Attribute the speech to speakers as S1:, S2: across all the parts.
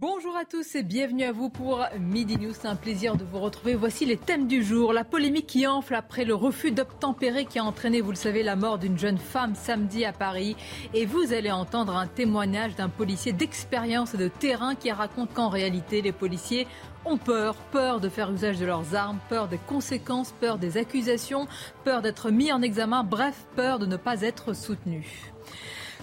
S1: Bonjour à tous et bienvenue à vous pour Midi News. C'est un plaisir de vous retrouver. Voici les thèmes du jour. La polémique qui enfle après le refus d'obtempérer qui a entraîné, vous le savez, la mort d'une jeune femme samedi à Paris. Et vous allez entendre un témoignage d'un policier d'expérience et de terrain qui raconte qu'en réalité, les policiers ont peur, peur de faire usage de leurs armes, peur des conséquences, peur des accusations, peur d'être mis en examen, bref, peur de ne pas être soutenus.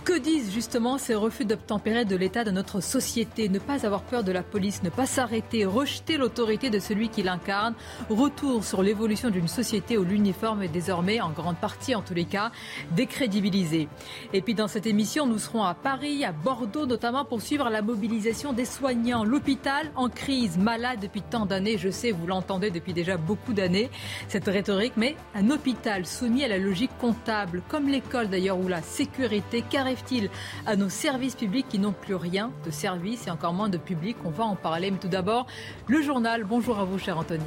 S1: Que disent justement ces refus d'obtempérer de l'état de notre société? Ne pas avoir peur de la police, ne pas s'arrêter, rejeter l'autorité de celui qui l'incarne. Retour sur l'évolution d'une société où l'uniforme est désormais, en grande partie en tous les cas, décrédibilisé. Et puis dans cette émission, nous serons à Paris, à Bordeaux notamment pour suivre la mobilisation des soignants. L'hôpital en crise, malade depuis tant d'années, je sais, vous l'entendez depuis déjà beaucoup d'années, cette rhétorique, mais un hôpital soumis à la logique comptable, comme l'école d'ailleurs, où la sécurité, car il à nos services publics qui n'ont plus rien de service et encore moins de public? On va en parler. Mais tout d'abord, le journal. Bonjour à vous, cher Anthony.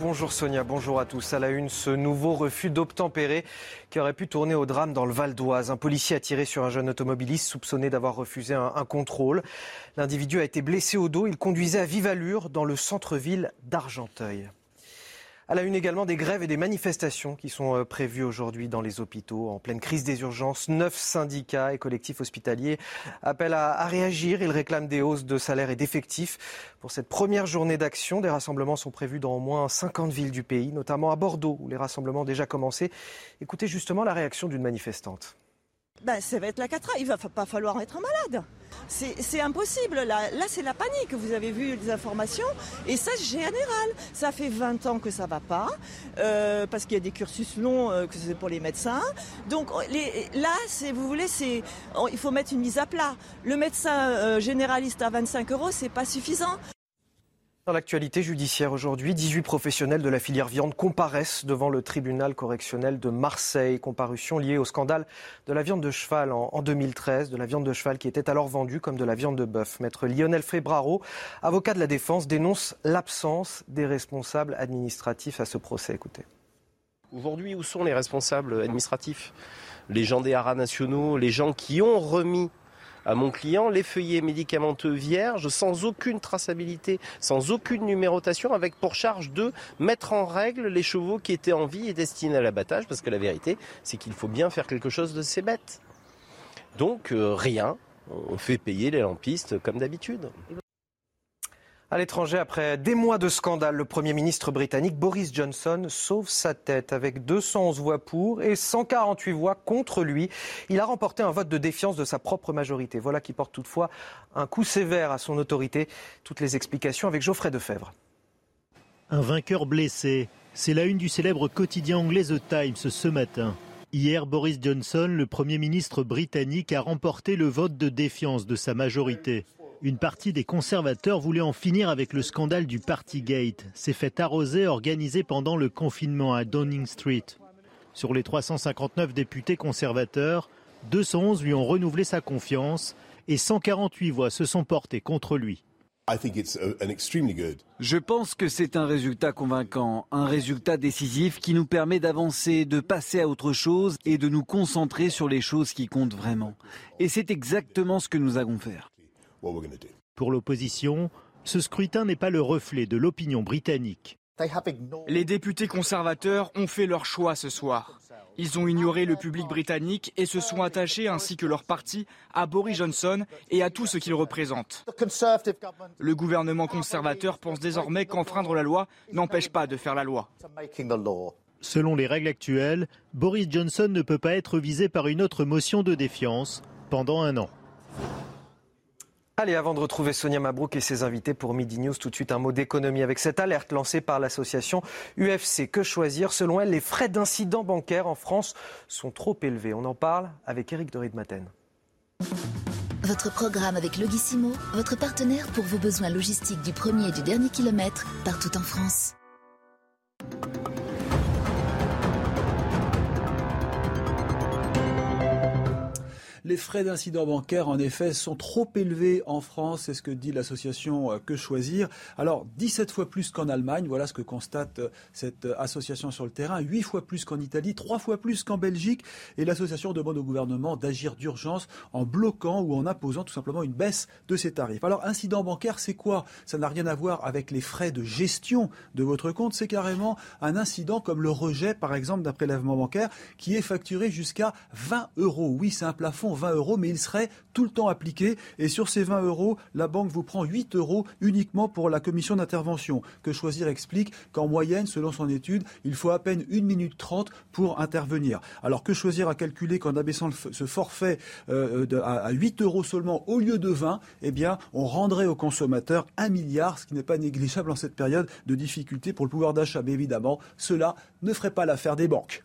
S2: Bonjour Sonia, bonjour à tous. À la une, ce nouveau refus d'obtempérer qui aurait pu tourner au drame dans le Val d'Oise. Un policier a tiré sur un jeune automobiliste soupçonné d'avoir refusé un contrôle. L'individu a été blessé au dos. Il conduisait à vive allure dans le centre-ville d'Argenteuil. À la une également des grèves et des manifestations qui sont euh, prévues aujourd'hui dans les hôpitaux. En pleine crise des urgences, neuf syndicats et collectifs hospitaliers appellent à, réagir. Ils réclament des hausses de salaire et d'effectifs. Pour cette première journée d'action, des rassemblements sont prévus dans au moins 50 villes du pays, notamment à Bordeaux, où les rassemblements ont déjà commencé. Écoutez justement la réaction d'une manifestante.
S3: Ben, ça va être la catra. Il va pas falloir être malade. C'est impossible. Là, là c'est la panique. Vous avez vu les informations. Et ça, général. Ça fait 20 ans que ça va pas. Euh, parce qu'il y a des cursus longs euh, que c'est pour les médecins. Donc les, là, vous voulez, il faut mettre une mise à plat. Le médecin euh, généraliste à 25 euros, c'est pas suffisant.
S2: Dans l'actualité judiciaire aujourd'hui, 18 professionnels de la filière viande comparaissent devant le tribunal correctionnel de Marseille. Comparution liée au scandale de la viande de cheval en, 2013, de la viande de cheval qui était alors vendue comme de la viande de bœuf. Maître Lionel Febraro, avocat de la défense, dénonce l'absence des responsables administratifs à ce procès. Écoutez.
S4: Aujourd'hui, où sont les responsables administratifs? Les gens des haras nationaux, les gens qui ont remis à mon client les feuillets médicamenteux vierges sans aucune traçabilité, sans aucune numérotation, avec pour charge de mettre en règle les chevaux qui étaient en vie et destinés à l'abattage, parce que la vérité, c'est qu'il faut bien faire quelque chose de ces bêtes. Donc euh, rien, on fait payer les lampistes comme d'habitude.
S2: À l'étranger, après des mois de scandale, le Premier ministre britannique Boris Johnson sauve sa tête avec 211 voix pour et 148 voix contre lui. Il a remporté un vote de défiance de sa propre majorité. Voilà qui porte toutefois un coup sévère à son autorité. Toutes les explications avec Geoffrey Defebvre.
S5: Un vainqueur blessé. C'est la une du célèbre quotidien anglais The Times ce matin. Hier, Boris Johnson, le Premier ministre britannique, a remporté le vote de défiance de sa majorité. Une partie des conservateurs voulait en finir avec le scandale du Partygate, ces fêtes arrosées organisées pendant le confinement à Downing Street. Sur les 359 députés conservateurs, 211 lui ont renouvelé sa confiance et 148 voix se sont portées contre lui.
S6: Je pense que c'est un résultat convaincant, un résultat décisif qui nous permet d'avancer, de passer à autre chose et de nous concentrer sur les choses qui comptent vraiment. Et c'est exactement ce que nous allons faire.
S5: Pour l'opposition, ce scrutin n'est pas le reflet de l'opinion britannique.
S7: Les députés conservateurs ont fait leur choix ce soir. Ils ont ignoré le public britannique et se sont attachés, ainsi que leur parti, à Boris Johnson et à tout ce qu'il représente. Le gouvernement conservateur pense désormais qu'enfreindre la loi n'empêche pas de faire la loi.
S5: Selon les règles actuelles, Boris Johnson ne peut pas être visé par une autre motion de défiance pendant un an.
S2: Allez, avant de retrouver Sonia Mabrouk et ses invités pour Midi News, tout de suite un mot d'économie avec cette alerte lancée par l'association UFC. Que choisir? Selon elle, les frais d'incidents bancaires en France sont trop élevés. On en parle avec Eric de Maten.
S8: Votre programme avec Logissimo, votre partenaire pour vos besoins logistiques du premier et du dernier kilomètre, partout en France.
S9: Les frais d'incident bancaire, en effet, sont trop élevés en France, c'est ce que dit l'association euh, Que Choisir. Alors, 17 fois plus qu'en Allemagne, voilà ce que constate euh, cette euh, association sur le terrain, 8 fois plus qu'en Italie, 3 fois plus qu'en Belgique, et l'association demande au gouvernement d'agir d'urgence en bloquant ou en imposant tout simplement une baisse de ses tarifs. Alors, incident bancaire, c'est quoi? Ça n'a rien à voir avec les frais de gestion de votre compte, c'est carrément un incident comme le rejet, par exemple, d'un prélèvement bancaire qui est facturé jusqu'à 20 euros. Oui, c'est un plafond 20 euros, mais il serait tout le temps appliqué. Et sur ces 20 euros, la banque vous prend 8 euros uniquement pour la commission d'intervention. Que Choisir explique qu'en moyenne, selon son étude, il faut à peine 1 minute 30 pour intervenir. Alors que Choisir a calculé qu'en abaissant ce forfait euh, à 8 euros seulement au lieu de 20, eh bien, on rendrait aux consommateurs 1 milliard, ce qui n'est pas négligeable en cette période de difficulté pour le pouvoir d'achat. Mais évidemment, cela ne ferait pas l'affaire des banques.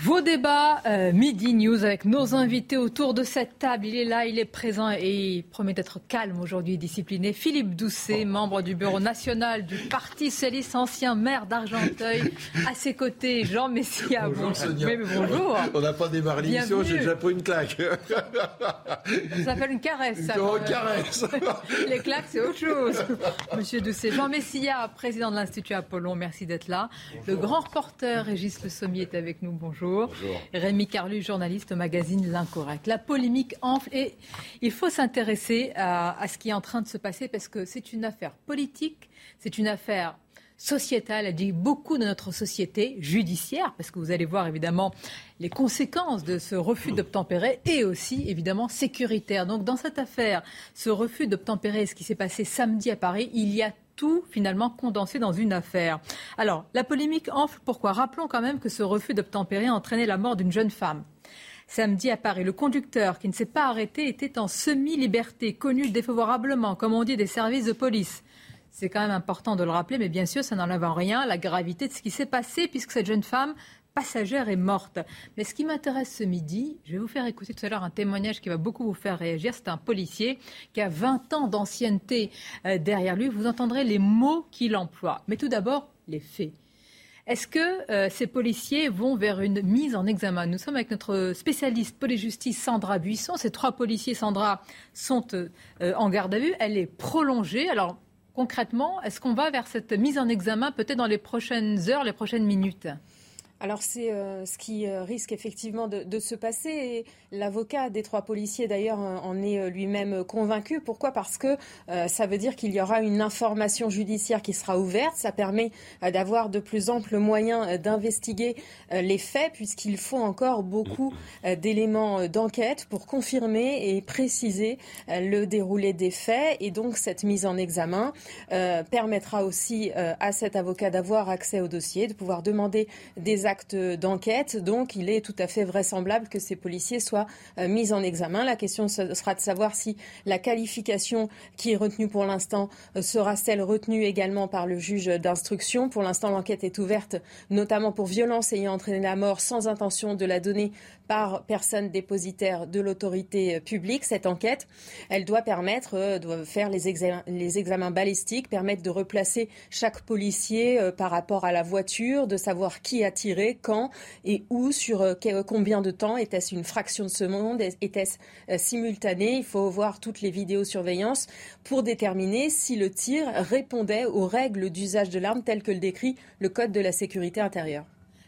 S1: Vos débats, euh, Midi News, avec nos invités autour de cette table. Il est là, il est présent et il promet d'être calme aujourd'hui, discipliné. Philippe Doucet, membre du bureau national du Parti socialiste, ancien maire d'Argenteuil. À ses côtés, Jean Messia.
S10: Bonjour, bonjour. On n'a pas démarré l'émission, j'ai déjà pris une claque.
S1: Ça s'appelle une caresse. Ça,
S10: une caresse.
S1: Les claques, c'est autre chose. Monsieur Doucet. Jean Messia, président de l'Institut Apollon, merci d'être là. Le grand reporter Régis Le Sommier est avec nous. Bonjour. Bonjour. Rémi Carlu, journaliste au magazine L'Incorrect. La polémique enfle et il faut s'intéresser à, ce qui est en train de se passer parce que c'est une affaire politique, c'est une affaire sociétale, elle dit beaucoup de notre société, judiciaire, parce que vous allez voir évidemment les conséquences de ce refus d'obtempérer, et aussi évidemment sécuritaire. Donc dans cette affaire, ce refus d'obtempérer, ce qui s'est passé samedi à Paris, il y a tout finalement condensé dans une affaire. Alors, la polémique enfle. Pourquoi Rappelons quand même que ce refus d'obtempérer a entraîné la mort d'une jeune femme. Samedi à Paris, le conducteur qui ne s'est pas arrêté était en semi-liberté, connu défavorablement, comme on dit, des services de police. C'est quand même important de le rappeler, mais bien sûr, ça n'enlève en rien la gravité de ce qui s'est passé, puisque cette jeune femme passagère est morte. Mais ce qui m'intéresse ce midi, je vais vous faire écouter tout à l'heure un témoignage qui va beaucoup vous faire réagir. C'est un policier qui a 20 ans d'ancienneté euh, derrière lui. Vous entendrez les mots qu'il emploie. Mais tout d'abord, les faits. Est-ce que euh, ces policiers vont vers une mise en examen? Nous sommes avec notre spécialiste police-justice Sandra Buisson. Ces trois policiers, Sandra, sont euh, en garde à vue. Elle est prolongée. Alors, concrètement, est-ce qu'on va vers cette mise en examen peut-être dans les prochaines heures, les prochaines minutes?
S11: Alors c'est euh, ce qui euh, risque effectivement de, se passer l'avocat des trois policiers d'ailleurs en est euh, lui-même convaincu. Pourquoi? Parce que ça veut dire qu'il y aura une information judiciaire qui sera ouverte. Ça permet d'avoir de plus amples moyens d'investiguer les faits puisqu'il faut encore beaucoup d'éléments d'enquête pour confirmer et préciser le déroulé des faits. Et donc cette mise en examen permettra aussi à cet avocat d'avoir accès au dossier, de pouvoir demander des d'enquête. Donc, il est tout à fait vraisemblable que ces policiers soient euh, mis en examen. La question sera de savoir si la qualification qui est retenue pour l'instant euh, sera celle retenue également par le juge d'instruction. Pour l'instant, l'enquête est ouverte, notamment pour violence ayant entraîné la mort sans intention de la donner par personne dépositaire de l'autorité publique. Cette enquête, elle doit permettre euh, de faire les examens, balistiques, permettre de replacer chaque policier euh, par rapport à la voiture, de savoir qui a tiré, quand et où, sur euh, combien de temps. Était-ce une fraction de seconde Était-ce simultané Il faut voir toutes les vidéosurveillances pour déterminer si le tir répondait aux règles d'usage de l'arme telles que le décrit le Code de la sécurité intérieure.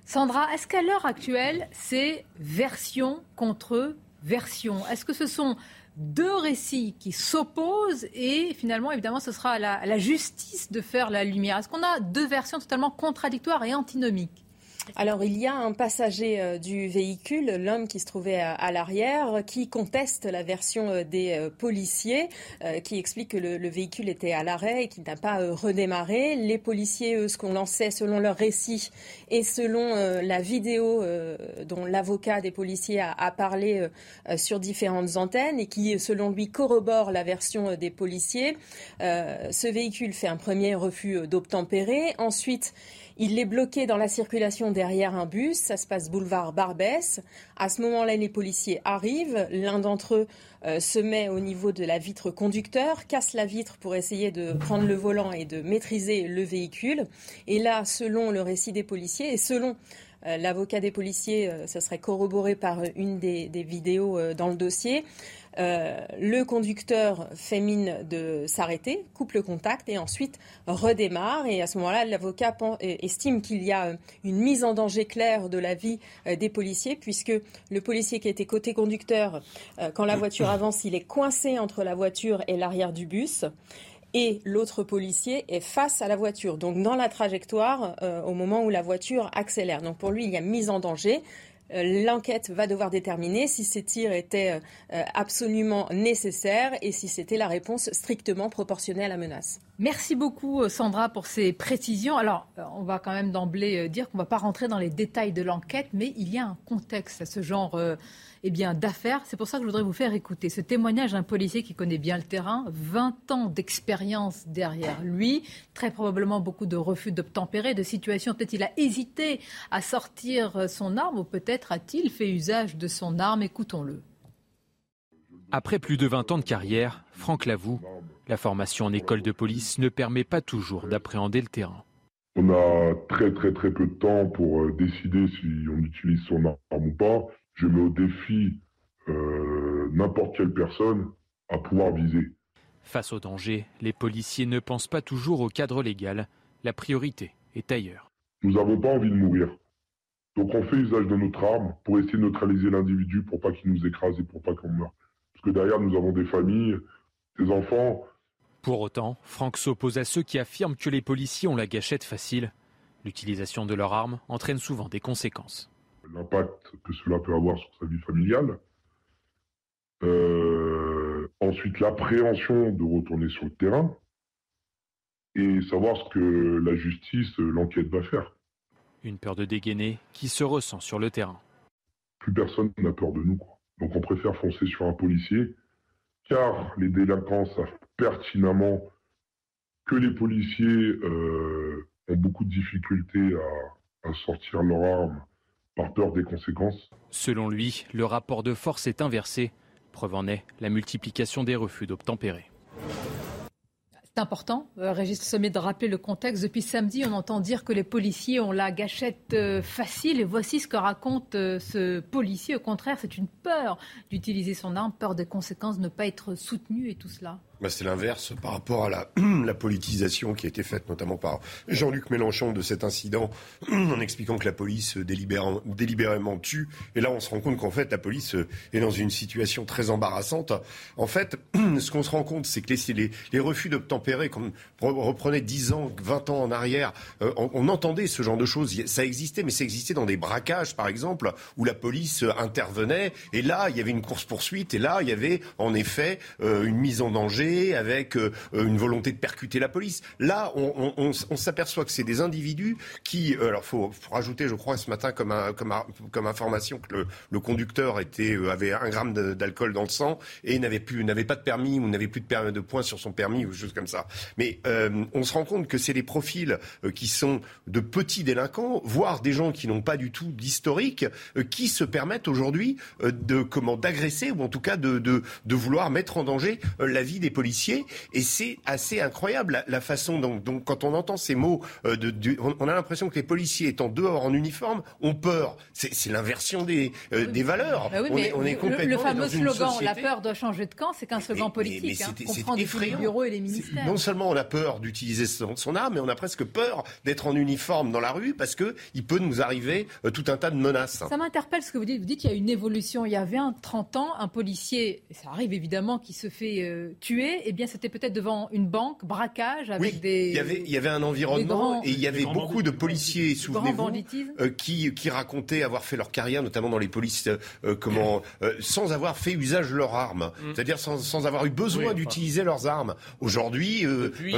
S1: Sandra, est-ce qu'à l'heure actuelle, c'est version contre version? Est-ce que ce sont deux récits qui s'opposent et finalement, évidemment, ce sera à la, justice de faire la lumière? Est-ce qu'on a deux versions totalement contradictoires et antinomiques?
S11: Alors il y a un passager euh, du véhicule, l'homme qui se trouvait à, l'arrière, qui conteste la version euh, des euh, policiers, qui explique que le, véhicule était à l'arrêt et qu'il n'a pas redémarré. Les policiers, eux, ce qu'on lançait selon leur récit et selon la vidéo dont l'avocat des policiers a, parlé sur différentes antennes et qui, selon lui, corrobore la version des policiers, ce véhicule fait un premier refus d'obtempérer. Ensuite, il est bloqué dans la circulation derrière un bus. Ça se passe boulevard Barbès. À ce moment-là, les policiers arrivent. L'un d'entre eux euh, se met au niveau de la vitre conducteur, casse la vitre pour essayer de prendre le volant et de maîtriser le véhicule. Et là, selon le récit des policiers et selon euh, l'avocat des policiers, euh, ça serait corroboré par une des vidéos dans le dossier. Euh, le conducteur fait mine de s'arrêter, coupe le contact et ensuite redémarre. Et à ce moment-là, l'avocat estime qu'il y a une mise en danger claire de la vie euh, des policiers, puisque le policier qui était côté conducteur, euh, quand la voiture avance, il est coincé entre la voiture et l'arrière du bus et l'autre policier est face à la voiture, donc dans la trajectoire au moment où la voiture accélère. Donc pour lui, il y a mise en danger. Euh, l'enquête va devoir déterminer si ces tirs étaient euh, euh, absolument nécessaires et si c'était la réponse strictement proportionnée à la menace.
S1: Merci beaucoup Sandra pour ces précisions. Alors, on va quand même d'emblée dire qu'on ne va pas rentrer dans les détails de l'enquête, mais il y a un contexte à ce genre eh bien, d'affaires. C'est pour ça que je voudrais vous faire écouter ce témoignage d'un policier qui connaît bien le terrain, 20 ans d'expérience derrière lui, très probablement beaucoup de refus d'obtempérer, de situations. Peut-être il a hésité à sortir son arme ou peut-être a-t-il fait usage de son arme. Écoutons-le.
S12: Après plus de 20 ans de carrière, Franck l'avoue, la formation en école de police ne permet pas toujours d'appréhender le terrain.
S13: On a très très très peu de temps pour euh, décider si on utilise son arme ou pas je mets au défi euh, n'importe quelle personne à pouvoir viser.
S12: Face au danger, les policiers ne pensent pas toujours au cadre légal. La priorité est ailleurs.
S13: Nous n'avons pas envie de mourir. Donc on fait usage de notre arme pour essayer de neutraliser l'individu pour pas qu'il nous écrase et pour pas qu'on meure. Parce que derrière, nous avons des familles, des enfants.
S12: Pour autant, Franck s'oppose à ceux qui affirment que les policiers ont la gâchette facile. L'utilisation de leur arme entraîne souvent des conséquences
S13: l'impact que cela peut avoir sur sa vie familiale. Euh, ensuite, l'appréhension de retourner sur le terrain et savoir ce que la justice, l'enquête va faire.
S12: Une peur de dégainer qui se ressent sur le terrain.
S13: Plus personne n'a peur de nous. Donc on préfère foncer sur un policier, car les délinquants savent pertinemment que les policiers euh, ont beaucoup de difficultés à, à sortir leur arme peur des conséquences.
S12: Selon lui, le rapport de force est inversé. Preuve en est la multiplication des refus d'obtempérer.
S1: C'est important, euh, Régis Sommet, de rappeler le contexte. Depuis samedi, on entend dire que les policiers ont la gâchette euh, facile. Et voici ce que raconte euh, ce policier. Au contraire, c'est une peur d'utiliser son arme, peur des conséquences, de ne pas être soutenu et tout cela.
S14: Bah, c'est l'inverse par rapport à la, politisation qui a été faite notamment par Jean-Luc Mélenchon de cet incident en expliquant que la police délibérément tue. Et là, on se rend compte qu'en fait, la police est dans une situation très embarrassante. En fait, ce qu'on se rend compte, c'est que les, refus d'obtempérer, quand on reprenait 10 ans, 20 ans en arrière, euh, on, entendait ce genre de choses. Ça existait, mais ça existait dans des braquages, par exemple, où la police intervenait. Et là, il y avait une course-poursuite. Et là, il y avait en effet euh, une mise en danger avec euh, une volonté de percuter la police. Là, on, s'aperçoit que c'est des individus qui, euh, alors faut, faut rajouter, je crois, ce matin comme, comme, comme information que le, conducteur était, euh, avait un gramme d'alcool dans le sang et n'avait plus, n'avait pas de permis ou n'avait plus de, de points sur son permis ou choses comme ça. Mais on se rend compte que c'est des profils qui sont de petits délinquants, voire des gens qui n'ont pas du tout d'historique, qui se permettent aujourd'hui de comment d'agresser ou en tout cas de, de, de vouloir mettre en danger la vie des policiers. Et c'est assez incroyable la, façon dont, donc, quand on entend ces mots, euh, de, on a l'impression que les policiers étant dehors en uniforme ont peur. C'est l'inversion des, euh, des valeurs.
S1: Bah on, est, on est, complètement le, fameux slogan "La peur doit changer de camp", c'est qu'un slogan politique. Mais, mais hein, effrayant. les bureaux et les ministères.
S14: Non seulement on a peur d'utiliser son, son, arme, mais on a presque peur d'être en uniforme dans la rue parce que il peut nous arriver euh, tout un tas de menaces.
S1: Ça m'interpelle ce que vous dites. Vous dites qu'il y a une évolution. Il y avait un 30 ans un policier, ça arrive évidemment, qui se fait tuer eh bien, c'était peut-être devant une banque, braquage, avec des.
S14: Il y, avait, il y avait un environnement et il y avait beaucoup de policiers, souvenez-vous, euh, qui, qui racontaient avoir fait leur carrière, notamment dans les polices, euh, comment, euh, sans avoir fait usage de leurs armes, mm. c'est-à-dire sans, sans, avoir eu besoin d'utiliser leurs armes. Aujourd'hui,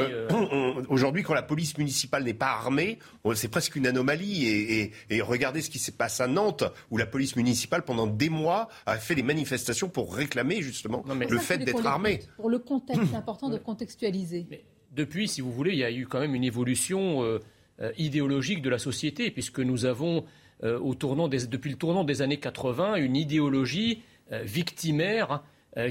S14: aujourd'hui, quand la police municipale n'est pas armée, c'est presque une anomalie. Et, et, et regardez ce qui s'est passé à Nantes, où la police municipale, pendant des mois, a fait des manifestations pour réclamer justement le fait d'être armé.
S1: Pour le contexte, c'est important de contextualiser.
S15: depuis, si vous voulez, il y a eu quand même une évolution euh, euh, idéologique de la société, puisque nous avons, euh, au tournant depuis le tournant des années 80, une idéologie victimaire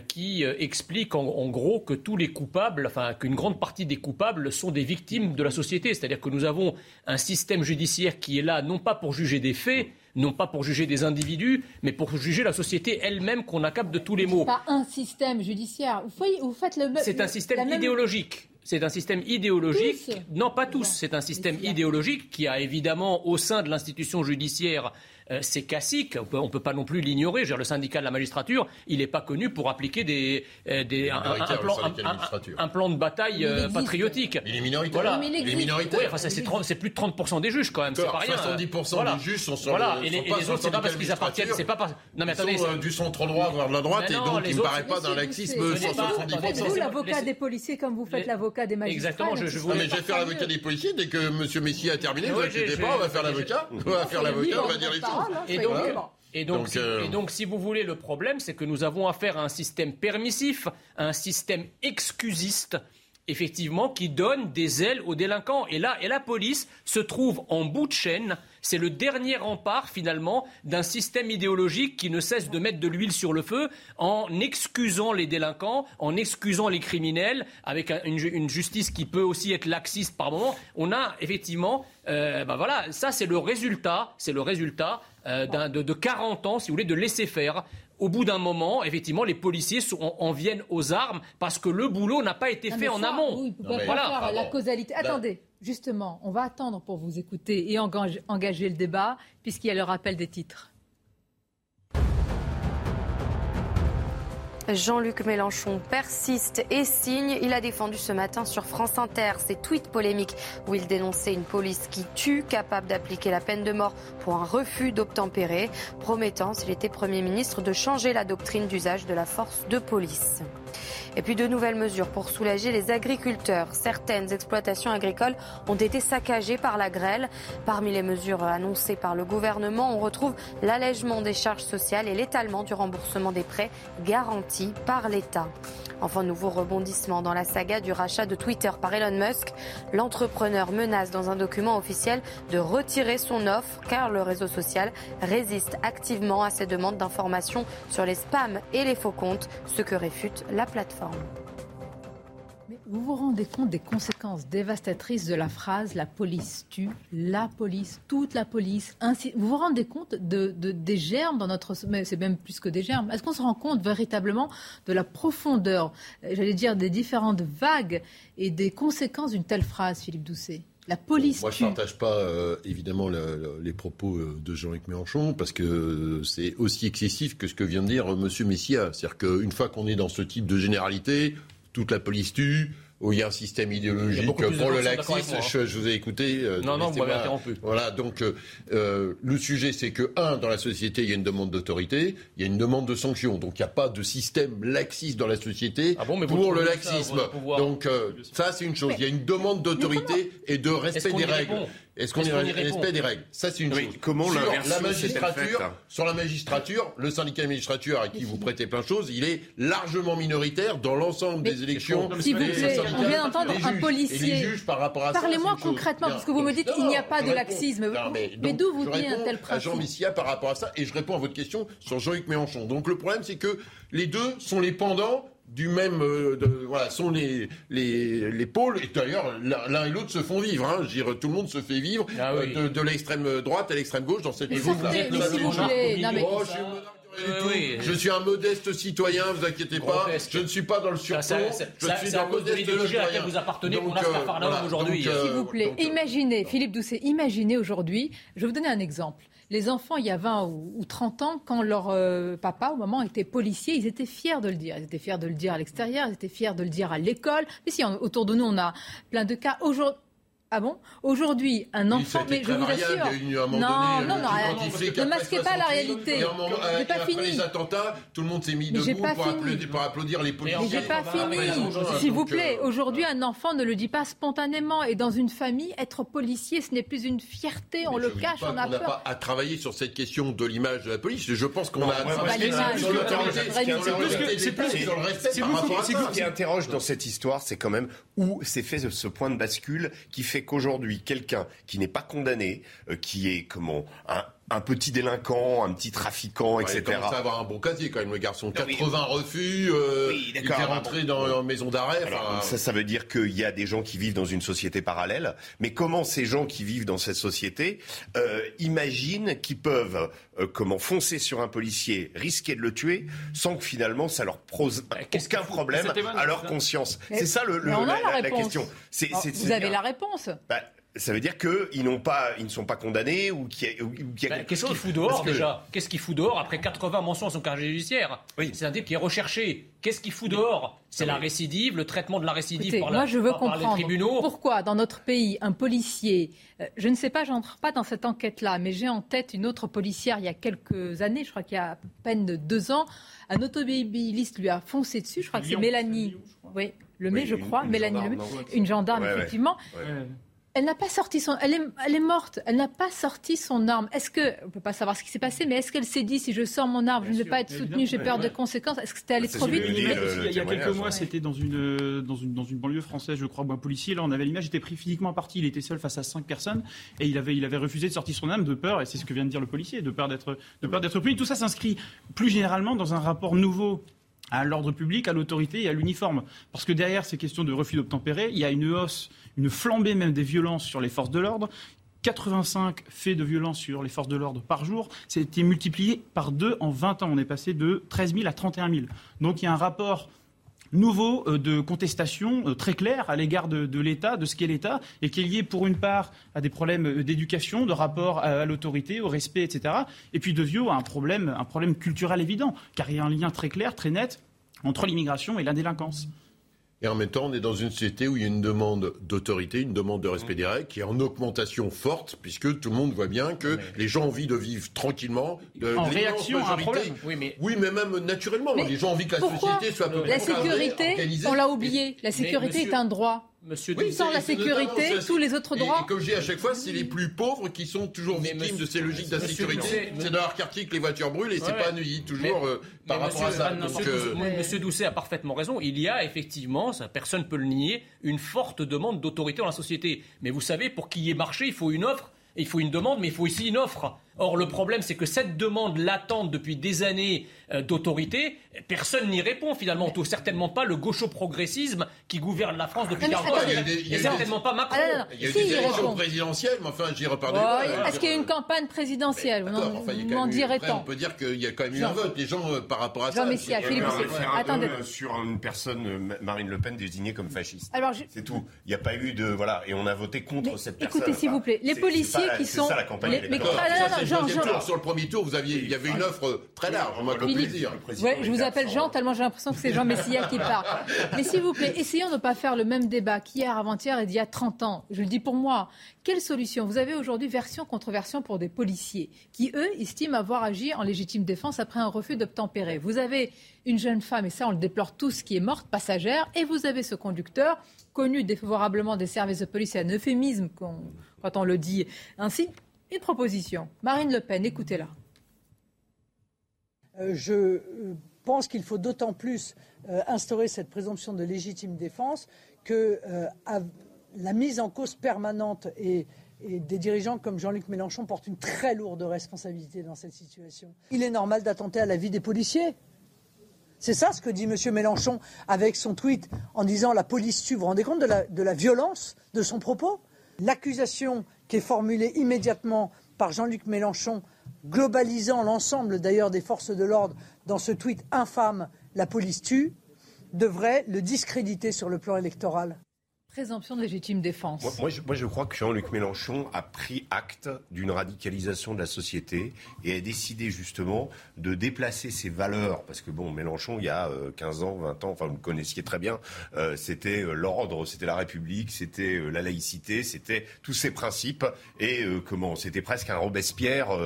S15: qui explique en, gros que tous les coupables, enfin qu'une grande partie des coupables sont des victimes de la société. C'est-à-dire que nous avons un système judiciaire qui est là non pas pour juger des faits, non pas pour juger des individus, mais pour juger la société elle-même qu'on accable de tous les maux.
S1: Pas un système judiciaire. Vous, faites le.
S15: C'est un système idéologique. C'est un système idéologique. Non, pas tous. C'est un système idéologique qui a évidemment au sein de l'institution judiciaire c'est classique, on ne peut pas non plus l'ignorer. Le syndicat de la magistrature, il n'est pas connu pour appliquer des, euh, des un, plan, de bataille euh, patriotique.
S10: Il est minoritaire.
S15: Voilà. Il est minoritaire. enfin, c'est plus de 30% des juges quand même. C'est pas rien.
S10: 70% des juges sont sur
S15: voilà. et les, autres, c'est pas parce qu'ils appartiennent. C'est pas
S10: Non mais attendez. Sont, du centre droit vers la droite et donc il ne paraît pas d'un laxisme sur 70%.
S1: Vous, l'avocat des policiers, comme vous faites l'avocat des magistrats. Exactement.
S10: Je vais faire l'avocat des policiers dès que M. Messier a terminé. Ne vous inquiétez pas, on va faire l'avocat. On va faire l'avocat, on va dire les choses.
S15: Et donc, et donc, euh, et donc, si vous voulez, le problème, c'est que nous avons affaire à un système permissif, un système excusiste, effectivement, qui donne des ailes aux délinquants. Et là, et la police se trouve en bout de chaîne. C'est le dernier rempart, finalement, d'un système idéologique qui ne cesse de mettre de l'huile sur le feu en excusant les délinquants, en excusant les criminels, avec une, justice qui peut aussi être laxiste par moment. On a effectivement, euh, ben voilà, ça c'est le résultat, c'est le résultat euh, de, de 40 ans, si vous voulez, de laisser faire au bout d'un moment, effectivement, les policiers en, viennent aux armes parce que le boulot n'a pas été fait en amont.
S1: voilà. la causalité. Attendez, justement, on va attendre pour vous écouter et engager le débat, puisqu'il y a le rappel des titres.
S16: Jean-Luc Mélenchon persiste et signe. Il a défendu ce matin sur France Inter ses tweets polémiques où il dénonçait une police qui tue, capable d'appliquer la peine de mort pour un refus d'obtempérer, promettant, s'il était Premier ministre, de changer la doctrine d'usage de la force de police. Et puis de nouvelles mesures pour soulager les agriculteurs. Certaines exploitations agricoles ont été saccagées par la grêle. Parmi les mesures annoncées par le gouvernement, on retrouve l'allègement des charges sociales et l'étalement du remboursement des prêts garantis par l'État. Enfin, nouveau rebondissement dans la saga du rachat de Twitter par Elon Musk. L'entrepreneur menace dans un document officiel de retirer son offre car le réseau social résiste activement à ses demandes d'informations sur les spams et les faux comptes, ce que réfute la plateforme.
S1: Vous vous rendez compte des conséquences dévastatrices de la phrase la police tue, la police, toute la police. Ainsi, vous vous rendez compte de, des germes dans notre. C'est même plus que des germes. Est-ce qu'on se rend compte véritablement de la profondeur, j'allais dire, des différentes vagues et des conséquences d'une telle phrase, Philippe Doucet? La police.
S10: Moi, je ne partage pas euh, évidemment les propos euh, de Jean-Luc Mélenchon parce que c'est aussi excessif que ce que vient de dire M. Messia. C'est-à-dire qu'une fois qu'on est dans ce type de généralité, toute la police tue, où il y a un système idéologique pour le laxisme. Je, vous ai écouté.
S15: Euh, non, non, vous m'avez interrompu.
S10: Voilà, donc euh, euh, le sujet, c'est que, un, dans la société, il y a une demande d'autorité, il y a une demande de sanction. Donc il n'y a pas de système laxiste dans la société
S15: ah bon, mais
S10: pour le laxisme. donc ça, c'est une chose. il y a une demande d'autorité et de respect des règles. Est-ce qu'on est respect des règles? Ça, c'est une chose.
S14: Comment
S10: sur la magistrature, sur la magistrature, le syndicat de magistrature à qui vous prêtez plein de choses, il est largement minoritaire dans l'ensemble des élections.
S1: S'il vous plaît, on vient d'entendre un policier. Parlez-moi concrètement, parce que vous me dites qu'il n'y a pas de laxisme. mais, d'où vous venez un tel principe
S10: Jean Messia par rapport à ça, et je réponds à votre question sur Jean-Luc Mélenchon. Donc le problème, c'est que les deux sont les pendants du même, euh, voilà, sont les, les, les pôles. Et d'ailleurs, l'un et l'autre se font vivre. Hein. Je dire, tout le monde se fait vivre ah euh, de, de l'extrême droite à l'extrême gauche dans cette
S1: chose-là.
S10: Je suis un modeste citoyen, vous inquiétez pas. Je ne suis pas dans le surplomb. je suis dans le modeste
S15: à laquelle vous appartenez pour
S1: euh, aujourd'hui. Euh, S'il vous plaît, imaginez, Philippe Doucet, imaginez aujourd'hui, je vais vous donner un exemple. Les enfants, il y a 20 ou 30 ans, quand leur euh, papa ou maman était policier, ils étaient fiers de le dire. Ils étaient fiers de le dire à l'extérieur, ils étaient fiers de le dire à l'école. Mais si, autour de nous, on a plein de cas. Aujourd'hui, ah bon? Aujourd'hui, un enfant, mais je vous assure.
S10: non,
S1: non, non, ne masquez pas la réalité.
S10: J'ai pas fini. les attentats, tout le monde s'est mis debout pour applaudir, pour applaudir, les policiers.
S1: Mais j'ai pas fini. S'il vous plaît, euh, aujourd'hui, un enfant ne le dit pas spontanément. Et dans une famille, être policier, ce n'est plus une fierté. On le cache, on a peur. On n'a pas
S10: à travailler sur cette question de l'image de la police. Je pense qu'on a.
S14: C'est plus sur le respect par rapport à ça. Ce qui interroge dans cette histoire, c'est quand même où s'est fait ce point de bascule qui fait qu'aujourd'hui, quelqu'un qui n'est pas condamné, euh, qui est comment un, un petit délinquant, un petit trafiquant, etc.
S10: Il commence à avoir un bon casier quand même, le garçon. 80 refus, euh, il fait rentrer dans une maison d'arrêt.
S14: Ça, ça veut dire qu'il y a des gens qui vivent dans une société parallèle. Mais comment ces gens qui vivent dans cette société euh, imaginent qu'ils peuvent euh, comment foncer sur un policier, risquer de le tuer, sans que finalement ça leur pose aucun problème à leur conscience C'est ça le, la, question.
S1: vous avez la réponse.
S14: Bah, ça veut dire qu'ils n'ont pas, ils ne sont pas condamnés ou qu'il
S15: y a, ben, Qu'est-ce qu'il fout dehors déjà? Qu'est-ce qu'il fout dehors après 80 mentions à son casier judiciaire? Oui. C'est un type qui est recherché. Qu'est-ce qu'il fout dehors? C'est la récidive, le traitement de la récidive par,
S1: moi je veux comprendre
S15: les tribunaux.
S1: Pourquoi dans notre pays un policier, euh, je ne sais pas, j'entre pas dans cette enquête-là, mais j'ai en tête une autre policière il y a quelques années, je crois qu'il y a à peine deux ans, un automobiliste lui a foncé dessus. Je crois que c'est Mélanie. Oui, le mai, je crois, Mélanie une gendarme effectivement. Elle n'a pas sorti son. Elle est, elle est morte. Elle n'a pas sorti son arme. Est-ce que. On ne peut pas savoir ce qui s'est passé, mais est-ce qu'elle s'est dit si je sors mon arme, je ne vais pas être soutenue, j'ai peur de conséquences Est-ce que c'était allé trop vite?
S17: Il y a quelques mois, c'était dans une, dans, une, dans une banlieue française, je crois, où un policier, là, on avait l'image, était pris physiquement parti. Il était seul face à cinq personnes et il avait, il avait refusé de sortir son arme de peur, et c'est ce que vient de dire le policier, de peur d'être puni. Tout ça s'inscrit plus généralement dans un rapport nouveau à l'ordre public, à l'autorité et à l'uniforme. Parce que derrière ces questions de refus d'obtempérer, il y a une hausse une flambée même des violences sur les forces de l'ordre. 85 faits de violence sur les forces de l'ordre par jour, été multiplié par deux en 20 ans. On est passé de 13 000 à 31 000. Donc il y a un rapport nouveau euh, de contestation euh, très clair à l'égard de, l'État, de ce qu'est l'État, et qui est lié pour une part à des problèmes euh, d'éducation, de rapport à, l'autorité, au respect, etc. Et puis de vieux à un problème, un problème culturel évident, car il y a un lien très clair, très net entre l'immigration et la délinquance.
S10: Et en même temps, on est dans une société où il y a une demande d'autorité, une demande de respect des règles qui est en augmentation forte, puisque tout le monde voit bien que les gens ont envie de vivre tranquillement. De,
S17: en réaction à un problème.
S10: Oui, mais, oui, mais même naturellement. les gens ont envie que la société soit un peu
S1: La sécurité, on l'a oublié. La sécurité est un droit. Monsieur oui, sans la sécurité, tous les autres droits.
S10: Et, comme je dis à chaque fois, c'est les plus pauvres qui sont toujours victimes de ces logiques d'insécurité. C'est dans leur quartier que les voitures brûlent et c'est pas nuit toujours euh, par rapport à ça.
S15: Euh, monsieur, Doucet a parfaitement raison. Il y a effectivement, ça, personne ne peut le nier, une forte demande d'autorité dans la société. Mais vous savez, pour qu'il y ait marché, il faut une offre, il faut une demande, mais il faut aussi une offre. Or, le problème, c'est que cette demande latente depuis des années euh, d'autorité, personne n'y répond finalement. Tout certainement pas le gaucho-progressisme qui gouverne la France depuis 40 ans. Et certainement pas Macron.
S10: Ah, il y a eu des élections présidentielles, mais enfin, j'y reparle
S1: oh, Est-ce qu'il y a eu une campagne présidentielle? On dirait tant.
S10: On peut dire qu'il y a quand même eu un vote. Les gens, euh, par rapport à ça.
S1: Jean Messia, Philippe,
S14: attendez. Sur une personne, Marine Le Pen, désignée comme fasciste. C'est tout. Il n'y a pas eu de. Voilà. Et on a voté contre cette personne.
S1: Écoutez, s'il vous plaît, les policiers qui sont.
S10: C'est ça la campagne. Sur le premier tour, vous aviez, il y avait une offre très large, on plaisir.
S1: je vous appelle Jean tellement j'ai l'impression que c'est Jean Messia qui parle. Mais s'il vous plaît, essayons de ne pas faire le même débat qu'hier, avant-hier et d'il y a 30 ans. Je le dis pour moi. Quelle solution? Vous avez aujourd'hui version contre version pour des policiers qui, eux, estiment avoir agi en légitime défense après un refus d'obtempérer. Vous avez une jeune femme, et ça on le déplore tous, qui est morte, passagère, et vous avez ce conducteur connu défavorablement des services de police, c'est un euphémisme quand on le dit ainsi, une proposition. Marine Le Pen, écoutez-la.
S18: Euh, je euh, pense qu'il faut d'autant plus euh, instaurer cette présomption de légitime défense que la mise en cause permanente et, des dirigeants comme Jean-Luc Mélenchon portent une très lourde responsabilité dans cette situation. Il est normal d'attenter à la vie des policiers. C'est ça ce que dit M. Mélenchon avec son tweet en disant la police tue. Vous vous rendez compte de la violence de son propos? L'accusation qui est formulée immédiatement par Jean-Luc Mélenchon globalisant l'ensemble d'ailleurs des forces de l'ordre dans ce tweet infâme La police tue, devrait le discréditer sur le plan électoral.
S1: Présomption de légitime défense.
S14: Moi, je, moi, je, crois que Jean-Luc Mélenchon a pris acte d'une radicalisation de la société et a décidé justement de déplacer ses valeurs. Parce que bon, Mélenchon, il y a 15 euh, ans, 20 ans, enfin vous le connaissiez très bien, euh, c'était euh, l'ordre, c'était la République, c'était la laïcité, c'était tous ces principes. Et comment C'était presque un Robespierre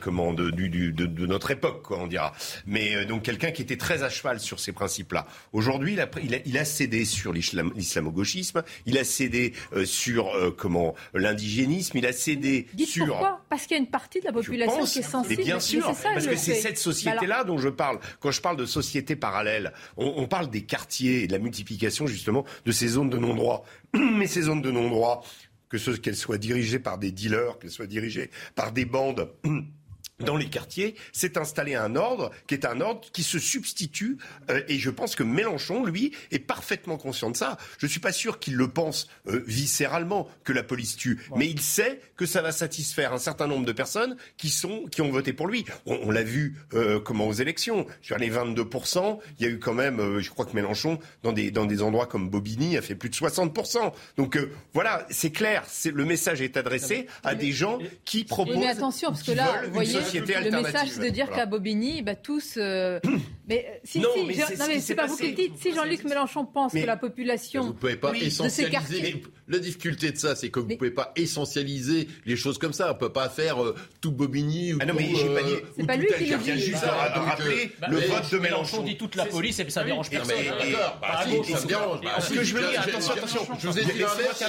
S14: comment, de, du, de, de, notre époque, quoi, on dira. Mais donc quelqu'un qui était très à cheval sur ces principes-là. Aujourd'hui, il, a, il a cédé sur l'islamo-gauchisme il a cédé euh, sur euh, comment l'indigénisme, il a cédé
S1: Dites
S14: sur.
S1: Pourquoi? Parce qu'il y a une partie de la population
S14: pense,
S1: qui est sensible.
S14: Mais bien sûr,
S1: ça,
S14: parce que c'est cette société-là dont je parle. Quand je parle de société parallèle, on, on parle des quartiers et de la multiplication justement de ces zones de non-droit. Mais ces zones de non-droit, que ce qu'elles soient dirigées par des dealers, qu'elles soient dirigées par des bandes dans les quartiers, s'est installé un ordre qui est un ordre qui se substitue. Euh, et je pense que Mélenchon, lui, est parfaitement conscient de ça. Je ne suis pas sûr qu'il le pense euh, viscéralement que la police tue, ouais. mais il sait que ça va satisfaire un certain nombre de personnes qui sont qui ont voté pour lui. On, on l'a vu euh, comment aux élections. Sur les 22 il y a eu quand même, euh, je crois que Mélenchon, dans des dans des endroits comme Bobigny, a fait plus de 60% Donc euh, voilà, c'est clair. Le message est adressé à des gens qui proposent.
S1: Mais attention, parce que là, vous voyez le message, c'est de dire voilà. qu'à Bobigny, bah, tous. Euh... mais si,
S14: non,
S1: si,
S14: mais
S1: je... non, mais c'est pas vous qui le dites. Si Jean-Luc Mélenchon pense mais... que la population.
S10: Vous pouvez pas
S1: oui,
S10: essentialiser.
S1: Quartiers...
S10: La difficulté de ça, c'est que vous ne mais... pouvez pas essentialiser les choses comme ça. On peut pas faire euh, tout Bobigny ou
S14: ah non, mais
S10: tout.
S14: j'ai pas dit.
S1: C'est pas lui qui le dit.
S14: juste à rappeler le vote de Mélenchon.
S15: dit toute la police et ça dérange personne.
S10: Ça me dérange.
S14: Ce que je veux dire, attention, attention.
S10: Je vous ai dit l'inverse.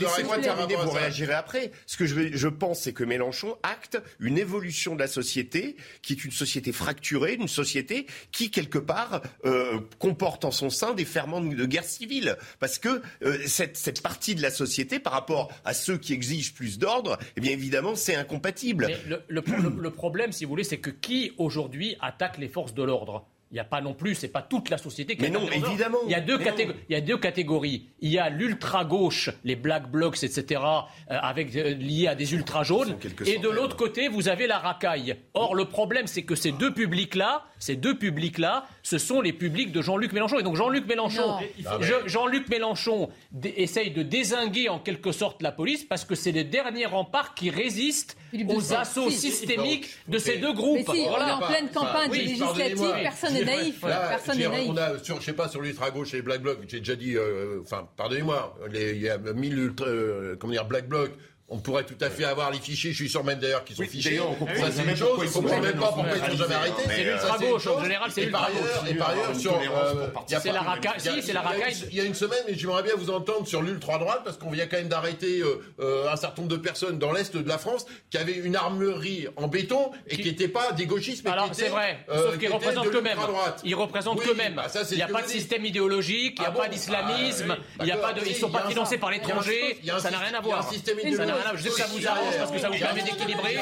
S14: Laissez-moi terminer, vous réagirez après. Ce que je pense, c'est que Mélenchon acte une évolution de la société qui est une société fracturée, une société qui, quelque part, euh, comporte en son sein des ferments de guerre civile. Parce que euh, cette, partie de la société, par rapport à ceux qui exigent plus d'ordre, eh bien évidemment, c'est incompatible.
S15: Le problème, si vous voulez, c'est que qui, aujourd'hui, attaque les forces de l'ordre? Il n'y a pas non plus, c'est pas toute la société qui
S14: Mais non, évidemment.
S15: Il y a deux, catég- il y a deux catégories. Il y a l'ultra-gauche, les black blocs, etc., euh, avec, euh, liés à des ultra-jaunes. Et de l'autre côté, vous avez la racaille. Or, le problème, c'est que ces deux publics-là, ces deux publics-là, ce sont les publics de Jean-Luc Mélenchon. Et donc, Jean-Luc Mélenchon, je, Jean-Luc Mélenchon essaye de désinguer en quelque sorte la police parce que c'est les derniers remparts qui résistent aux assauts systémiques de ces deux groupes.
S1: Mais si,
S15: voilà.
S1: on est en pleine campagne
S10: oui,
S1: législative, personne n'est naïf.
S10: Là,
S1: personne n'est naïf.
S10: On a, sur, je sais pas, sur l'ultra gauche et les black blocs, j'ai déjà dit, euh, enfin, pardonnez-moi, il y a 1000 ultra, euh, comment dire, black blocs. On pourrait tout à fait avoir les fichiers, je suis sûr même d'ailleurs qu'ils sont
S14: Oui,
S10: fichés.
S14: on comprend
S10: ça c'est une chose, on
S14: sont
S10: comprend même pas pourquoi ils sont jamais arrêtés.
S15: C'est l'ultra-gauche, en général, c'est l'ultra-gauche.
S10: et par ailleurs, sur, euh,
S15: C'est la racaille,
S10: il y a-
S15: si, c'est la
S10: il y a-
S15: racaille.
S10: Il y a une semaine, mais j'aimerais bien vous entendre sur l'ultra-droite, parce qu'on vient quand même d'arrêter euh, euh, un certain nombre de personnes dans l'Est de la France qui avaient une armurerie en béton et qui n'étaient pas des gauchistes, mais
S15: Alors c'est vrai,
S10: euh,
S15: sauf
S10: qui
S15: qu'ils représentent
S10: l'ultra-droite.
S15: Ils représentent
S10: bah c'est
S15: il n'y a pas de système idéologique, il n'y a
S10: Ah
S15: pas d'islamisme,
S10: Ah,
S15: ils
S10: Si,
S15: sont pas financés par l'étranger,
S10: système- il y a un
S15: ça n'a rien à
S10: système-
S15: voir. Je sais que ça vous arrange parce que ça vous permet d'équilibrer.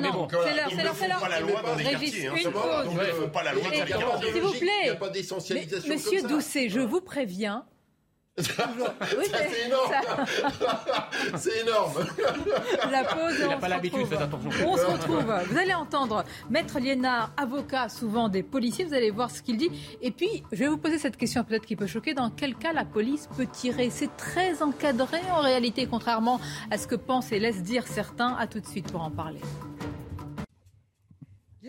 S15: Mais
S1: non,
S15: bon.
S1: c'est l'heure,
S14: Ils
S1: c'est
S14: ne
S1: l'heure, c'est
S14: font
S1: l'heure.
S14: pas la loi dans les
S1: Régis,
S14: quartiers, hein.
S1: une pause.
S10: donc,
S14: Ils ne font pas la loi dans
S1: Et-
S14: les
S10: Il n'y a pas
S14: quartiers.
S1: S'il vous
S10: d'idéologie, Il n'y a
S1: plaît.
S10: pas
S1: Mais,
S10: d'essentialisation
S1: monsieur
S10: comme ça.
S1: Doucet, je vous préviens. Oui,
S10: c'est énorme. c'est énorme.
S1: La pause,
S15: Il
S1: on
S15: pas l'habitude,
S1: retrouve.
S15: faites attention.
S1: On se retrouve. Vous allez entendre Maître Liénard, avocat souvent des policiers. Vous allez voir ce qu'il dit. Et puis, je vais vous poser cette question peut-être qui peut choquer. Dans quel cas la police peut tirer? C'est très encadré en réalité, contrairement à ce que pensent et laissent dire certains. À tout de suite pour en parler.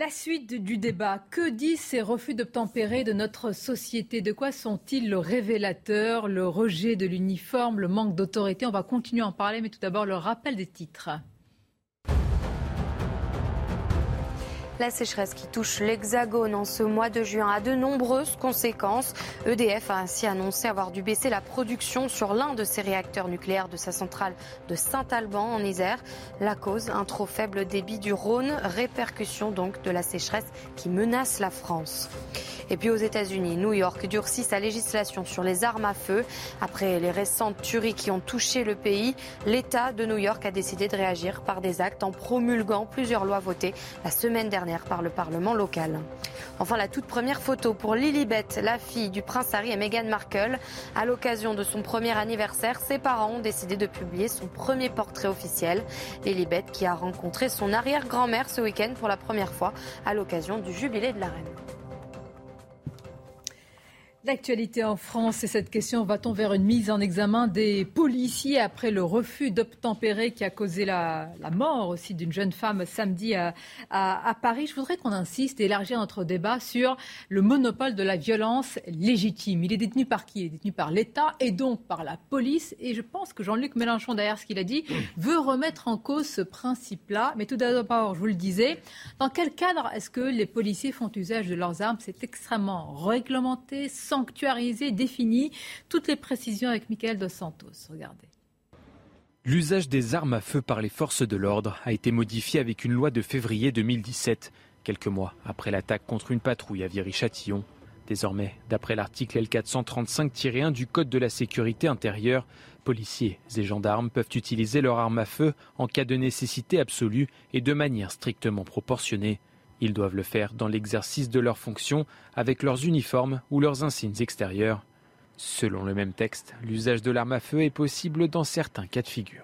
S1: La suite du débat. Que disent ces refus d'obtempérer de notre société? De quoi sont-ils le révélateur Le rejet de l'uniforme, le manque d'autorité? On va continuer à en parler, mais tout d'abord le rappel des titres.
S16: La sécheresse qui touche l'Hexagone en ce mois de juin a de nombreuses conséquences. EDF a ainsi annoncé avoir dû baisser la production sur l'un de ses réacteurs nucléaires de sa centrale de Saint-Alban en Isère. La cause, un trop faible débit du Rhône, répercussion donc de la sécheresse qui menace la France. Et puis aux États-Unis, New York durcit sa législation sur les armes à feu. Après les récentes tueries qui ont touché le pays, l'État de New York a décidé de réagir par des actes en promulguant plusieurs lois votées la semaine dernière par le Parlement local. Enfin, la toute première photo pour Lilibet, la fille du prince Harry et Meghan Markle. À l'occasion de son premier anniversaire, ses parents ont décidé de publier son premier portrait officiel. Lilibet qui a rencontré son arrière-grand-mère ce week-end pour la première fois à l'occasion du jubilé de la reine.
S1: L'actualité en France, c'est cette question. Va-t-on vers une mise en examen des policiers après le refus d'obtempérer qui a causé la, mort aussi d'une jeune femme samedi à, à, Paris? Je voudrais qu'on insiste et élargir notre débat sur le monopole de la violence légitime. Il est détenu par qui? Il est détenu par l'État et donc par la police. Et je pense que Jean-Luc Mélenchon, derrière ce qu'il a dit, veut remettre en cause ce principe-là. Mais tout d'abord, je vous le disais, dans quel cadre est-ce que les policiers font usage de leurs armes? C'est extrêmement réglementé sanctuarisé, défini. Toutes les précisions avec Michael Dos Santos. Regardez.
S12: L'usage des armes à feu par les forces de l'ordre a été modifié avec une loi de février 2017, quelques mois après l'attaque contre une patrouille à Viry-Châtillon. Désormais, d'après l'article L435-1 du Code de la sécurité intérieure, policiers et gendarmes peuvent utiliser leur arme à feu en cas de nécessité absolue et de manière strictement proportionnée. Ils doivent le faire dans l'exercice de leurs fonctions avec leurs uniformes ou leurs insignes extérieurs. Selon le même texte, l'usage de l'arme à feu est possible dans certains cas de figure.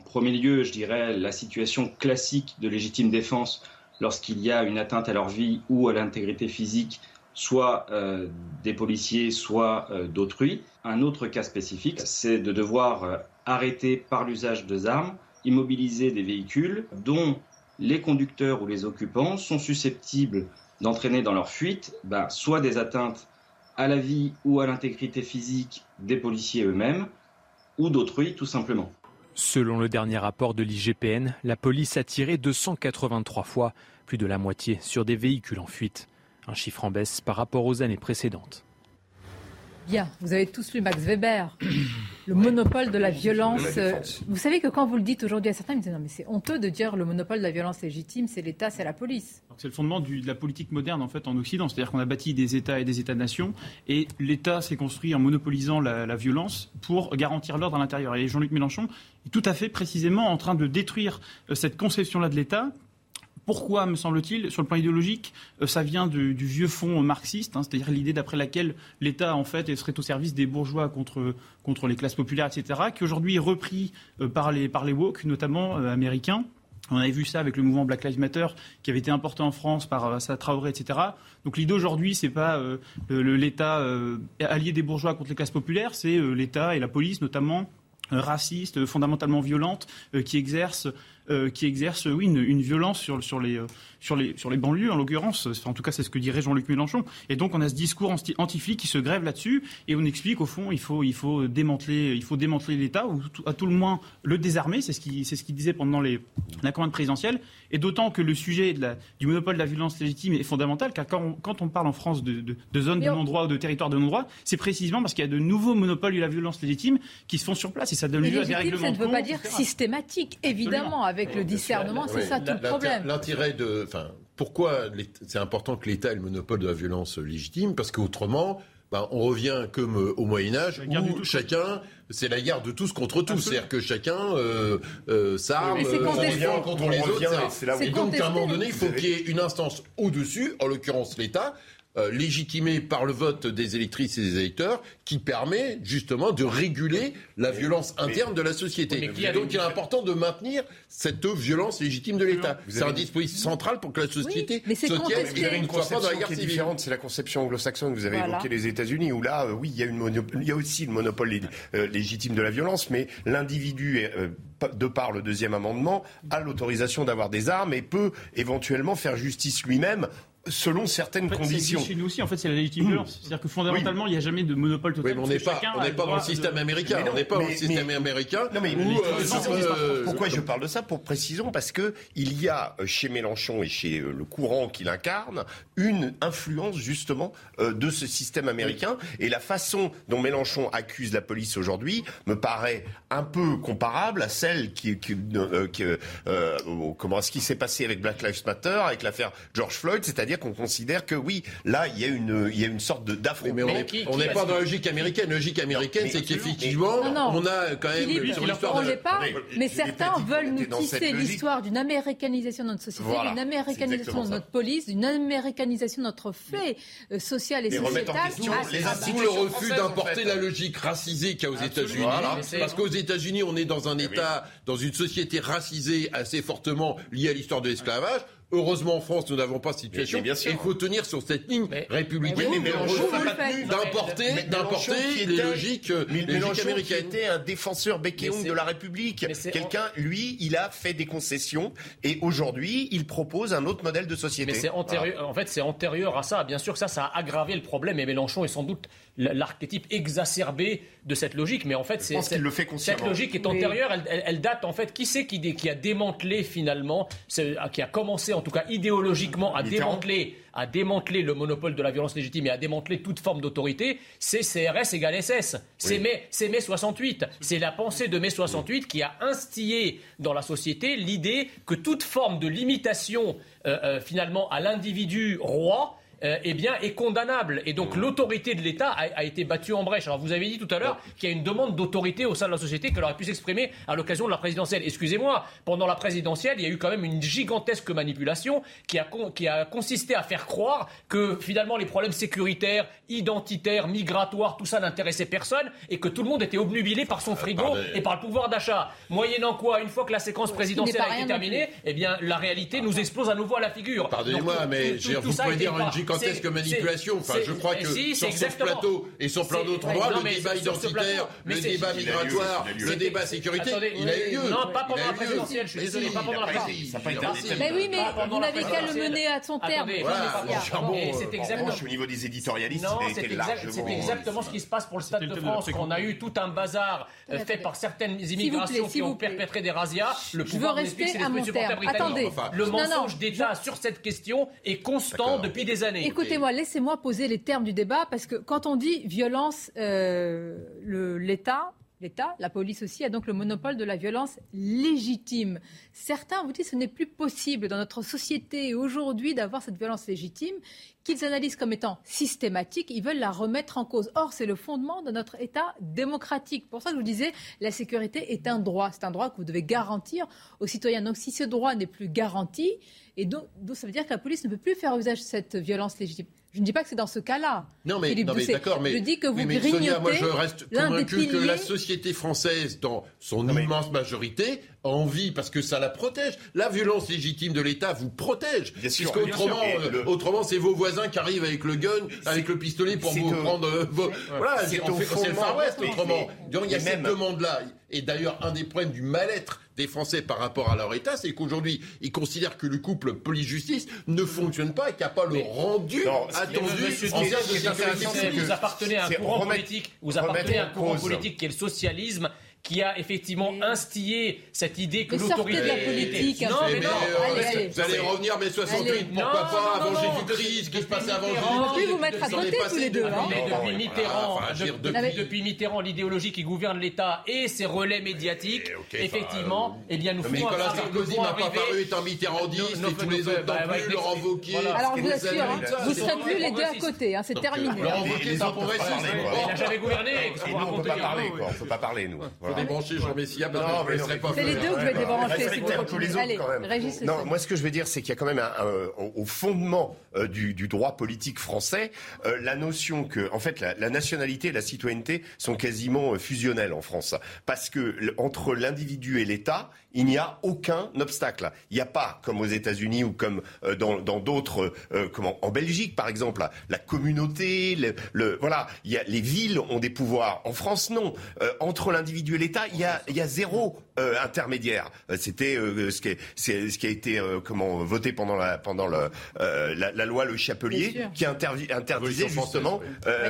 S19: En premier lieu, je dirais la situation classique de légitime défense lorsqu'il y a une atteinte à leur vie ou à l'intégrité physique, soit euh, des policiers, soit euh, d'autrui. Un autre cas spécifique, c'est de devoir euh, arrêter par l'usage des armes, immobiliser des véhicules dont les conducteurs ou les occupants sont susceptibles d'entraîner dans leur fuite ben, soit des atteintes à la vie ou à l'intégrité physique des policiers eux-mêmes, ou d'autrui tout simplement.
S12: Selon le dernier rapport de l'IGPN, la police a tiré 283 fois, plus de la moitié, sur des véhicules en fuite. Un chiffre en baisse par rapport aux années précédentes.
S1: Bien, vous avez tous lu Max Weber, le monopole de la violence. vous savez que quand vous le dites aujourd'hui à certains, ils me disent non mais c'est honteux de dire le monopole de la violence légitime, c'est l'État, c'est la police.
S17: C'est le fondement de la politique moderne en fait en Occident, c'est-à-dire qu'on a bâti des États et des États-nations et l'État s'est construit en monopolisant la, la violence pour garantir l'ordre à l'intérieur. Et Jean-Luc Mélenchon est tout à fait précisément en train de détruire euh, cette conception-là de l'État pourquoi, me semble-t-il, sur le plan idéologique, euh, ça vient du, vieux fond marxiste, hein, c'est-à-dire l'idée d'après laquelle l'État, en fait, serait au service des bourgeois contre, contre les classes populaires, etc., qui aujourd'hui est repris euh, par, les, par les woke, notamment euh, américains. On avait vu ça avec le mouvement Black Lives Matter qui avait été importé en France par Assa Traoré, etc. Donc l'idée aujourd'hui, c'est pas l'État allié des bourgeois contre les classes populaires, c'est l'État et la police notamment raciste, fondamentalement violente, qui exerce euh, qui exerce oui, une, violence sur, sur, les, euh, sur, les, sur les banlieues, en l'occurrence. en tout cas, c'est ce que dirait Jean-Luc Mélenchon. Et donc, on a ce discours anti-flic qui se grève là-dessus, et on explique, au fond, il faut, il faut démanteler, il faut démanteler l'État, ou à tout le moins le désarmer. C'est ce qu'il ce disait pendant les, la commande présidentielle. Et d'autant que le sujet de la, du monopole de la violence légitime est fondamental, car quand on, quand on parle en France de, de, de zones de non-droit ou de territoires de non-droit, c'est précisément parce qu'il y a de nouveaux monopoles de la violence légitime qui se font sur place, et ça donne lieu à des règlements.
S1: Ça ne veut pas dire systématique, évidemment, avec le discernement, c'est ça tout le problème.
S10: L'intérêt de, enfin, pourquoi c'est important que l'État ait le monopole de la violence légitime? Parce qu'autrement, ben, on revient comme euh, au Moyen Âge où chacun, c'est la guerre de tous contre tous, c'est-à-dire que chacun euh, euh, s'arme, euh, contre les autres. Et donc à un moment donné, il faut qu'il y ait une instance au-dessus, en l'occurrence l'État, euh, légitimé par le vote des électrices et des électeurs qui permet justement de réguler la violence interne de la société. Donc il est important de maintenir cette violence légitime de l'État. C'est un dispositif central pour que la société se tienne
S14: et ne soit pas dans la guerre civile. différente, c'est la conception anglo-saxonne. Vous avez évoqué les États-Unis où là, euh, oui, il y, a une il y a aussi le monopole euh, légitime de la violence, mais l'individu de par le deuxième amendement, a l'autorisation d'avoir des armes et peut éventuellement faire justice lui-même selon certaines conditions.
S17: Chez nous aussi, en fait, c'est la légitime violence. C'est-à-dire que fondamentalement, il n'y a jamais de monopole total.
S10: Oui, mais on n'est pas, on n'est pas dans le système américain. on n'est pas dans le système américain. Non, mais euh,
S14: pourquoi je parle de ça Pour précision, parce que il y a euh, chez Mélenchon et chez euh, le courant qu'il incarne une influence justement de ce système américain et la façon dont Mélenchon accuse la police aujourd'hui me paraît un peu comparable à celle qui, qui, qui comment ce qui s'est passé avec Black Lives Matter, avec l'affaire George Floyd, c'est-à-dire c'est-à-dire qu'on considère que oui, là, il y a une, il y a une sorte d'affrontement.
S10: Mais, on n'est pas dans la logique américaine. La logique américaine, c'est qu'effectivement, on a quand même
S1: sur l'histoire de... pas, mais certains veulent nous tisser l'histoire d'une américanisation de notre société, d'une américanisation de notre police, d'une américanisation de notre fait euh, social et sociétal.
S10: Tout le refus d'importer la logique racisée qu'il y a aux États-Unis. Parce qu'aux États-Unis, on est dans un eh État, dans une société racisée assez fortement liée à l'histoire de l'esclavage. Heureusement, en France, nous n'avons pas cette situation. il faut tenir sur cette ligne républicaine d'importer, d'importer les logiques,
S14: les logiques américaines. Qui était un défenseur béquéon de la République. Quelqu'un, lui, il a fait des concessions et aujourd'hui, il propose un autre modèle de société.
S15: Mais c'est antérieur. En fait, c'est antérieur à ça. Bien sûr, ça, ça a aggravé le problème. Et Mélenchon est sans doute l'archétype exacerbé de cette logique. Mais en fait, c'est
S14: cette, le fait
S15: cette logique est antérieure. Elle, date en fait. Qui c'est qui, qui, a démantelé finalement, qui a commencé en tout cas idéologiquement à démanteler, à démanteler le monopole de la violence légitime et à démanteler toute forme d'autorité C'est CRS égale SS. C'est mai, mai 68. C'est la pensée de mai 68 qui a instillé dans la société l'idée que toute forme de limitation euh, euh, finalement à l'individu roi euh, eh bien, est condamnable. Et donc, l'autorité de l'État a, été battue en brèche. Alors, vous avez dit tout à l'heure qu'il y a une demande d'autorité au sein de la société qu'elle aurait pu s'exprimer à l'occasion de la présidentielle. Excusez-moi, pendant la présidentielle, il y a eu quand même une gigantesque manipulation qui a, qui a consisté à faire croire que finalement les problèmes sécuritaires, identitaires, migratoires, tout ça n'intéressait personne et que tout le monde était obnubilé par son frigo et par le pouvoir d'achat. Moyennant quoi, une fois que la séquence présidentielle a été terminée, eh bien, la réalité nous explose à nouveau à la figure.
S10: Pardonnez-moi, mais vous pouvez dire une gigantesque manipulation. Enfin, je crois que sur ce plateau et sur plein d'autres endroits, le débat identitaire, le débat migratoire, le débat sécurité, il a eu lieu.
S15: Non, pas pendant la présidentielle, je suis désolé, pas pendant la présidentielle.
S1: Mais oui, mais vous n'avez qu'à le mener à son terme.
S14: C'est exactement. Au niveau des éditorialistes,
S15: c'est exactement ce qui se passe pour le Stade de France. On a eu tout un bazar euh, fait par certaines immigrations qui ont perpétré des razzias.
S1: Le pouvoir rester à mon terme. Attendez.
S15: Le mensonge d'État sur cette question est constant depuis des années.
S1: Écoutez-moi, laissez-moi poser les termes du débat parce que quand on dit violence, euh, l'État l'État, la police aussi, a donc le monopole de la violence légitime. Certains vous disent que ce n'est plus possible dans notre société aujourd'hui d'avoir cette violence légitime, qu'ils analysent comme étant systématique, ils veulent la remettre en cause. Or, c'est le fondement de notre État démocratique. Pour ça je vous disais, la sécurité est un droit. C'est un droit que vous devez garantir aux citoyens. Donc, si ce droit n'est plus garanti, et donc, ça veut dire que la police ne peut plus faire usage de cette violence légitime. Je ne dis pas que c'est dans ce cas-là.
S10: Non, mais, d'accord, mais
S1: je dis que vous
S10: mais, Sonia, moi je reste convaincu que la société française, dans son immense majorité, envie parce que ça la protège. La violence légitime de l'État vous protège. Bien sûr, autrement, euh, autrement c'est vos voisins qui arrivent avec le gun, avec le pistolet pour vous prendre. Euh, vos... Voilà, c'est le Far West autrement. Donc, il y a cette demande-là. Et d'ailleurs, un des problèmes du mal-être des Français par rapport à leur État, c'est qu'aujourd'hui, ils considèrent que le couple police-justice ne fonctionne pas et qu'il n'y a pas le rendu attendu
S15: Vous appartenez à un courant politique, vous appartenez à un courant politique qui est le socialisme qui a effectivement instillé cette idée que l'autorité
S1: de la politique.
S10: Non, mais, non, allez, vous allez revenir mai 68, pourquoi pas, avant Jésus-Christ, ce qui se passait avant Jésus-Christ.
S1: On plus vous mettre à côté tous les deux. Hein.
S15: Mais depuis Mitterrand, depuis Mitterrand, l'idéologie qui gouverne l'État et ses relais médiatiques, effectivement, eh bien nous
S10: faisons Nicolas Sarkozy n'a pas paru étant mitterrandiste et tous les autres non plus, Laurent Wauquiez.
S1: Alors vous assure, hein, vous ne serez plus les deux à côté, hein, c'est terminé.
S10: Laurent Wauquiez, c'est un progressiste.
S15: Il n'a jamais gouverné.
S14: On ne peut pas parler, on ne peut pas parler, nous
S10: débrancher Jean Messia parce que je ne serais pas
S1: C'est les deux que je vais débrancher. Si vous
S14: tous les autres, quand même. non, moi, ce que je veux dire, c'est qu'il y a quand même au fondement euh, du, droit politique français euh, la notion que, en fait, la, nationalité et la citoyenneté sont quasiment euh, fusionnelles en France. Parce que entre l'individu et l'État, il n'y a aucun obstacle. Il n'y a pas, comme aux États-Unis ou comme dans d'autres, comment, en Belgique par exemple, la, communauté, le, voilà, il y a, les villes ont des pouvoirs. En France, non. entre l'individu et l'État, il il y a zéro euh, intermédiaire. Euh, c'était euh, ce, qui ce qui a été comment voté pendant la pendant le, la, la, loi Le Chapelier, qui interdisait justement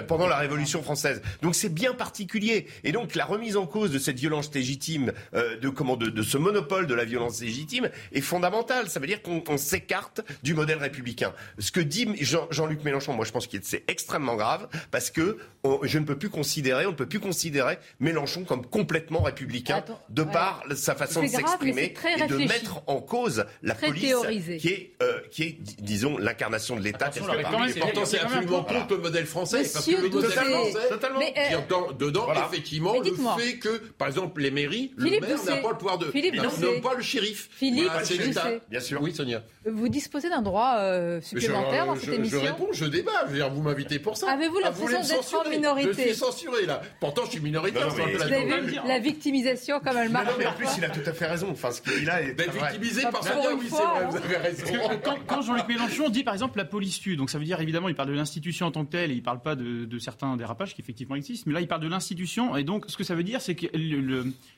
S14: pendant la Révolution française. Donc c'est bien particulier. Et donc la remise en cause de cette violence légitime, de comment de, de, ce monopole de la violence légitime est fondamentale. Ça veut dire qu'on s'écarte du modèle républicain. Ce que dit Jean-Luc Mélenchon, moi je pense que c'est extrêmement grave parce que je ne peux plus considérer, on ne peut plus considérer Mélenchon comme complètement républicain de part par sa façon de s'exprimer et de mettre en cause la police qui est, euh, qui est, disons, l'incarnation de l'État.
S10: Pourtant, c'est absolument contre le modèle français. parce que le modèle français, totalement, qui entend dedans, effectivement, le fait que, par exemple, les mairies, le maire n'a pas le pouvoir de... Philippe n'a pas le shérif.
S1: Philippe, c'est
S10: l'État. Bien sûr. Oui, Sonia.
S1: Vous disposez d'un droit euh, supplémentaire dans cette émission
S10: Je réponds, je débat. Je veux dire, vous m'invitez pour ça.
S1: Avez-vous l'impression d'être en minorité
S10: Je suis censuré, là. Pourtant, je suis minoritaire le
S1: plateau. La victimisation, comme elle marche.
S14: Mais en plus, il a tout à fait raison. Enfin, ce qu'il a est.
S10: D'être victimisé par Sonia, oui, c'est vrai, vous avez raison.
S17: Quand Jean-Luc Mélenchon dit, par exemple, la police tue, donc ça veut dire, évidemment, il parle de l'institution en tant que telle et il ne parle pas de certains dérapages qui effectivement existent. Mais là, il parle de l'institution. Et donc, ce que ça veut dire, c'est que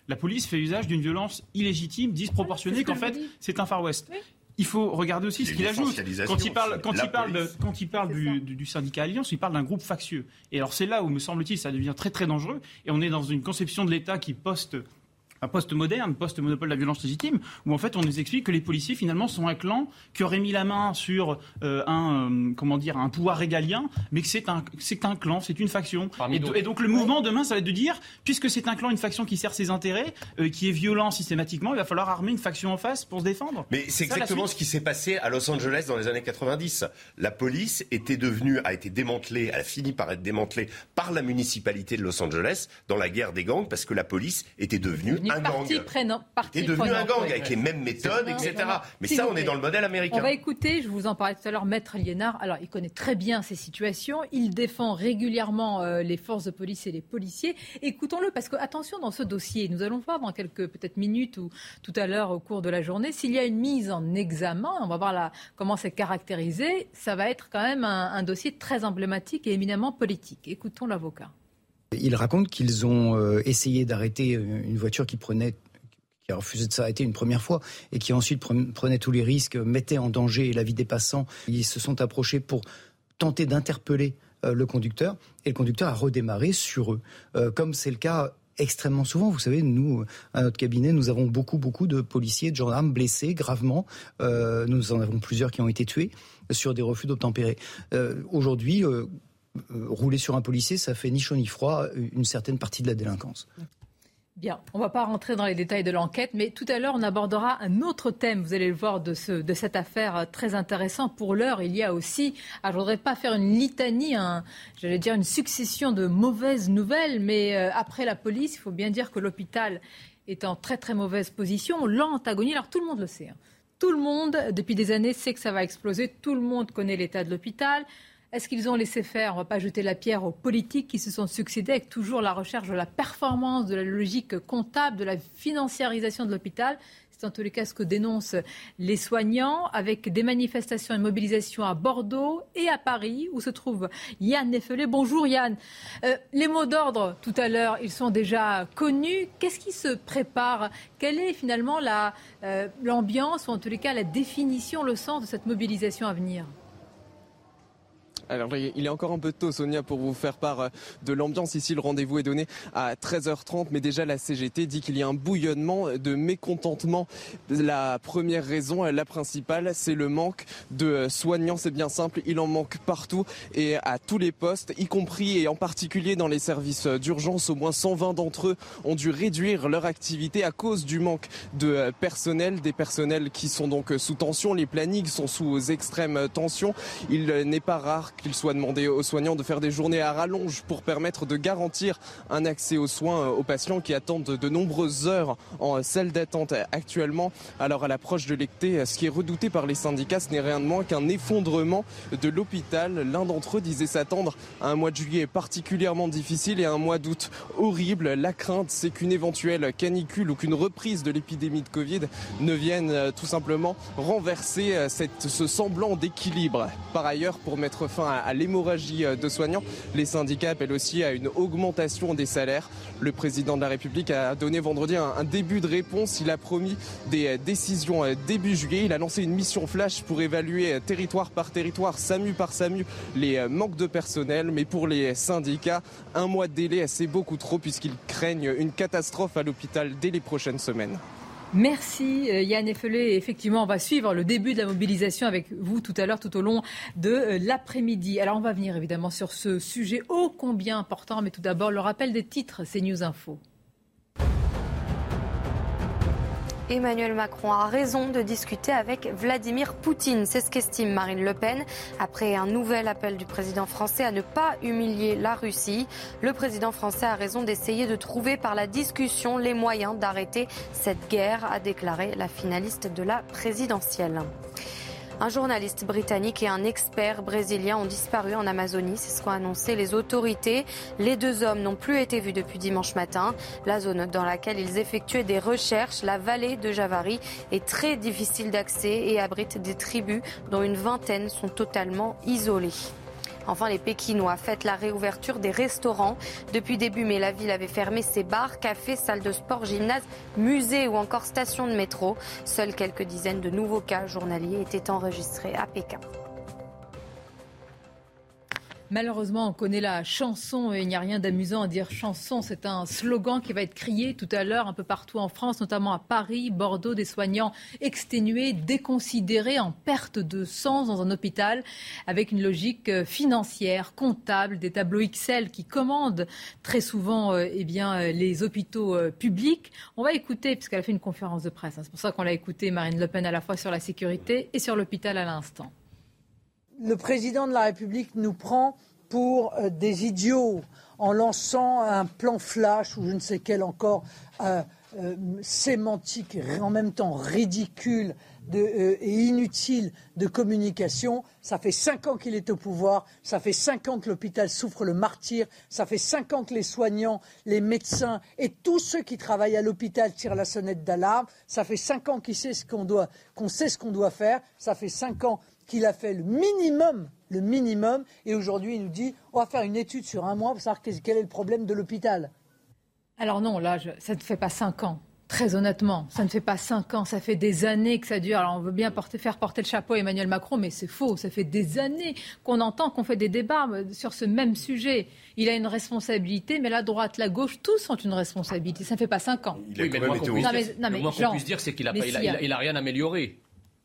S17: la police fait usage d'une violence illégitime, disproportionnée, qu'en fait, c'est un Far West il faut regarder aussi ce qu'il ajoute. Quand il parle, quand il parle, quand il parle du, du, syndicat Alliance, il parle d'un groupe factieux. Et alors c'est là où, me semble-t-il, ça devient très très dangereux. Et on est dans une conception de l'État qui poste un poste moderne, poste monopole de la violence légitime, où en fait on nous explique que les policiers finalement sont un clan qui aurait mis la main sur euh, un euh, comment dire un pouvoir régalien, mais que c'est un c'est un clan, c'est une faction. Et, donc le mouvement demain, ça va être de dire, puisque c'est un clan, une faction qui sert ses intérêts, euh, qui est violent systématiquement, il va falloir armer une faction en face pour se défendre.
S14: Mais c'est exactement ce qui s'est passé à Los Angeles dans les années 90. La police était devenue, a été démantelée, a fini par être démantelée par la municipalité de Los Angeles dans la guerre des gangs parce que la police était devenue un gang.
S1: Prenant,
S14: est devenu un gang avec les mêmes méthodes, etc. Mais ça, on est dans le modèle américain.
S1: On va écouter, je vous en parlais tout à l'heure, Maître Liénard. Alors, il connaît très bien ces situations. Il défend régulièrement euh, les forces de police et les policiers. Écoutons-le, parce que, attention, dans ce dossier, nous allons voir dans quelques peut-être minutes ou tout à l'heure au cours de la journée, s'il y a une mise en examen, on va voir là comment c'est caractérisé, ça va être quand même un, un dossier très emblématique et éminemment politique. Écoutons l'avocat.
S20: Ils racontent qu'ils ont euh, essayé d'arrêter une voiture qui prenait qui a refusé de s'arrêter une première fois et qui ensuite prenait tous les risques, mettait en danger la vie des passants. Ils se sont approchés pour tenter d'interpeller euh, le conducteur et le conducteur a redémarré sur eux, euh, comme c'est le cas extrêmement souvent. Vous savez, nous, à notre cabinet, nous avons beaucoup, beaucoup de policiers, de gendarmes blessés gravement. nous en avons plusieurs qui ont été tués sur des refus d'obtempérer. Aujourd'hui, euh, rouler sur un policier, ça fait ni chaud ni froid une certaine partie de la délinquance.
S1: Bien, on ne va pas rentrer dans les détails de l'enquête, mais tout à l'heure, on abordera un autre thème, vous allez le voir, de, ce, de cette affaire euh, très intéressant. Pour l'heure, il y a aussi, alors je ne voudrais pas faire une litanie, j'allais dire une succession de mauvaises nouvelles, mais euh, après la police, il faut bien dire que l'hôpital est en très très mauvaise position, lente agonie, alors tout le monde le sait. Hein. Tout le monde, depuis des années, sait que ça va exploser, tout le monde connaît l'état de l'hôpital. Est-ce qu'ils ont laissé faire On ne va pas jeter la pierre aux politiques qui se sont succédés avec toujours la recherche de la performance, de la logique comptable, de la financiarisation de l'hôpital? C'est en tous les cas ce que dénoncent les soignants, avec des manifestations et mobilisations à Bordeaux et à Paris, où se trouve Yann Effelé. Bonjour Yann. Euh, les mots d'ordre, tout à l'heure, ils sont déjà connus. Qu'est-ce qui se prépare? Quelle est finalement euh, l'ambiance, ou en tous les cas la définition, le sens de cette mobilisation à venir?
S21: Alors il est encore un peu tôt Sonia pour vous faire part euh, de l'ambiance ici. Le rendez-vous est donné à 13h30 mais déjà la CGT dit qu'il y a un bouillonnement de mécontentement. La première raison, la principale, c'est le manque de soignants. C'est bien simple, il en manque partout et à tous les postes, y compris et en particulier dans les services d'urgence. Au moins 120 d'entre eux ont dû réduire leur activité à cause du manque de personnel, des personnels qui sont donc sous tension. Les plannings sont sous extrême tension. Il n'est pas rare qu'il soit demandé aux soignants de faire des journées à rallonge pour permettre de garantir un accès aux soins aux patients qui attendent de nombreuses heures en salle d'attente actuellement. Alors à l'approche de l'été, ce qui est redouté par les syndicats, ce n'est rien de moins qu'un effondrement de l'hôpital. L'un d'entre eux disait s'attendre à un mois de juillet particulièrement difficile et un mois d'août horrible. La crainte, c'est qu'une éventuelle canicule ou qu'une reprise de l'épidémie de Covid ne vienne euh, tout simplement renverser euh, ce semblant d'équilibre. Par ailleurs, pour mettre fin à, l'hémorragie euh, de soignants. Les syndicats appellent aussi à une augmentation des salaires. Le président de la République a donné vendredi un, début de réponse. Il a promis des euh, décisions euh, début juillet. Il a lancé une mission flash pour évaluer territoire par territoire, SAMU par SAMU, les manques de personnel. Mais pour les syndicats, un mois de délai, c'est beaucoup trop puisqu'ils craignent une catastrophe à l'hôpital dès les prochaines semaines.
S1: Merci euh, Yann Effelé. Effectivement, on va suivre le début de la mobilisation avec vous tout à l'heure, tout au long de euh, l'après-midi. Alors on va venir évidemment sur ce sujet ô combien important, mais tout d'abord le rappel des titres, c'est News Info.
S16: Emmanuel Macron a raison de discuter avec Vladimir Poutine. C'est ce qu'estime Marine Le Pen après un nouvel appel du président français à ne pas humilier la Russie. Le président français a raison d'essayer de trouver par la discussion les moyens d'arrêter cette guerre, a déclaré la finaliste de la présidentielle. Un journaliste britannique et un expert brésilien ont disparu en Amazonie. C'est ce qu'ont annoncé les autorités. Les deux hommes n'ont plus été vus depuis dimanche matin. La zone dans laquelle ils effectuaient des recherches, la vallée de Javari, est très difficile d'accès et abrite des tribus dont une vingtaine sont totalement isolées. Enfin, les Pékinois fêtent la réouverture des restaurants. Depuis début mai, la ville avait fermé ses bars, cafés, salles de sport, gymnases, musées ou encore stations de métro. Seules quelques dizaines de nouveaux cas journaliers étaient enregistrés à Pékin.
S1: Malheureusement, on connaît la chanson et il n'y a rien d'amusant à dire chanson. C'est un slogan qui va être crié tout à l'heure un peu partout en France, notamment à Paris, Bordeaux, des soignants exténués, déconsidérés, en perte de sens dans un hôpital, avec une logique euh, financière, comptable, des tableaux Excel qui commandent très souvent euh, eh bien, euh, les hôpitaux publics. On va écouter, puisqu'elle a fait une conférence de presse, hein, c'est pour ça qu'on l'a écouté, Marine Le Pen, à la fois sur la sécurité et sur l'hôpital à l'instant
S18: le président de la République nous prend pour euh, des idiots en lançant un plan flash ou je ne sais quel encore euh, euh, sémantique et en même temps ridicule et inutile de communication. Ça fait cinq ans qu'il est au pouvoir, ça fait cinq ans que l'hôpital souffre le martyr, ça fait cinq ans que les soignants, les médecins et tous ceux qui travaillent à l'hôpital tirent la sonnette d'alarme, ça fait cinq ans qu'on sait ce qu'on doit, qu'on sait ce qu'on doit faire, ça fait cinq ans qu'il a fait le minimum, le minimum, et aujourd'hui il nous dit on va faire une étude sur un mois pour savoir quel est le problème de l'hôpital.
S1: Alors non, là, ça ne fait pas cinq ans. Très honnêtement, ça ne fait pas cinq ans, ça fait des années que ça dure. Alors on veut bien faire porter le chapeau à Emmanuel Macron, mais c'est faux. Ça fait des années qu'on entend, qu'on fait des débats euh, sur ce même sujet. Il a une responsabilité, mais la droite, la gauche, tous ont une responsabilité. Ça ne fait pas cinq ans.
S15: Il a mais le moins qu'on puisse dire, c'est qu'il n'a rien amélioré.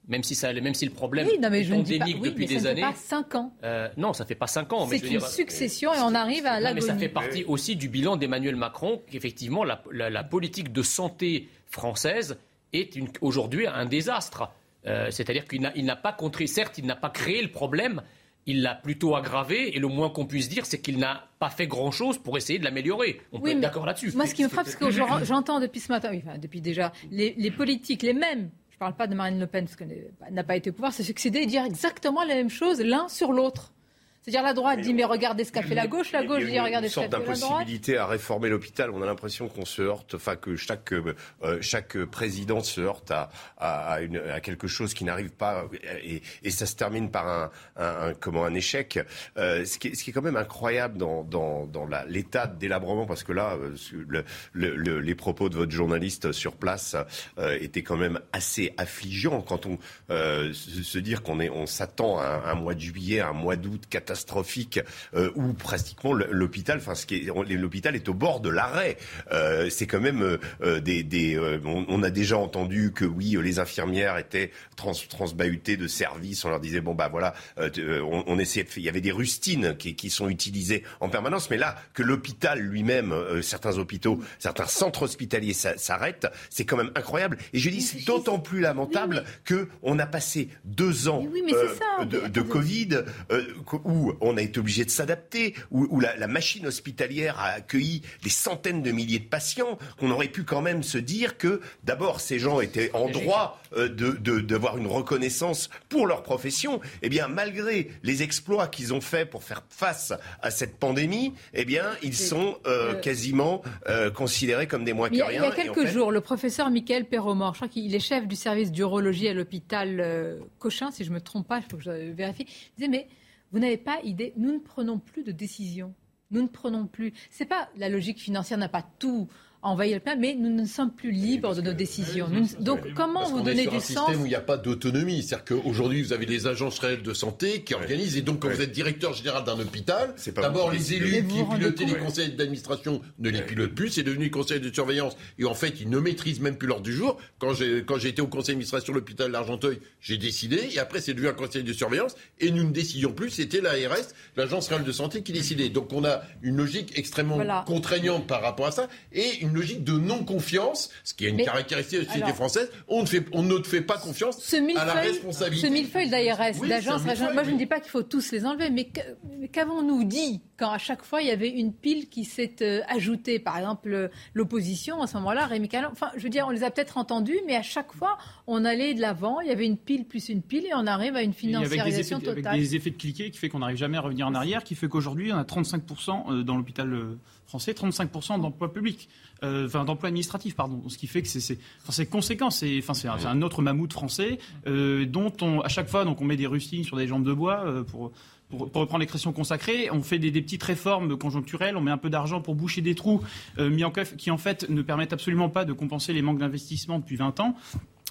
S15: Même si, ça, même si le problème
S1: oui, non, mais
S15: est endémique
S1: oui,
S15: depuis
S1: mais
S15: des
S1: ça
S15: années.
S1: Fait pas 5 ans.
S15: Euh, non, ça fait pas 5 ans.
S1: C'est une dire, succession et on arrive à l'agonie.
S15: Mais ça fait partie aussi du bilan d'Emmanuel Macron qu'effectivement la, la, politique de santé française est aujourd'hui un désastre. Euh, c'est-à-dire qu'il n'a pas contré, certes, il n'a pas créé le problème, il l'a plutôt aggravé et le moins qu'on puisse dire, c'est qu'il n'a pas fait grand-chose pour essayer de l'améliorer. On peut être d'accord là-dessus.
S1: Moi, ce qui me frappe, c'est que j'entends depuis ce matin, enfin, depuis déjà, les, les politiques, les mêmes parle pas de Marine Le Pen parce qu'elle n'a pas été au pouvoir, c'est succéder et dire exactement la même chose l'un sur l'autre. C'est-à-dire la droite dit mais regardez ce qu'a fait la gauche, la gauche dit regardez ce qu'a fait la droite.
S14: Une sorte d'impossibilité à réformer l'hôpital. On a l'impression qu'on se heurte, enfin que chaque euh, chaque président se heurte à, à, une, à quelque chose qui n'arrive pas et, et, ça se termine par un, un, comment un échec. Euh, ce, qui est, ce qui est quand même incroyable dans dans, dans l'état de délabrement parce que là euh, le, le, les propos de votre journaliste sur place euh, étaient quand même assez affligeants quand on euh, se, dire qu'on est on s'attend à un, mois de juillet, un mois d'août catastrophique catastrophique euh, où pratiquement l'hôpital, enfin ce qui est l'hôpital est au bord de l'arrêt. Euh, c'est quand même euh, des, des on, a déjà entendu que oui les infirmières étaient trans, transbahutées de services. On leur disait bon bah voilà, on, on, essayait de il y avait des rustines qui, qui sont utilisées en permanence, mais là que l'hôpital lui-même, certains hôpitaux, certains centres hospitaliers s'arrêtent, c'est quand même incroyable. Et je dis c'est d'autant plus lamentable que on a passé deux ans de, de, Covid où où on a été obligé de s'adapter, où, la, machine hospitalière a accueilli des centaines de milliers de patients, qu'on aurait pu quand même se dire que d'abord ces gens étaient en droit euh, de d'avoir une reconnaissance pour leur profession. Eh bien, malgré les exploits qu'ils ont faits pour faire face à cette pandémie, eh bien, ils sont euh, euh, quasiment considérés comme des moins que rien.
S1: Il y a quelques jours, le professeur Michael Perromort, je crois qu'il est chef du service d'urologie à l'hôpital Cochin, si je ne me trompe pas, il faut que je vérifie, disait mais vous n'avez pas idée, nous ne prenons plus de décisions. Nous ne prenons plus. C'est pas la logique financière n'a pas tout envahir le plan, mais nous ne sommes plus libres de nos décisions. donc, comment vous donnez du sens un
S10: système où il n'y a pas d'autonomie. C'est-à-dire qu'aujourd'hui, vous avez des agences réelles de santé qui organisent, et donc quand vous êtes directeur général d'un hôpital, d'abord les élus qui pilotaient les conseils d'administration ne les pilotent plus, c'est devenu conseil de surveillance, et en fait, ils ne maîtrisent même plus l'ordre du jour. Quand j'ai, quand été au conseil d'administration de l'hôpital d'Argenteuil, j'ai décidé, et après, c'est devenu un conseil de surveillance, et nous ne décidions plus, c'était l'ARS, l'agence réelle de santé, qui décidait. Donc on a une logique extrêmement contraignante par rapport à ça, et une une logique de non-confiance, ce qui est une caractéristique de la société française. On ne, fait, on ne fait pas confiance à la responsabilité.
S1: Ce millefeuille d'ARS, d'agence, moi je ne dis pas qu'il faut tous les enlever, mais qu'avons-nous dit quand à chaque fois il y avait une pile qui s'est euh, ajoutée? Par exemple, l'opposition, à ce moment-là, Rémi Calon, enfin, je veux dire, on les a peut-être entendus, mais à chaque fois, on allait de l'avant, il y avait une pile plus une pile, et on arrive à une financiarisation totale.
S17: Avec des effets de cliquet qui fait qu'on n'arrive jamais à revenir en arrière, qui fait qu'aujourd'hui, on a 35% euh, dans l'hôpital euh, français, 35% d'emploi public, euh, enfin d'emploi administratif, pardon. Ce qui fait que c'est enfin, conséquent, c'est enfin, un, un, autre mammouth français dont on, à chaque fois, donc on met des rustines sur des jambes de bois pour pour, reprendre l'expression consacrée, on fait des, petites réformes conjoncturelles, on met un peu d'argent pour boucher des trous mis en, qui en fait ne permettent absolument pas de compenser les manques d'investissement depuis 20 ans.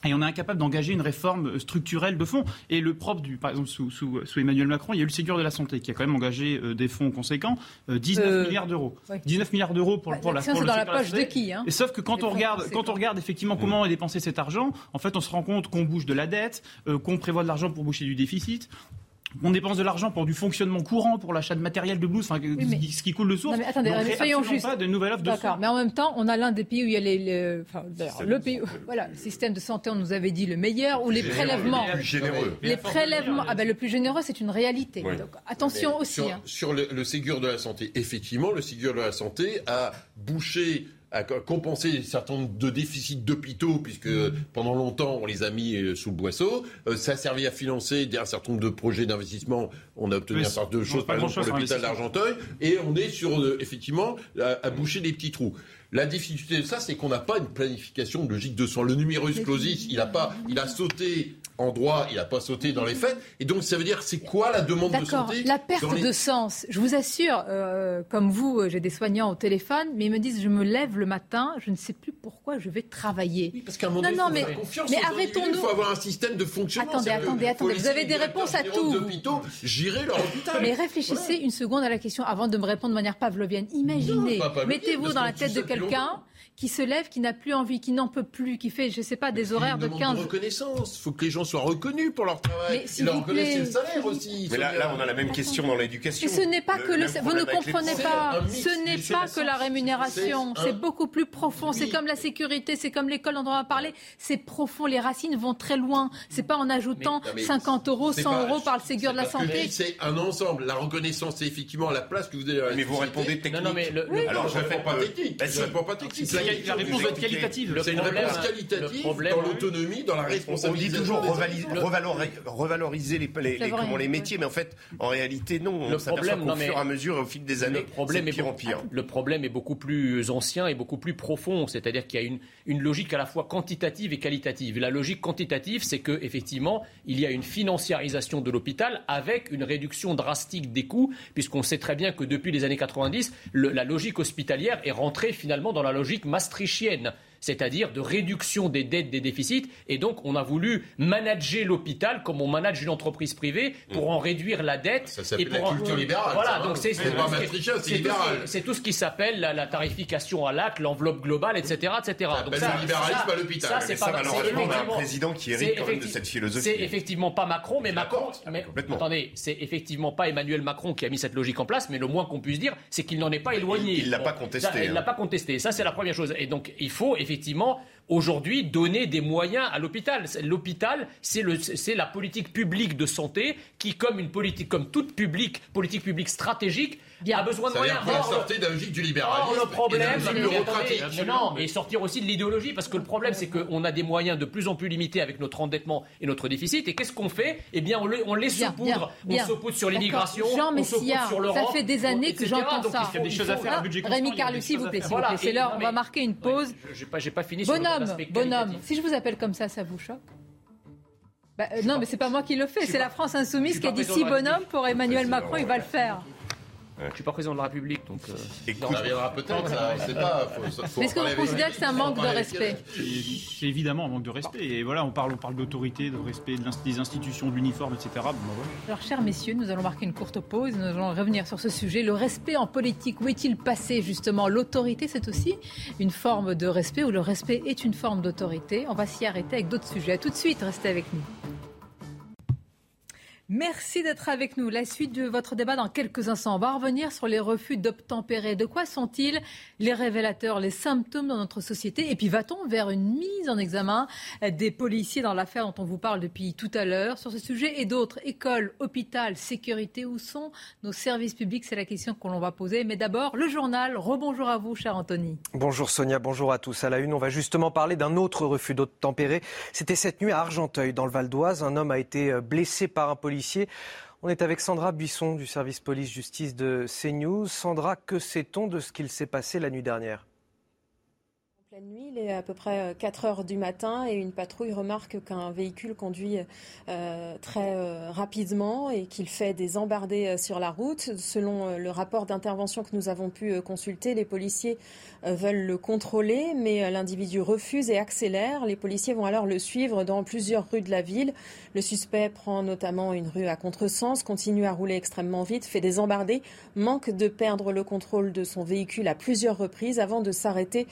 S17: Et on est incapable d'engager une réforme structurelle de fonds. Et le propre, du, par exemple, sous, sous, sous, Emmanuel Macron, il y a eu le Ségur de la Santé qui a quand même engagé euh, des fonds conséquents, 19 euh, euh, milliards d'euros. 19 milliards d'euros pour, pour la
S1: C'est dans la poche de qui hein
S17: Et sauf que quand on regarde, quand on regarde effectivement comment est dépensé cet argent, en fait, on se rend compte qu'on bouge de la dette, qu'on prévoit de l'argent pour boucher du déficit, on dépense de l'argent pour du fonctionnement courant, pour l'achat de matériel de blouse, enfin, ce qui coule de source.
S1: mais attendez,
S17: mais
S1: soyons justes.
S17: pas de nouvelles offres de
S1: D'accord, mais en même temps, on a l'un des pays où il y a les, enfin, le pays, voilà, le système de santé, on nous avait dit le meilleur, ou les prélèvements.
S10: Le plus généreux.
S1: Les prélèvements, ah ben le plus généreux, c'est une réalité. Donc, attention aussi.
S10: Sur,
S1: hein.
S10: sur le, le Ségur de la santé, effectivement, le Ségur de la santé a bouché à compenser un certain nombre de déficits d'hôpitaux, puisque pendant longtemps on les a mis euh, sous le boisseau. Euh, ça a servi à financer un certain nombre de projets d'investissement. On a obtenu un certain nombre de choses, par exemple pour l'hôpital d'Argenteuil, et on est sur euh, effectivement à, boucher des petits trous. La difficulté de ça, c'est qu'on n'a pas une planification logique de soins. Le numerus clausus, il a pas, il a sauté en droit, il n'a pas sauté dans les faits. Et donc, ça veut dire, c'est quoi la demande de santé
S1: La perte de sens. Je vous assure, euh, comme vous, euh, j'ai des soignants au téléphone, mais ils me disent, je me lève le matin, je ne sais plus pourquoi je vais travailler.
S10: Oui, parce qu'à un moment mais, faire confiance.
S1: Mais arrêtons-nous.
S10: Il faut avoir un système de fonctionnement.
S1: Attendez, attendez, attendez. Vous avez des réponses à tout.
S10: J'irai leur hôpital.
S1: Mais réfléchissez une seconde à la question avant de me répondre de manière pavlovienne. Imaginez, mettez-vous dans la tête de quelqu'un qui se lève, qui n'a plus envie, qui n'en peut plus, qui fait, je ne sais pas, des horaires de 15...
S10: de reconnaissance. Il faut que les gens soient reconnus pour leur travail. Mais, leur reconnaissent le salaire aussi.
S14: Mais là, on a la même question dans l'éducation.
S1: ce n'est pas que le... Vous ne comprenez pas. Ce n'est pas que la rémunération. C'est beaucoup plus profond. C'est comme la sécurité, c'est comme l'école dont on va parler. C'est profond. Les racines vont très loin. C'est pas en ajoutant 50 euros, 100 euros par le Ségur de la santé.
S10: C'est un ensemble. La reconnaissance, c'est effectivement la place que vous avez.
S14: Mais vous répondez technique. Non, mais
S10: Alors, je ne réponds pas technique. Je réponds pas technique
S17: la réponse doit être qualitative.
S10: C'est une réponse qualitative dans l'autonomie, dans la responsabilité.
S14: On dit toujours revaloriser les, les, métiers, mais en fait, en réalité, non. On s'aperçoit qu'au fur et à mesure, au fil des années, c'est pire en pire.
S15: Le problème est beaucoup plus ancien et beaucoup plus profond. C'est-à-dire qu'il y a une, une logique à la fois quantitative et qualitative. La logique quantitative, c'est qu'effectivement, il y a une financiarisation de l'hôpital avec une réduction drastique des coûts, puisqu'on sait très bien que depuis les années 90, la logique hospitalière est rentrée finalement dans la logique maastrichtienne c'est-à-dire de réduction des dettes, des déficits. Et donc, on a voulu manager l'hôpital comme on manage une entreprise privée pour mm. en réduire la dette.
S10: Ça s'appelle
S15: la
S10: culture libérale.
S15: Voilà, donc c'est tout ce qui s'appelle la, tarification à l'acte, l'enveloppe globale, etc., etc.
S10: Donc ça, le libéralisme à l'hôpital.
S14: Ça, c'est pas malheureusement on a un président qui hérite quand même de cette philosophie.
S15: C'est effectivement pas Macron, mais Macron. Mais, attendez, c'est effectivement pas Emmanuel Macron qui a mis cette logique en place, mais le moins qu'on puisse dire, c'est qu'il n'en est pas éloigné.
S14: Il l'a pas contesté.
S15: Il l'a hein. pas contesté. Ça, c'est la première chose. Et donc, il faut effectivement effectivement aujourd'hui donner des moyens à l'hôpital. L'hôpital, c'est la politique publique de santé qui, comme une politique, comme toute publique, politique publique stratégique, a besoin de moyens.
S10: Or, sortir de la logique du libéralisme.
S15: le problème, et non, et sortir aussi de l'idéologie, parce que le problème, c'est qu'on a des moyens de plus en plus limités avec notre endettement et notre déficit. Et qu'est-ce qu'on fait? Eh bien, on, les, on les saupoudre. On saupoudre sur l'immigration, on saupoudre sur l'Europe.
S1: Ça fait des années que j'entends ça.
S17: Il y a des choses à faire.
S1: Rémi Carlu, s'il vous plaît, s'il vous plaît. C'est l'heure. On va marquer une pause.
S15: J'ai pas fini.
S1: Bonhomme, bonhomme. Si je vous appelle comme ça, ça vous choque bah, euh, non, mais c'est pas moi qui le fais, c'est la France insoumise qui a dit si bonhomme pour Emmanuel Macron, il va le faire.
S15: Je ne suis pas président de la République, donc. Euh...
S10: Écoute, ça viendra peut-être, ça, on sait pas.
S1: Mais est-ce que vous considérez que c'est un manque de respect
S17: C'est évidemment un manque de respect. Et voilà, on parle, on parle d'autorité, de respect des institutions, de l'uniforme, etc. Bon,
S1: ben Alors, chers messieurs, nous allons marquer une courte pause. Nous allons revenir sur ce sujet. Le respect en politique, où est-il passé justement? L'autorité, c'est aussi une forme de respect, ou le respect est une forme d'autorité? On va s'y arrêter avec d'autres sujets. A tout de suite, restez avec nous. Merci d'être avec nous. La suite de votre débat dans quelques instants. On va revenir sur les refus d'obtempérer. De quoi sont-ils les révélateurs, les symptômes dans notre société? Et puis va-t-on vers une mise en examen des policiers dans l'affaire dont on vous parle depuis tout à l'heure? Sur ce sujet et d'autres, écoles, hôpital, sécurité, où sont nos services publics? C'est la question que l'on va poser. Mais d'abord, le journal. Rebonjour à vous, cher Anthony.
S2: Bonjour Sonia, bonjour à tous. À la une, on va justement parler d'un autre refus d'obtempérer. C'était cette nuit à Argenteuil, dans le Val d'Oise. Un homme a été blessé par un policier on est avec Sandra Buisson du service police-justice de CNews. Sandra, que sait-on de ce qu'il s'est passé la nuit dernière?
S11: Pleine nuit, il est à peu près 4 euh, heures du matin et une patrouille remarque qu'un véhicule conduit euh, très euh, rapidement et qu'il fait des embardées sur la route. Selon le rapport d'intervention que nous avons pu consulter, les policiers veulent le contrôler, mais l'individu refuse et accélère. Les policiers vont alors le suivre dans plusieurs rues de la ville. Le suspect prend notamment une rue à contresens, continue à rouler extrêmement vite, fait des embardées, manque de perdre le contrôle de son véhicule à plusieurs reprises avant de s'arrêter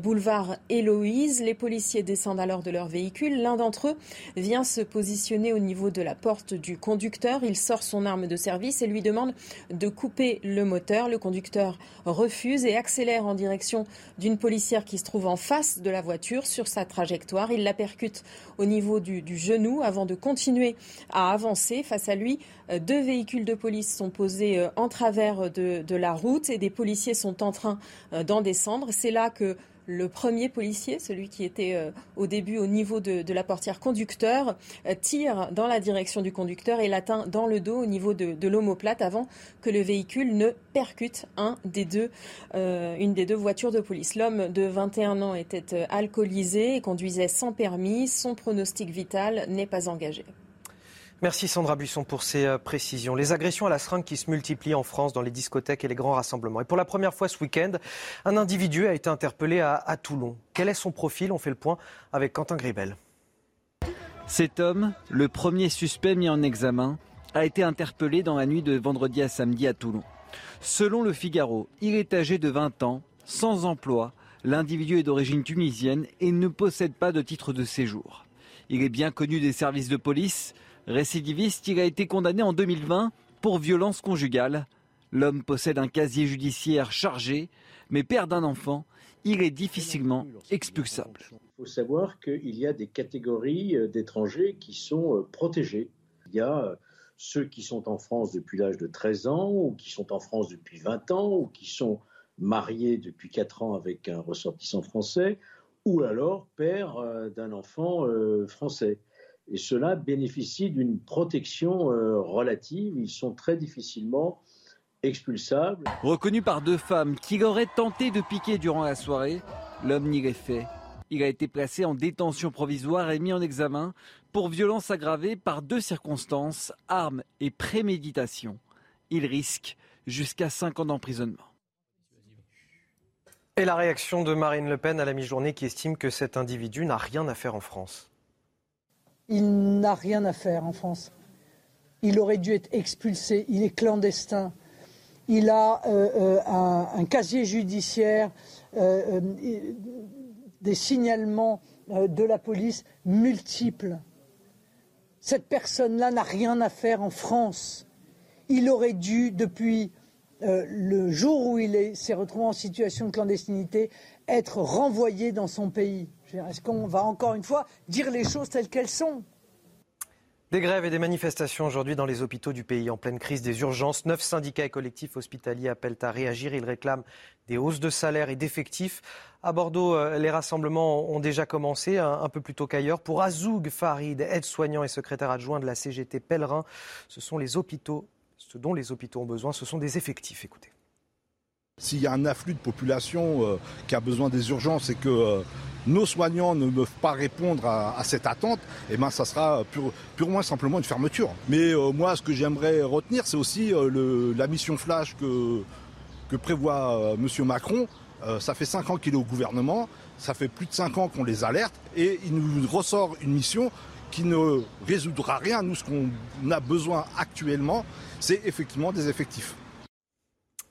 S11: boulevard boulevard Héloïse. Les policiers descendent alors de leur véhicule. L'un d'entre eux vient se positionner au niveau de la porte du conducteur. Il sort son arme de service et lui demande de couper le moteur. Le conducteur refuse et accélère en direction d'une policière qui se trouve en face de la voiture sur sa trajectoire. Il la percute au niveau du, genou avant de continuer à avancer. Face à lui, euh, deux véhicules de police sont posés euh, en travers de, de la route et des policiers sont en train euh, d'en descendre. C'est là que le premier policier, celui qui était euh, au début au niveau de, la portière conducteur, euh, tire dans la direction du conducteur et l'atteint dans le dos au niveau de, l'omoplate avant que le véhicule ne percute un des deux, euh, une des deux voitures de police. L'homme de 21 ans était alcoolisé et conduisait sans permis. Son pronostic vital n'est pas engagé.
S2: Merci Sandra Buisson pour ces euh, précisions. Les agressions à la seringue qui se multiplient en France dans les discothèques et les grands rassemblements. Et pour la première fois ce week-end, un individu a été interpellé à, Toulon. Quel est son profil? On fait le point avec Quentin Gribel.
S6: Cet homme, le premier suspect mis en examen, a été interpellé dans la nuit de vendredi à samedi à Toulon. Selon le Figaro, il est âgé de 20 ans, sans emploi. L'individu est d'origine tunisienne et ne possède pas de titre de séjour. Il est bien connu des services de police. Récidiviste, il a été condamné en 2020 pour violence conjugale. L'homme possède un casier judiciaire chargé, mais père d'un enfant, il est difficilement expulsable.
S22: Il faut savoir qu'il y a des catégories euh, d'étrangers qui sont euh, protégés. Il y a euh, ceux qui sont en France depuis l'âge de 13 ans, ou qui sont en France depuis 20 ans, ou qui sont mariés depuis 4 ans avec un ressortissant français, ou alors père d'un enfant français et ceux-là bénéficient d'une protection euh, relative. Ils sont très difficilement expulsables.
S6: Reconnu par deux femmes qui auraient tenté de piquer durant la soirée, l'homme n'y est fait. Il a été placé en détention provisoire et mis en examen pour violence aggravée par deux circonstances, armes et préméditation. Il risque jusqu'à 5 ans d'emprisonnement.
S2: Et la réaction de Marine Le Pen à la mi-journée qui estime que cet individu n'a rien à faire en France
S18: il n'a rien à faire en France. Il aurait dû être expulsé, il est clandestin. Il a euh, euh, un, casier judiciaire, euh, des signalements de la police multiples. Cette personne-là n'a rien à faire en France. Il aurait dû, depuis le jour où il s'est retrouvé en situation de clandestinité, être renvoyé dans son pays. Est-ce qu'on va encore une fois dire les choses telles qu'elles sont?
S2: Des grèves et des manifestations aujourd'hui dans les hôpitaux du pays en pleine crise des urgences. Neuf syndicats et collectifs hospitaliers appellent à réagir. Ils réclament des hausses de salaire et d'effectifs. À Bordeaux, euh, les rassemblements ont déjà commencé un, peu plus tôt qu'ailleurs. Pour Azoug Farid, aide-soignant et secrétaire adjoint de la CGT Pèlerin, ce sont les hôpitaux, ce dont les hôpitaux ont besoin, ce sont des effectifs. Écoutez.
S23: S'il y a un afflux de population euh, qui a besoin des urgences et que euh, nos soignants ne peuvent pas répondre à, cette attente, eh ben, ça sera purement simplement une fermeture. Mais euh, moi, ce que j'aimerais retenir, c'est aussi la mission flash que, que prévoit M. Macron. ça fait cinq ans qu'il est au gouvernement, ça fait plus de cinq ans qu'on les alerte, et il nous ressort une mission qui ne résoudra rien. Nous, ce qu'on a besoin actuellement, c'est effectivement des effectifs.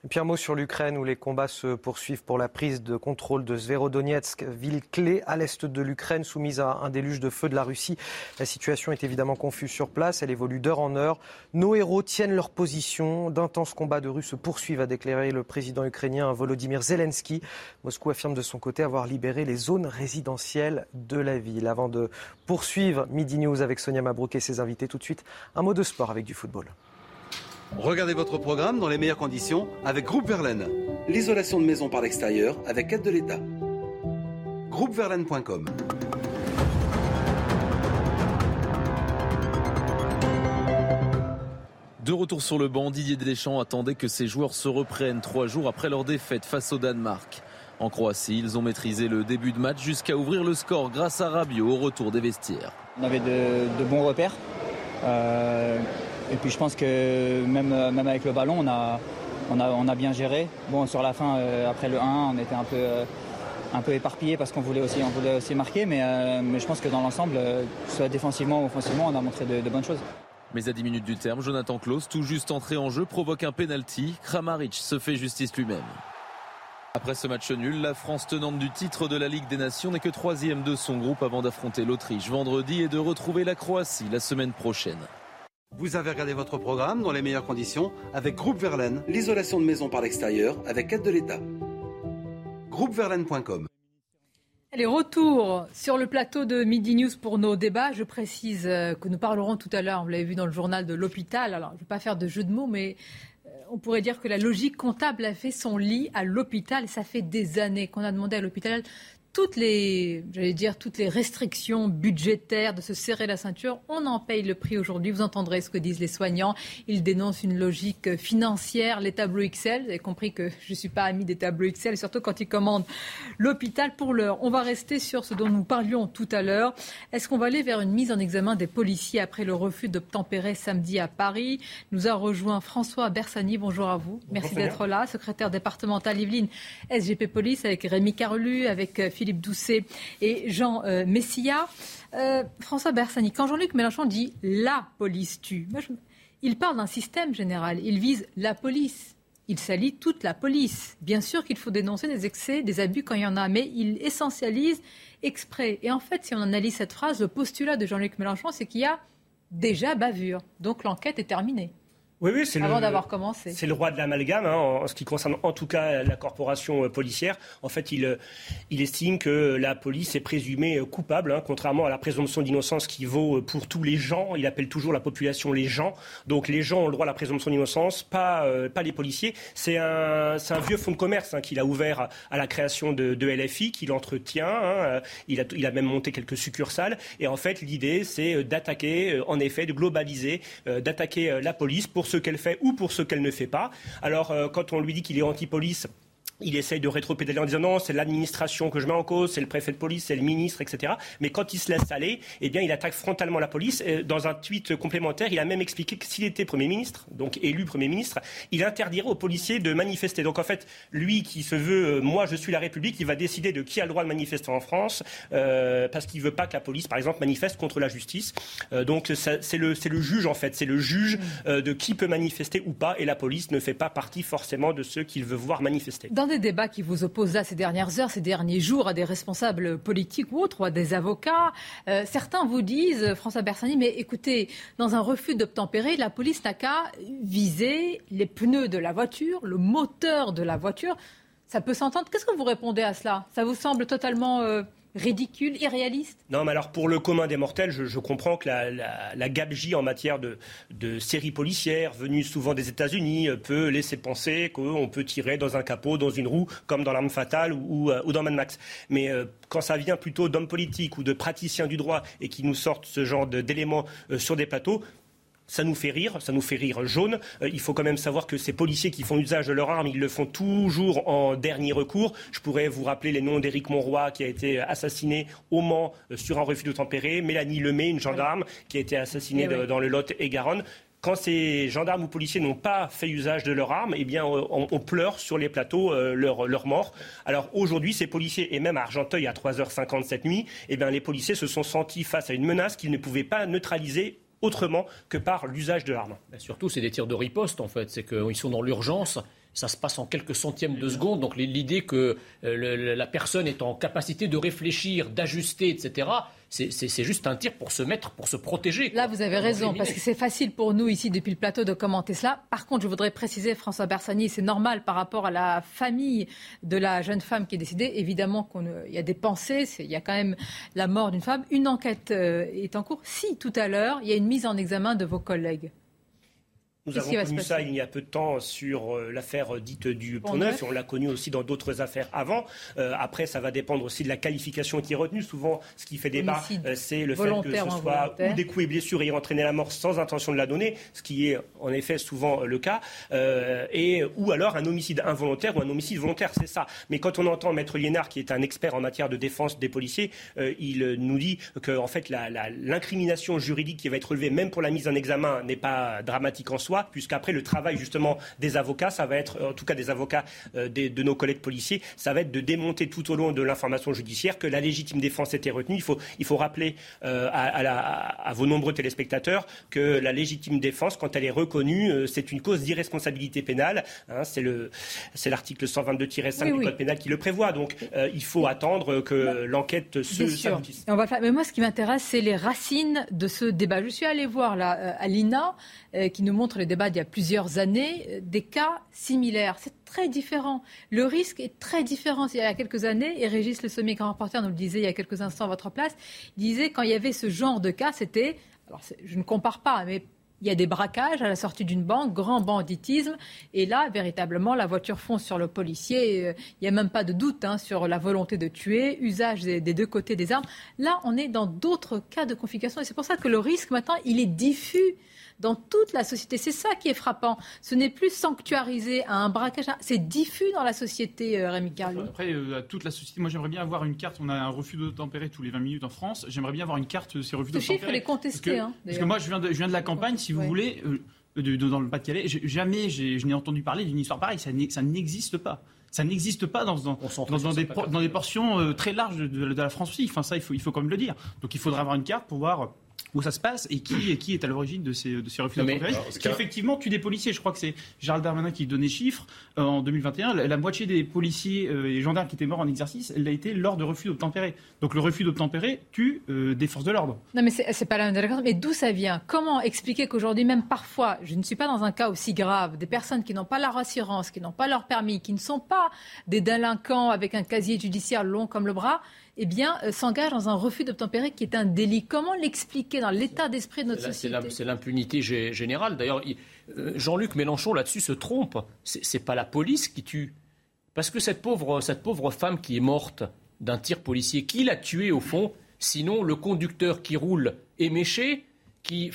S2: Et puis un mot sur l'Ukraine où les combats se poursuivent pour la prise de contrôle de Zverodonetsk, ville clé à l'est de l'Ukraine soumise à un déluge de feu de la Russie. La situation est évidemment confuse sur place, elle évolue d'heure en heure. Nos héros tiennent leur position. D'intenses combats de Russes se poursuivent, a déclaré le président ukrainien Volodymyr Zelensky. Moscou affirme de son côté avoir libéré les zones résidentielles de la ville. Avant de poursuivre Midi News avec Sonia Mabrouk et ses invités, tout de suite un mot de sport avec du football.
S24: Regardez votre programme dans les meilleures conditions avec Groupe Verlaine. L'isolation de maison par l'extérieur avec aide de l'État. Groupeverlaine.com
S25: De retour sur le banc, Didier Deschamps attendait que ses joueurs se reprennent trois jours après leur défaite face au Danemark. En Croatie, ils ont maîtrisé le début de match jusqu'à ouvrir le score grâce à Rabiot au retour des vestiaires.
S26: On avait de, bons repères. Euh, et puis je pense que même, euh, même avec le ballon, on a, on, a, on a bien géré. Bon, sur la fin, euh, après le 1, on était un peu, euh, un peu éparpillé parce qu'on voulait aussi, voulait aussi marquer. Mais, mais je pense que dans l'ensemble, soit défensivement ou offensivement, on a montré de, bonnes choses.
S25: Mais à 10 minutes du terme, Jonathan Klaus, tout juste entré en jeu, provoque un penalty. Kramaric se fait justice lui-même. Après ce match nul, la France tenante du titre de la Ligue des Nations n'est que troisième de son groupe avant d'affronter l'Autriche vendredi et de retrouver la Croatie la semaine prochaine.
S24: Vous avez regardé votre programme dans les meilleures conditions avec Groupe Verlaine, l'isolation de maison par l'extérieur avec aide de l'État. Groupeverlaine.com
S1: Allez, retour sur le plateau de Midi News pour nos débats. Je précise euh, que nous parlerons tout à l'heure, vous l'avez vu dans le journal de l'hôpital. Alors, je ne vais pas faire de jeu de mots, mais euh, on pourrait dire que la logique comptable a fait son lit à l'hôpital. Ça fait des années qu'on a demandé à l'hôpital toutes les, j'allais dire, toutes les restrictions budgétaires de se serrer la ceinture, on en paye le prix aujourd'hui. Vous entendrez ce que disent les soignants. Ils dénoncent une logique financière, les tableaux Excel. Vous avez compris que je ne suis pas ami des tableaux Excel, surtout quand ils commandent l'hôpital pour l'heure. On va rester sur ce dont nous parlions tout à l'heure. Est-ce qu'on va aller vers une mise en examen des policiers après le refus d'obtempérer samedi à Paris? Nous a rejoint François Bersani. Bonjour à vous. Merci d'être là. Secrétaire départemental Yveline, SGP Police, avec Rémi Carlu, avec Philippe Doucet et Jean euh, Messia. Euh, François Bersani, quand Jean-Luc Mélenchon dit la police tue, il parle d'un système général. Il vise la police. Il salit toute la police. Bien sûr qu'il faut dénoncer des excès, des abus quand il y en a, mais il essentialise exprès. Et en fait, si on analyse cette phrase, le postulat de Jean-Luc Mélenchon, c'est qu'il y a déjà bavure. Donc l'enquête est terminée.
S27: Oui, oui, c'est
S1: Avant d'avoir commencé.
S27: C'est le roi de l'amalgame, hein, en, ce qui concerne en tout cas la corporation euh, policière. En fait, il, euh, il estime que la police est présumée euh, coupable, hein, contrairement à la présomption d'innocence qui vaut pour tous les gens. Il appelle toujours la population les gens. Donc les gens ont le droit à la présomption d'innocence, pas, pas les policiers. C'est un, un vieux fonds de commerce hein, qu'il a ouvert à la création de, de LFI, qu'il entretient. Il, a, il a même monté quelques succursales. Et en fait, l'idée, c'est d'attaquer, en effet, de globaliser, d'attaquer la police pour ce qu'elle fait ou pour ce qu'elle ne fait pas. Alors, euh, quand on lui dit qu'il est anti-police, il essaye de rétropédaler en disant non, c'est l'administration que je mets en cause, c'est le préfet de police, c'est le ministre, etc. Mais quand il se laisse aller, eh bien, il attaque frontalement la police. Dans un tweet complémentaire, il a même expliqué que s'il était Premier ministre, donc élu Premier ministre, il interdirait aux policiers de manifester. Donc en fait, lui qui se veut, euh, moi je suis la République, il va décider de qui a le droit de manifester en France, euh, parce qu'il veut pas que la police, par exemple, manifeste contre la justice. Euh, donc c'est le, le juge, en fait, c'est le juge mm. de qui peut manifester ou pas, et la police ne fait pas partie forcément de ceux qu'il veut voir manifester
S1: des débats qui vous opposent là ces dernières heures, ces derniers jours à des responsables politiques ou autres, ou à des avocats. Euh, certains vous disent, François Bersani, mais écoutez, dans un refus d'obtempérer, la police n'a qu'à viser les pneus de la voiture, le moteur de la voiture. Ça peut s'entendre. Qu'est-ce que vous répondez à cela? Ça vous semble totalement... Euh, ridicule, irréaliste
S27: Non, mais alors pour le commun des mortels, je, comprends que la, la, en matière de, séries policières, venues souvent des États-Unis, euh, peut laisser penser qu'on peut tirer dans un capot, dans une roue, comme dans l'arme fatale ou, ou, dans Mad Max. Mais euh, quand ça vient plutôt d'hommes politiques ou de praticiens du droit et qui nous sortent ce genre d'éléments euh, sur des plateaux, ça nous fait rire, ça nous fait rire jaune. Euh, il faut quand même savoir que ces policiers qui font usage de leur arme, ils le font toujours en dernier recours. Je pourrais vous rappeler les noms d'Éric Monroy qui a été assassiné au Mans euh, sur un refus de tempérer, Mélanie Lemay, une gendarme qui a été assassinée eh dans le Lot et Garonne quand ces gendarmes ou policiers n'ont pas fait usage de leur arme, eh bien, on, pleure sur les plateaux euh, leur, leur, mort. Alors aujourd'hui, ces policiers, et même à Argenteuil à 3h50 cette nuit, eh bien, les policiers se sont sentis face à une menace qu'ils ne pouvaient pas neutraliser autrement que par l'usage de l'arme.
S15: Surtout, c'est des tirs de riposte, en fait. C'est qu'ils sont dans l'urgence ça se passe en quelques centièmes de seconde. Donc l'idée que euh, la personne est en capacité de réfléchir, d'ajuster, etc., c'est juste un tir pour se mettre, pour se protéger.
S1: Là, vous avez raison, parce que c'est facile pour nous ici depuis le plateau de commenter cela. Par contre, je voudrais préciser, François Bersani, c'est normal par rapport à la famille de la jeune femme qui est décédée. Évidemment qu'il y a des pensées, il y a quand même la mort d'une femme. Une enquête euh, est en cours. Si tout à l'heure, il y a une mise en examen de vos collègues.
S27: Nous avons connu ça il y a peu de temps sur euh, l'affaire dite du Pont Neuf, et on l'a connu aussi dans d'autres affaires avant. Euh, après, ça va dépendre aussi de la qualification qui est retenue. Souvent, ce qui fait débat, euh, c'est le fait que ce soit ou des coups et blessures ayant entraîné la mort sans intention de la donner, ce qui est en effet souvent le cas, et, ou alors un homicide involontaire ou un homicide volontaire, c'est ça. Mais quand on entend Maître Liénard, qui est un expert en matière de défense des policiers, il nous dit que en fait, l'incrimination juridique qui va être relevée, même pour la mise en examen, n'est pas dramatique en soi puisqu'après le travail justement des avocats, ça va être, en tout cas des avocats euh, de nos collègues policiers, ça va être de démonter tout au long de l'information judiciaire que la légitime défense était retenue. Il faut, il faut rappeler euh, à, vos nombreux téléspectateurs que la légitime défense, quand elle est reconnue, euh, c'est une cause d'irresponsabilité pénale. Hein, c'est l'article 122-5 du Code pénal qui le prévoit. Donc il faut attendre que l'enquête se
S1: s'aboutisse. Mais moi, ce qui m'intéresse, c'est les racines de ce débat. Je suis allé voir là, à l'INA, qui nous montre le débat d'il y a plusieurs années, euh, des cas similaires. C'est très différent. Le risque est très différent. Il y a quelques années, et Régis Le Sommier, grand reporter, nous le disait il y a quelques instants à votre place, disait quand il y avait ce genre de cas, c'était, je ne compare pas, mais il y a des braquages à la sortie d'une banque, grand banditisme, et là, véritablement, la voiture fonce sur le policier. Euh, il n'y a même pas de doute hein, sur la volonté de tuer, usage des, deux côtés des armes. Là, on est dans d'autres cas de configuration, et c'est pour ça que le risque maintenant, il est diffus dans toute la société. C'est ça qui est frappant. Ce n'est plus sanctuarisé à un braquage, c'est diffus dans la société, euh, Rémi Carlou.
S17: Après, euh, toute la société, moi j'aimerais bien avoir une carte. On a un refus d'obtempérer tous les 20 minutes en France. J'aimerais bien avoir une carte de ces refus d'obtempérer.
S1: Ce chiffre, est contesté.
S17: Parce que, parce que moi, je viens de, je viens de la campagne, si vous voulez. Euh, dans le Pas-de-Calais, jamais je n'ai entendu parler d'une histoire pareille. Ça n'existe pas. Ça n'existe pas dans, dans, dans, des, dans, des, portions très larges de, la France aussi. Enfin, ça, il faut, il faut quand même le dire. Donc, il faudrait avoir une carte pour voir où ça se passe et qui, qui est à l'origine de ces, de ces refus de qui effectivement tue des policiers. Je crois que c'est Gérald Darmanin qui donnait chiffres euh, en 2021. La, moitié des policiers euh, et gendarmes qui étaient morts en exercice, elle a été lors de refus d'obtempérer. Donc le refus d'obtempérer tue euh, des forces de l'ordre.
S1: Non mais c'est pas la même Mais d'où ça vient? Comment expliquer qu'aujourd'hui, même parfois, je ne suis pas dans un cas aussi grave, des personnes qui n'ont pas leur assurance, qui n'ont pas leur permis, qui ne sont pas des délinquants avec un casier judiciaire long comme le bras, eh bien, euh, s'engage dans un refus d'obtempérer qui est un délit. Comment l'expliquer dans l'état d'esprit de notre société
S15: C'est l'impunité générale. D'ailleurs, euh, Jean-Luc Mélenchon là-dessus se trompe. C'est pas la police qui tue. Parce que cette pauvre, cette pauvre femme qui est morte d'un tir policier, qui l'a tuée au fond Sinon, le conducteur qui roule éméché, qui,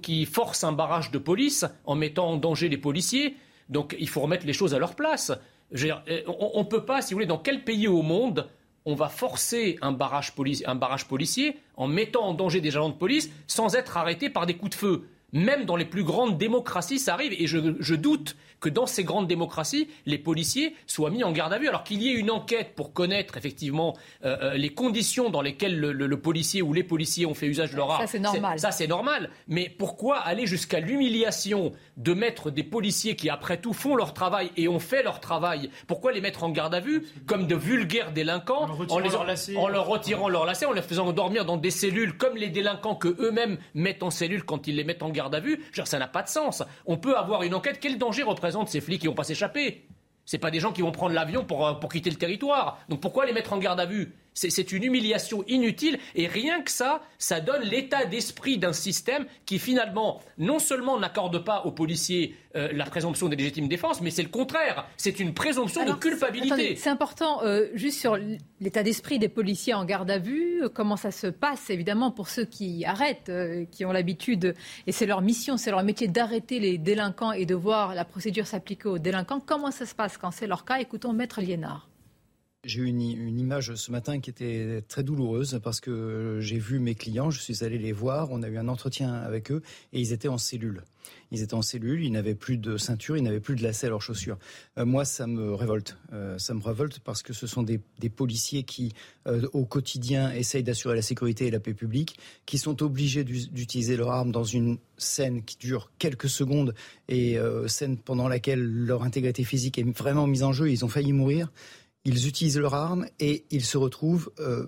S15: qui force un barrage de police en mettant en danger les policiers. Donc, il faut remettre les choses à leur place. Euh, on ne peut pas, si vous voulez, dans quel pays au monde on va forcer un barrage, policier en mettant en danger des agents de police sans être arrêté par des coups de feu. Même dans les plus grandes démocraties, ça arrive. Et je doute que dans ces grandes démocraties, les policiers soient mis en garde à vue, alors qu'il y ait une enquête pour connaître effectivement euh, euh, les conditions dans lesquelles le, policier ou les policiers ont fait usage de leur arme.
S1: Ça, c'est normal.
S15: Ça, c'est normal. Mais pourquoi aller jusqu'à l'humiliation de mettre des policiers qui, après tout, font leur travail et ont fait leur travail Pourquoi les mettre en garde à vue comme de vulgaires délinquants
S17: en, les,
S15: en leur retirant leurs lacets, en les faisant dormir dans des cellules comme les délinquants que eux-mêmes mettent en cellule quand ils les mettent en garde à vue? Ça n'a pas de sens. On peut avoir une enquête. Quel danger représente de ces flics qui vont pas s'échapper? C'est pas des gens qui vont prendre l'avion pour, euh, pour quitter le territoire. Donc pourquoi les mettre en garde à vue? C'est une humiliation inutile et rien que ça, ça donne l'état d'esprit d'un système qui finalement non seulement n'accorde pas aux policiers euh, la présomption des légitimes défense, mais c'est le contraire. C'est une présomption de culpabilité.
S1: C'est important, euh, juste sur l'état d'esprit des policiers en garde à vue, euh, comment ça se passe évidemment pour ceux qui arrêtent, qui ont l'habitude, et c'est leur mission, c'est leur métier d'arrêter les délinquants et de voir la procédure s'appliquer aux délinquants. Comment ça se passe quand c'est leur cas? Écoutons Maître Liénard
S20: J'ai eu une, image ce matin qui était très douloureuse parce que j'ai vu mes clients, je suis allé les voir, on a eu un entretien avec eux et ils étaient en cellule. Ils étaient en cellule, ils n'avaient plus de ceinture, ils n'avaient plus de lacets à leurs chaussures. Euh, moi, ça me révolte. Euh, ça me révolte parce que ce sont des, policiers qui, euh, au quotidien, essayent d'assurer la sécurité et la paix publique, qui sont obligés d'utiliser leur arme dans une scène qui dure quelques secondes et scène pendant laquelle leur intégrité physique est vraiment mise en jeu. Ils ont failli mourir ils utilisent leur arme et ils se retrouvent euh,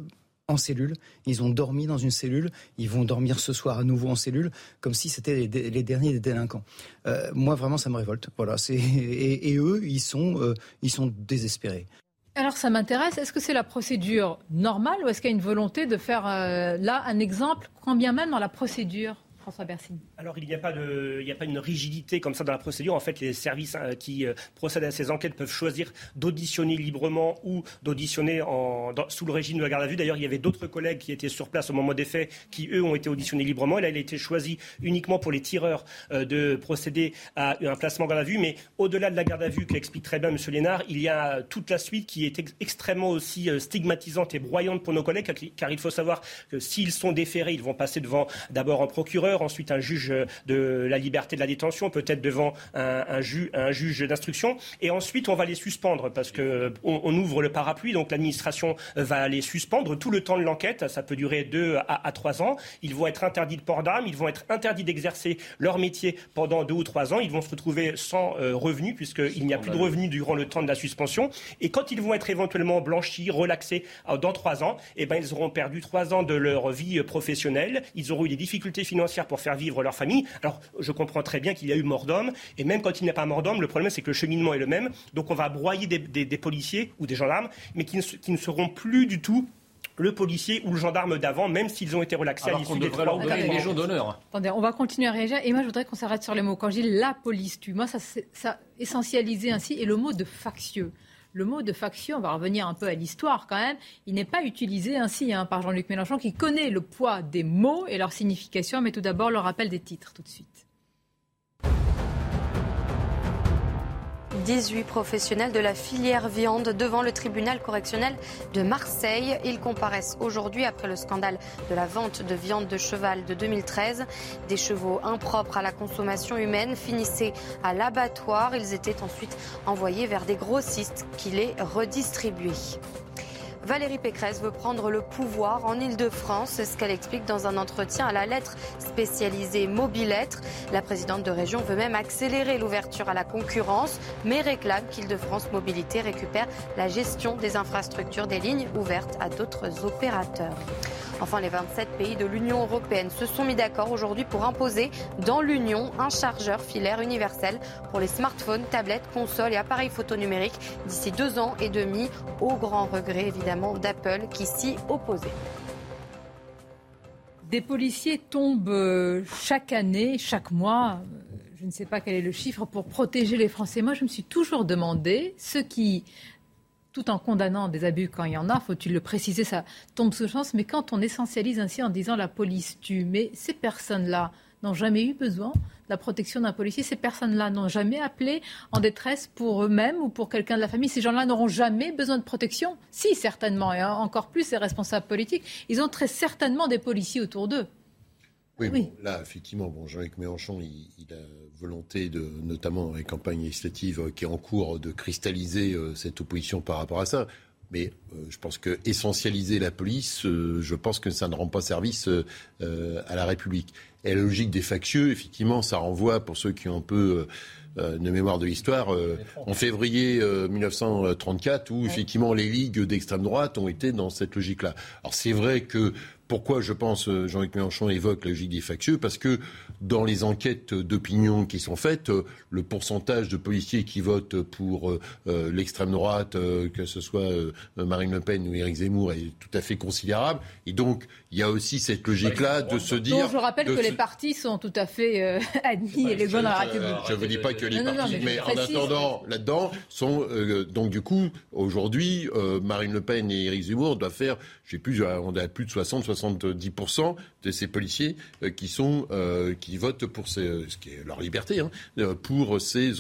S20: en cellule. Ils ont dormi dans une cellule. Ils vont dormir ce soir à nouveau en cellule, comme si c'était les, derniers des délinquants. Euh, moi, vraiment, ça me révolte. Voilà. Et, eux, ils sont, euh, ils sont désespérés.
S1: Alors ça m'intéresse, est-ce que c'est la procédure normale ou est-ce qu'il y a une volonté de faire là un exemple, quand bien même dans la procédure?
S27: Alors, il n'y a, pas de, une rigidité comme ça dans la procédure. En fait, les services euh, qui euh, procèdent à ces enquêtes peuvent choisir d'auditionner librement ou d'auditionner sous le régime de la garde à vue. D'ailleurs, il y avait d'autres collègues qui étaient sur place au moment des faits qui, eux, ont été auditionnés librement. Et là, il a été choisi uniquement pour les tireurs euh, de procéder à un placement en garde à vue. Mais au-delà de la garde à vue, qu'explique très bien M. Lénard, il y a toute la suite qui est extrêmement aussi stigmatisante et broyante pour nos collègues, car il faut savoir que s'ils sont déférés, ils vont passer devant d'abord un procureur, ensuite un juge de la liberté de la détention, peut-être devant un, juge d'instruction, et ensuite on va les suspendre parce qu'on on ouvre le parapluie, donc l'administration va les suspendre. Tout le temps de l'enquête, ça peut durer deux à, trois ans. Ils vont être interdits de port d'armes, ils vont être interdits d'exercer leur métier pendant deux ou trois ans, ils vont se retrouver sans euh, revenus puisqu'il n'y a plus de revenus durant le temps de la suspension, et quand ils vont être éventuellement blanchis, relaxés euh, dans trois ans, eh ben, ils auront perdu trois ans de leur vie professionnelle, ils auront eu des difficultés financières pour faire vivre leur famille. Alors, je comprends très bien qu'il y a eu mort d'homme, et même quand il n'y a pas mort d'homme, le problème c'est que le cheminement est le même. Donc, on va broyer des, policiers ou des gendarmes, mais qui ne, seront plus du tout le policier ou le gendarme d'avant, même s'ils ont été relaxés à l'issue des trois ou
S15: quatre légion d'honneur.
S1: Attendez, on va continuer à réagir. Et moi, je voudrais qu'on s'arrête sur les mots. Quand je dis la police tue, moi, ça, ça essentialisé ainsi, et le mot de factieux le mot de faction, on va revenir un peu à l'histoire quand même, il n'est pas utilisé ainsi hein, par Jean-Luc Mélenchon qui connaît le poids des mots et leur signification, mais tout d'abord le rappel des titres tout de suite.
S16: 18 professionnels de la filière viande devant le tribunal correctionnel de Marseille. Ils comparaissent aujourd'hui après le scandale de la vente de viande de cheval de 2013. Des chevaux impropres à la consommation humaine finissaient à l'abattoir. Ils étaient ensuite envoyés vers des grossistes qui les redistribuaient. Valérie Pécresse veut prendre le pouvoir en Ile-de-France. C'est ce qu'elle explique dans un entretien à la lettre spécialisée Mobilettre. La présidente de région veut même accélérer l'ouverture à la concurrence, mais réclame qu'Île-de-France Mobilité récupère la gestion des infrastructures des lignes ouvertes à d'autres opérateurs. Enfin, les 27 pays de l'Union européenne se sont mis d'accord aujourd'hui pour imposer dans l'Union un chargeur filaire universel pour les smartphones, tablettes, consoles et appareils photo numériques d'ici deux ans et demi, au grand regret évidemment d'Apple qui s'y opposait.
S1: Des policiers tombent euh, chaque année, chaque mois, euh, je ne sais pas quel est le chiffre, pour protéger les Français. Moi, je me suis toujours demandé, ceux qui tout en condamnant des abus quand il y en a, faut-il le préciser, ça tombe sous chance, mais quand on essentialise ainsi en disant la police tue, mais ces personnes-là n'ont jamais eu besoin de la protection d'un policier, ces personnes-là n'ont jamais appelé en détresse pour eux-mêmes ou pour quelqu'un de la famille, ces gens-là n'auront jamais besoin de protection Si, certainement, et encore plus les responsables politiques, ils ont très certainement des policiers autour d'eux.
S10: Oui, là, effectivement, bon, Jean-Luc Mélenchon, il, a volonté, de, notamment dans les campagnes législatives euh, qui est en cours, de cristalliser euh, cette opposition par rapport à ça. Mais euh, je pense que essentialiser la police, je pense que ça ne rend pas service à la République. Et la logique des factieux, effectivement, ça renvoie, pour ceux qui ont un peu de mémoire de l'histoire, en février 1934, où effectivement les ligues d'extrême droite ont été dans cette logique-là. Alors c'est vrai que pourquoi je pense euh, Jean-Luc Mélenchon évoque la logique des factieux Parce que dans les enquêtes d'opinion qui sont faites, euh, le pourcentage de policiers qui votent pour euh, l'extrême droite, que ce soit Marine Le Pen ou Éric Zemmour, est tout à fait considérable. Et donc, il y a aussi cette logique-là de se dire.
S1: Donc, je rappelle que les partis sont tout à fait admis et les la République.
S10: je ne vous dis pas que les partis, mais, en attendant, là-dedans, sont donc du coup aujourd'hui, Marine Le Pen et Éric Zemmour doivent faire, je sais plus, on a plus de 60, 70% de ces policiers qui sont qui votent pour ces, ce qui est leur liberté, hein, pour ces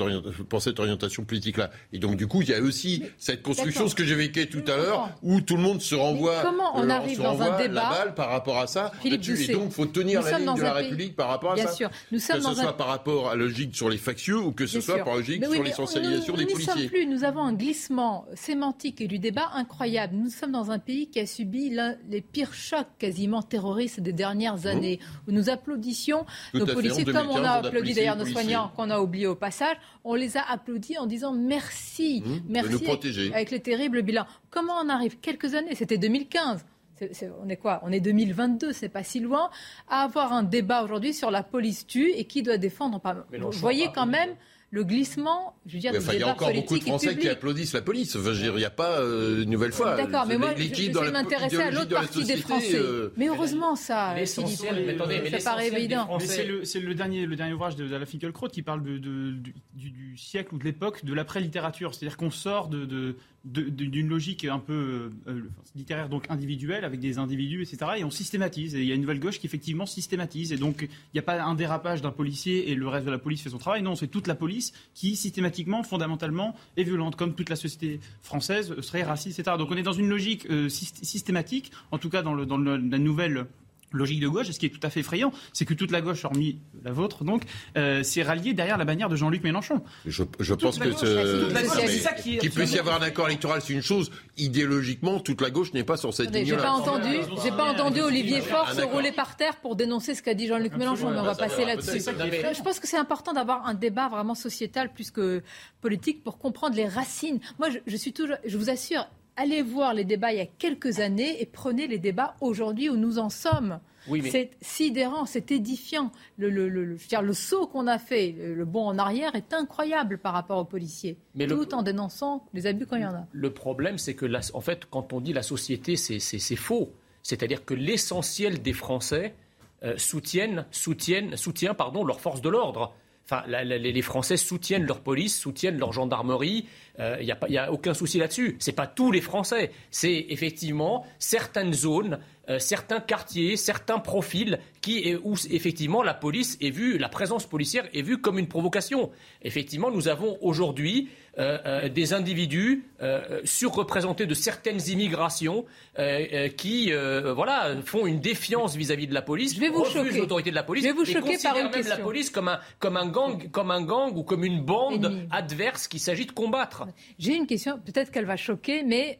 S10: pour cette orientation politique-là. Et donc du coup, il y a aussi cette construction, ce que j'évoquais tout à l'heure, où tout le monde se renvoie,
S1: comment on arrive dans un débat
S10: la balle par rapport à ça. et donc, il faut tenir la ligne de la République par rapport à
S1: Bien
S10: ça.
S1: Sûr. Nous sommes
S10: que ce soit par rapport à la logique sur les factieux ou que ce soit par logique sur l'essentialisation des policiers.
S1: Nous sommes plus. Nous avons un glissement sémantique et du débat incroyable. Nous sommes dans un pays qui a subi les pires chocs quasiment terroristes des dernières mmh. années, où nous applaudissions nos policiers, comme on a applaudi d'ailleurs nos soignants qu'on a oubliés au passage. On les a applaudis en disant merci,
S10: mmh.
S1: merci
S10: de nous protéger.
S1: avec les terribles bilans. Comment on arrive quelques années C'était 2015 on est quoi On est 2022, c'est pas si loin, à avoir un débat aujourd'hui sur la police tue et qui doit défendre. Vous voyez quand même le glissement, je veux dire,
S10: Il y a encore beaucoup de Français qui applaudissent la police. il n'y a pas euh, une nouvelle fois.
S1: D'accord, mais moi, je, vais m'intéresser à l'autre partie des Français. Euh, mais heureusement, ça,
S15: attendez, ça paraît évident.
S17: C'est le, dernier, le dernier ouvrage de, la Finkielkraut qui parle de, du, du, siècle ou de l'époque de l'après-littérature. C'est-à-dire qu'on sort de, d'une logique un peu euh, littéraire, donc individuelle, avec des individus, etc. Et on systématise. Et il y a une nouvelle gauche qui effectivement systématise. Et donc, il n'y a pas un dérapage d'un policier et le reste de la police fait son travail. Non, c'est toute la police qui, systématiquement, fondamentalement, est violente, comme toute la société française serait raciste, etc. Donc on est dans une logique euh, systématique, en tout cas dans la nouvelle logique de gauche. Et ce qui est tout à fait effrayant, c'est que toute la gauche, hormis la vôtre, donc, euh, s'est ralliée derrière la bannière de Jean-Luc Mélenchon.
S10: Je, pense que ce... qu'il puisse y avoir un accord électoral, c'est une chose. Idéologiquement, toute la gauche n'est pas sur cette ligne-là.
S1: J'ai pas entendu, j'ai pas entendu Olivier Faure se rouler par terre pour dénoncer ce qu'a dit Jean-Luc Mélenchon, mais on va passer là-dessus. Je pense que c'est important d'avoir un débat vraiment sociétal plus que politique pour comprendre les racines. Moi, je, je suis toujours, je vous assure, allez voir les débats il y a quelques années et prenez les débats aujourd'hui où nous en sommes. C'est sidérant, c'est édifiant. Le, le, le, dire, le saut qu'on a fait, le, bond en arrière, est incroyable par rapport aux policiers, Mais tout en dénonçant les abus quand il y en a.
S15: Le problème, c'est que, en fait, quand on dit la société, c'est faux. C'est-à-dire que l'essentiel des Français euh, soutiennent, soutiennent, soutient pardon, leurs forces de l'ordre. Enfin, les Français soutiennent leur police, soutiennent leur gendarmerie. Il euh, n'y a, a, aucun souci là-dessus. Ce n'est pas tous les Français. C'est effectivement certaines zones euh, certains quartiers, certains profils qui, où effectivement la police est vue, la présence policière est vue comme une provocation. Effectivement, nous avons aujourd'hui des individus surreprésentés de certaines immigrations qui voilà, font une défiance vis-à-vis de la police,
S1: Je vais vous
S15: refusent l'autorité de la police
S1: Je vais vous et
S15: considèrent
S1: par
S15: même la police comme un, comme, un gang, comme un gang ou comme une bande adverse qu'il s'agit de combattre.
S1: J'ai une question, peut-être qu'elle va choquer, mais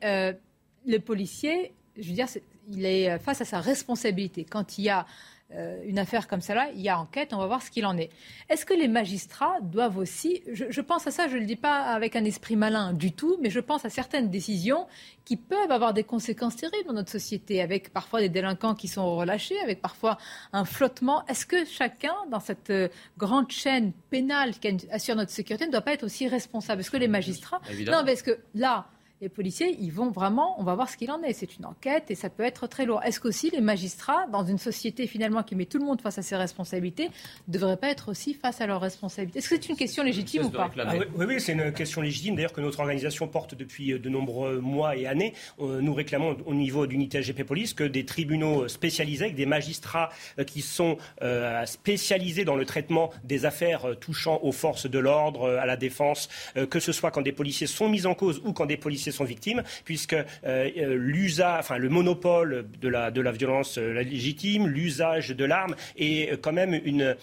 S1: les policiers, je veux dire, il est euh, face à sa responsabilité. Quand il y a euh, une affaire comme celle-là, il y a enquête, on va voir ce qu'il en est. Est-ce que les magistrats doivent aussi, je, pense à ça, je ne le dis pas avec un esprit malin du tout, mais je pense à certaines décisions qui peuvent avoir des conséquences terribles dans notre société, avec parfois des délinquants qui sont relâchés, avec parfois un flottement. Est-ce que chacun, dans cette euh, grande chaîne pénale qui assure notre sécurité, ne doit pas être aussi responsable? Est-ce que les magistrats... Non, parce que là les policiers, ils vont vraiment, on va voir ce qu'il en est. C'est une enquête et ça peut être très lourd. Est-ce qu'aussi les magistrats, dans une société finalement qui met tout le monde face à ses responsabilités, ne devraient pas être aussi face à leurs responsabilités? Est-ce que c'est une question légitime ou pas?
S27: ah Oui, oui c'est une question légitime, d'ailleurs, que notre organisation porte depuis euh, de nombreux mois et années. Euh, nous réclamons au niveau d'unité SGP Police que des tribunaux spécialisés, avec des magistrats euh, qui sont spécialisés dans le traitement des affaires touchant aux forces de l'ordre, à la défense, que ce soit quand des policiers sont mis en cause ou quand des policiers sont victimes, puisque euh, euh, l'usage, enfin le monopole de la, de la violence euh, légitime, l'usage de l'arme est quand même une,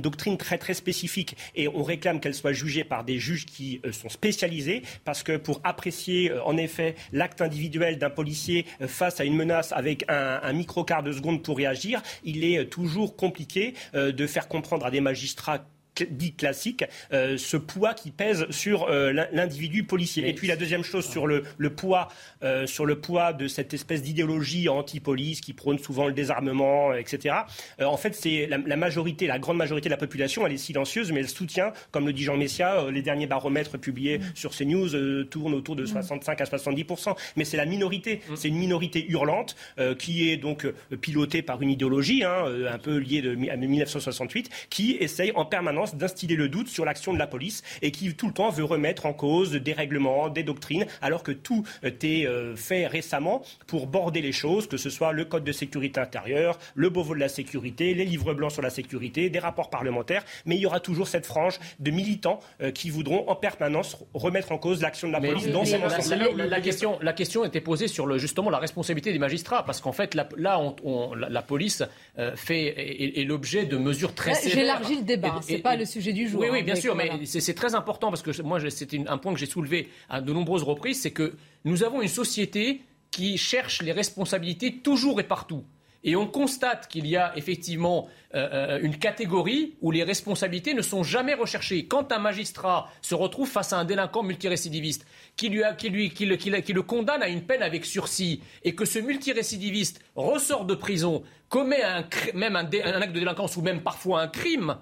S27: doctrine très très spécifique. Et on réclame qu'elle soit jugée par des juges qui sont spécialisés, parce que pour apprécier en effet l'acte individuel d'un policier face à une menace avec un, un micro-quart de seconde pour réagir, il est toujours compliqué de faire comprendre à des magistrats dit classique, euh, ce poids qui pèse sur euh, l'individu policier. Et puis la deuxième chose sur le, poids, euh, sur le poids de cette espèce d'idéologie anti-police qui prône souvent le désarmement, etc. en fait, c'est la, majorité, la grande majorité de la population, elle est silencieuse, mais elle soutient, comme le dit Jean Messia, les derniers baromètres publiés mm. sur CNews tournent autour de 65 mm. à 70 Mais c'est la minorité, mm. c'est une minorité hurlante qui est donc pilotée par une idéologie, hein, un peu liée de, à 1968, qui essaye en permanence d'instiller le doute sur l'action de la police et qui tout le temps veut remettre en cause des règlements, des doctrines, alors que tout est euh, fait récemment pour border les choses, que ce soit le code de sécurité intérieure, le Beauvau de la sécurité, les livres blancs sur la sécurité, des rapports parlementaires, mais il y aura toujours cette frange de militants euh, qui voudront en permanence remettre en cause l'action de la police.
S15: la, question, la question était posée sur le, justement la responsabilité des magistrats, parce qu'en fait, là, on, la, police euh, fait, est, l'objet de mesures très sévères.
S1: J'élargis le débat, ce n'est pas le sujet du jour.
S15: Oui, oui, hein, bien sûr, mais c'est très important, parce que moi, c'était un point que j'ai soulevé à de nombreuses reprises, c'est que nous avons une société qui cherche les responsabilités toujours et partout. Et on constate qu'il y a effectivement euh, euh, une catégorie où les responsabilités ne sont jamais recherchées. Quand un magistrat se retrouve face à un délinquant multirécidiviste qui, lui qui, lui, qui, le, qui, le, condamne à une peine avec sursis et que ce multirécidiviste ressort de prison, commet un, même un acte de délinquance ou même parfois un crime,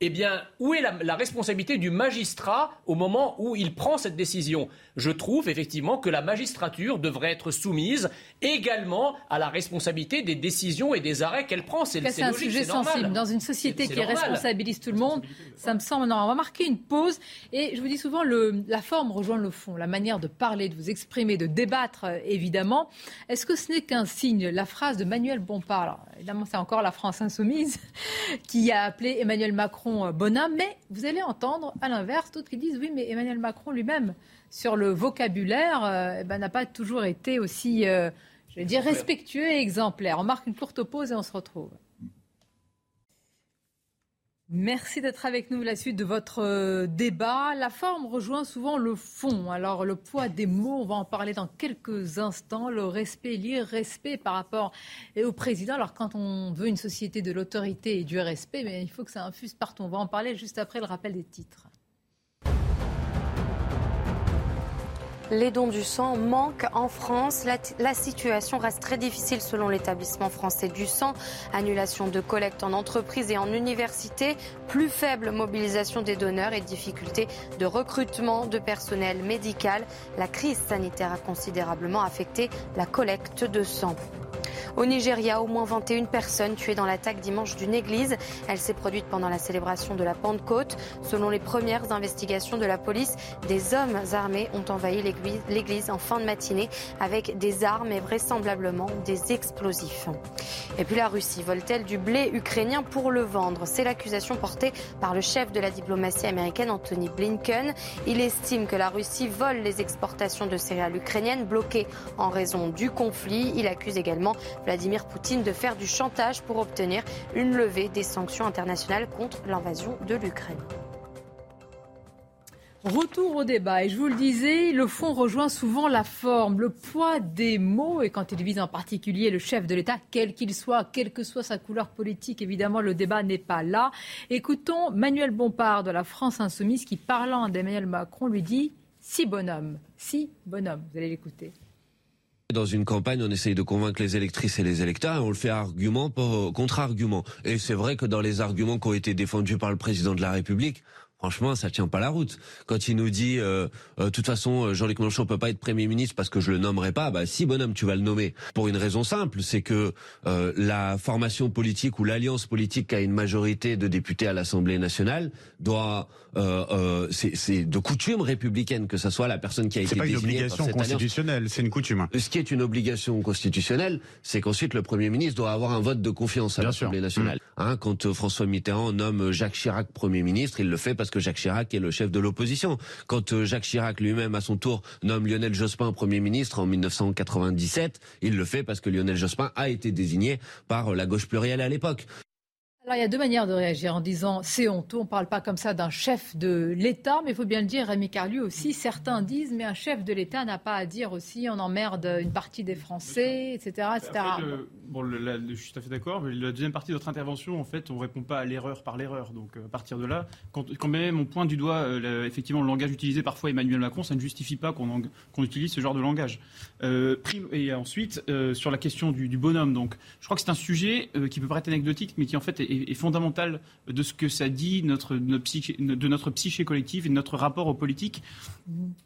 S15: eh bien, où est la, responsabilité du magistrat au moment où il prend cette décision? Je trouve effectivement que la magistrature devrait être soumise également à la responsabilité des décisions et des arrêts qu'elle prend.
S1: C'est un sujet sensible. Dans une société qui responsabilise tout le monde, ça me semble. Non, on va marquer une pause. Et je vous dis souvent, la forme rejoint le fond. La manière de parler, de vous exprimer, de débattre, évidemment. Est-ce que ce n'est qu'un signe? La phrase de Manuel Bompard, alors, évidemment, c'est encore la France insoumise, qui a appelé Emmanuel Macron euh, bonhomme, mais vous allez entendre à l'inverse d'autres qui disent oui, mais Emmanuel Macron lui-même, sur le vocabulaire, euh, eh ben, n'a pas toujours été aussi, euh, je vais dire, respectueux et exemplaire. On marque une courte pause et on se retrouve. Merci d'être avec nous. La suite de votre euh, débat. La forme rejoint souvent le fond. Alors, le poids des mots, on va en parler dans quelques instants. Le respect, l'irrespect par rapport au président. Alors, quand on veut une société de l'autorité et du respect, mais il faut que ça infuse partout. On va en parler juste après le rappel des titres.
S16: Les dons du sang manquent en France. La, situation reste très difficile selon l'établissement français du sang. Annulation de collecte en entreprise et en université, plus faible mobilisation des donneurs et difficultés de recrutement de personnel médical. La crise sanitaire a considérablement affecté la collecte de sang. Au Nigeria, au moins 21 personnes tuées dans l'attaque dimanche d'une église. Elle s'est produite pendant la célébration de la Pentecôte. Selon les premières investigations de la police, des hommes armés ont envahi l'église en fin de matinée avec des armes et vraisemblablement des explosifs. Et puis la Russie vole-t-elle du blé ukrainien pour le vendre? C'est l'accusation portée par le chef de la diplomatie américaine Anthony Blinken. Il estime que la Russie vole les exportations de céréales ukrainiennes bloquées en raison du conflit. Il accuse également Vladimir Poutine de faire du chantage pour obtenir une levée des sanctions internationales contre l'invasion de l'Ukraine.
S1: Retour au débat. Et je vous le disais, le fond rejoint souvent la forme, le poids des mots. Et quand il vise en particulier le chef de l'État, quel qu'il soit, quelle que soit sa couleur politique, évidemment, le débat n'est pas là. Écoutons Manuel Bompard de la France Insoumise qui, parlant d'Emmanuel Macron, lui dit Si bonhomme, si bonhomme. Vous allez l'écouter.
S28: Dans une campagne, on essaye de convaincre les électrices et les électeurs et on le fait argument contre argument. Et c'est vrai que dans les arguments qui ont été défendus par le président de la République, Franchement, ça tient pas la route. Quand il nous dit, euh, euh, de toute façon, euh, Jean-Luc Mélenchon peut pas être Premier ministre parce que je le nommerai pas, bah si bonhomme, tu vas le nommer. Pour une raison simple, c'est que la formation politique ou l'alliance politique qui a une majorité de députés à l'Assemblée nationale doit, c'est de coutume républicaine que ce soit la personne qui a été désignée.
S29: C'est pas une obligation constitutionnelle, c'est une coutume.
S28: Ce qui est une obligation constitutionnelle, c'est qu'ensuite le Premier ministre doit avoir un vote de confiance à l'Assemblée nationale. Mmh. Hein, quand François Mitterrand nomme Jacques Chirac Premier ministre, il le fait parce que que Jacques Chirac est le chef de l'opposition. Quand euh, Jacques Chirac lui-même, à son tour, nomme Lionel Jospin Premier ministre en 1997, il le fait parce que Lionel Jospin a été désigné par la gauche plurielle à l'époque.
S1: Alors, il y a deux manières de réagir en disant c'est honteux. On ne parle pas comme ça d'un chef de l'État, mais il faut bien le dire, Rémi Carlu aussi. Certains disent mais un chef de l'État n'a pas à dire aussi on emmerde une partie des Français, etc. etc.
S17: bon, je suis tout à fait d'accord. Mais la deuxième partie de votre intervention, en fait, on ne répond pas à l'erreur par l'erreur. Donc, euh, à partir de là, quand, quand même on pointe du doigt euh, effectivement le langage utilisé parfois Emmanuel Macron, ça ne justifie pas qu'on utilise ce genre de langage. Euh, et ensuite, sur la question du, du, bonhomme, donc, je crois que c'est un sujet qui peut paraître anecdotique, mais qui en fait est est, fondamental de ce que ça dit notre, psyché, de notre psyché collective et de notre rapport aux politiques.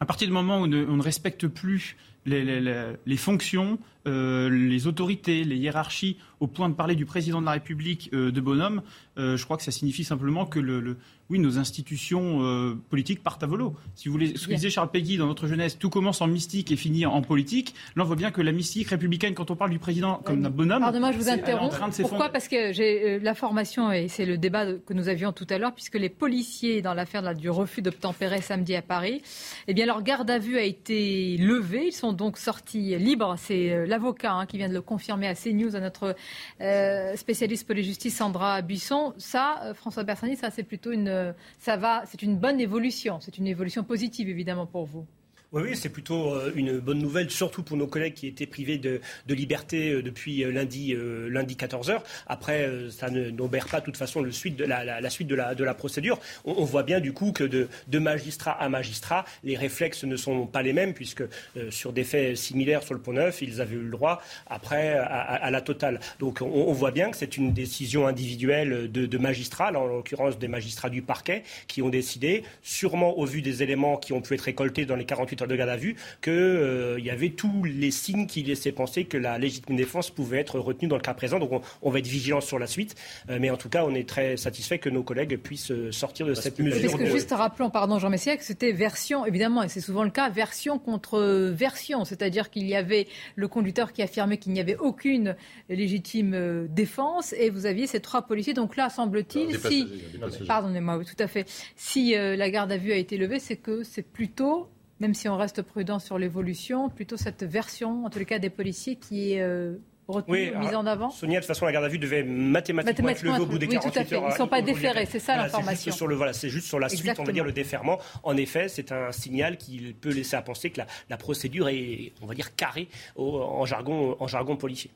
S17: À partir du moment où on ne, respecte plus les, fonctions, les autorités, les hiérarchies, au point de parler du président de la République de bonhomme, je crois que ça signifie simplement que le, oui, nos institutions euh, politiques partent à volo. Si vous voulez, ce que disait Charles Peggy dans notre jeunesse, tout commence en mystique et finit en politique. Là, on voit bien que la mystique républicaine, quand on parle du président comme d'un bonhomme,
S1: pardonnez-moi, je vous interromps. Pourquoi? Parce que j'ai euh, l'information et c'est le débat que nous avions tout à l'heure, puisque les policiers dans l'affaire du refus d'obtempérer samedi à Paris, eh bien leur garde à vue a été levée. Ils sont donc sortis libres. C'est euh, l'avocat hein, qui vient de le confirmer à CNews à notre spécialiste pour les justices Sandra Buisson. Ça, François Bersani, ça c'est plutôt une euh, ça va, c'est une bonne évolution. C'est une évolution positive, évidemment, pour vous.
S27: Oui, oui c'est plutôt euh, une bonne nouvelle, surtout pour nos collègues qui étaient privés de, liberté euh, depuis euh, lundi, lundi 14h. Après, ça n'obère pas de toute façon le suite de la, suite de la, de la procédure. On, voit bien du coup que de, magistrat à magistrat, les réflexes ne sont pas les mêmes, puisque sur des faits similaires sur le Pont Neuf, ils avaient eu le droit après à, la totale. Donc on, voit bien que c'est une décision individuelle de, de magistrats, en l'occurrence des magistrats du parquet, qui ont décidé, sûrement au vu des éléments qui ont pu être récoltés dans les 48 de garde à vue qu'il euh, y avait tous les signes qui laissaient penser que la légitime défense pouvait être retenue dans le cas présent. Donc on, va être vigilant sur la suite. Euh, mais en tout cas, on est très satisfait que nos collègues puissent euh, sortir de cette mesure.
S1: Parce que juste rappelons, pardon Jean Messiac, c'était version, évidemment, et c'est souvent le cas, version contre version. C'est-à-dire qu'il y avait le conducteur qui affirmait qu'il n'y avait aucune légitime défense et vous aviez ces trois policiers. Donc là, semble-t-il, si... Pardonnez-moi, oui, tout à fait. Si la garde à vue a été levée, c'est que c'est plutôt même si on reste prudent sur l'évolution, plutôt cette version, en tous les cas des policiers, qui est euh, retenue, mise en avant
S27: Sonia, de toute façon, la garde à vue devait mathématiquement, être levée au bout des
S1: oui,
S27: 48
S1: heures. Ils ne sont pas déférés, c'est ça l'information.
S27: C'est juste, sur le, voilà, juste sur la suite, on va dire, le déferment. En effet, c'est un signal qui peut laisser à penser que la, procédure est, on va dire, carrée en, jargon, en jargon policier.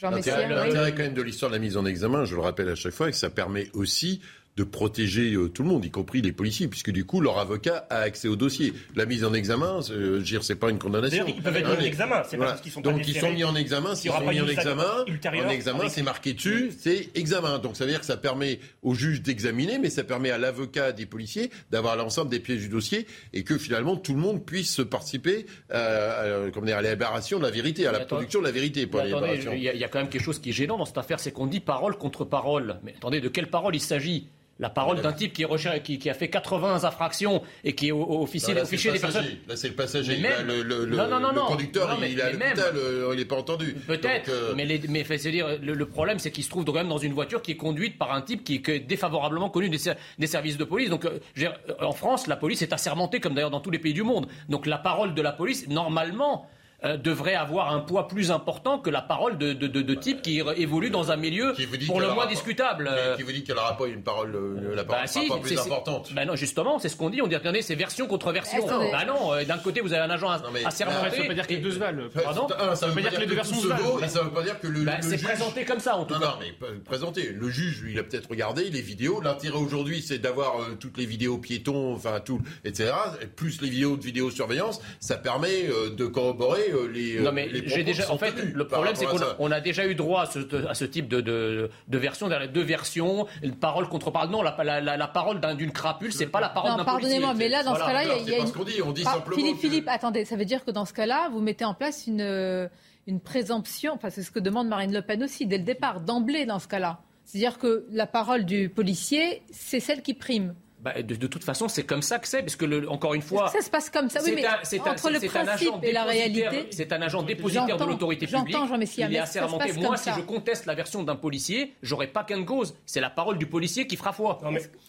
S10: L'intérêt quand même de l'histoire de la mise en examen, je le rappelle à chaque fois, et que ça permet aussi de protéger euh, tout le monde, y compris les policiers, puisque du coup, leur avocat a accès au dossier. La mise en examen, euh, je c'est pas une condamnation.
S27: Ils peuvent être mis en examen, c'est pas parce qu'ils sont
S10: Donc, ils sont mis en examen, s'ils sont mis en examen, en examen, c'est marqué dessus, c'est examen. Donc, ça veut dire que ça permet au juge d'examiner, mais ça permet à l'avocat des policiers d'avoir l'ensemble des pièces du dossier et que finalement, tout le monde puisse participer euh, à, à, l'élaboration de la vérité, à la production de la vérité.
S15: il y, a quand même quelque chose qui est gênant dans cette affaire, c'est qu'on dit parole contre parole. Mais attendez, de quelle parole il s'agit? La parole d'un type qui, qui, qui, a fait 80 infractions et qui est au, officier, des personnes.
S10: Là, c'est le passager. le, le, le, non, non, non, le conducteur, il, a il n'est pas entendu.
S15: Peut-être, euh, mais, les, mais c'est dire le, problème, c'est qu'il se trouve quand même dans une voiture qui est conduite par un type qui est défavorablement connu des, des services de police. Donc, euh, en France, la police est assermentée, comme d'ailleurs dans tous les pays du monde. Donc, la parole de la police, normalement, euh, devrait avoir un poids plus important que la parole de, de, de, de type qui évolue dans un milieu pour le moins discutable.
S10: Qui vous dit qu'elle n'aura pas une parole, euh, la parole bah, pas plus importante
S15: bah non, justement, c'est ce qu'on dit. On dit, attendez, c'est version contre version. Bah non, euh, d'un côté, vous avez un agent assermenté.
S17: Ça veut pas dire que les deux se valent. Pardon Ça veut pas dire que les deux versions se valent.
S10: Ça veut pas dire que le
S15: C'est présenté comme ça, en tout cas.
S10: Non, mais présenté. Le juge, il a peut-être regardé les vidéos. L'intérêt aujourd'hui, c'est d'avoir toutes les vidéos piétons, enfin tout, etc. Plus les vidéos de vidéosurveillance, ça permet de corroborer les
S15: j'ai déjà. En fait, le problème, c'est qu'on a déjà eu droit à ce, type de, de, de version, deux versions, parole contre parole. Non, la, la, la, parole d'une crapule, c'est pas la parole d'un
S1: Pardonnez-moi, mais là, dans ce cas-là, il y a.
S10: une... ce qu'on dit, on dit simplement.
S1: Philippe, Philippe, attendez, ça veut dire que dans ce cas-là, vous mettez en place une, une présomption, enfin, c'est ce que demande Marine Le Pen aussi, dès le départ, d'emblée, dans ce cas-là. C'est-à-dire que la parole du policier, c'est celle qui prime.
S15: Bah, de, toute façon, c'est comme ça que c'est, parce que le, encore une fois,
S1: ça se passe comme ça. Oui, mais entre le principe et la réalité,
S15: c'est un agent dépositaire de l'autorité publique. Jean il est assermenté. Moi, si je conteste la version d'un policier, j'aurais pas qu'un cause. C'est la parole du policier qui fera foi.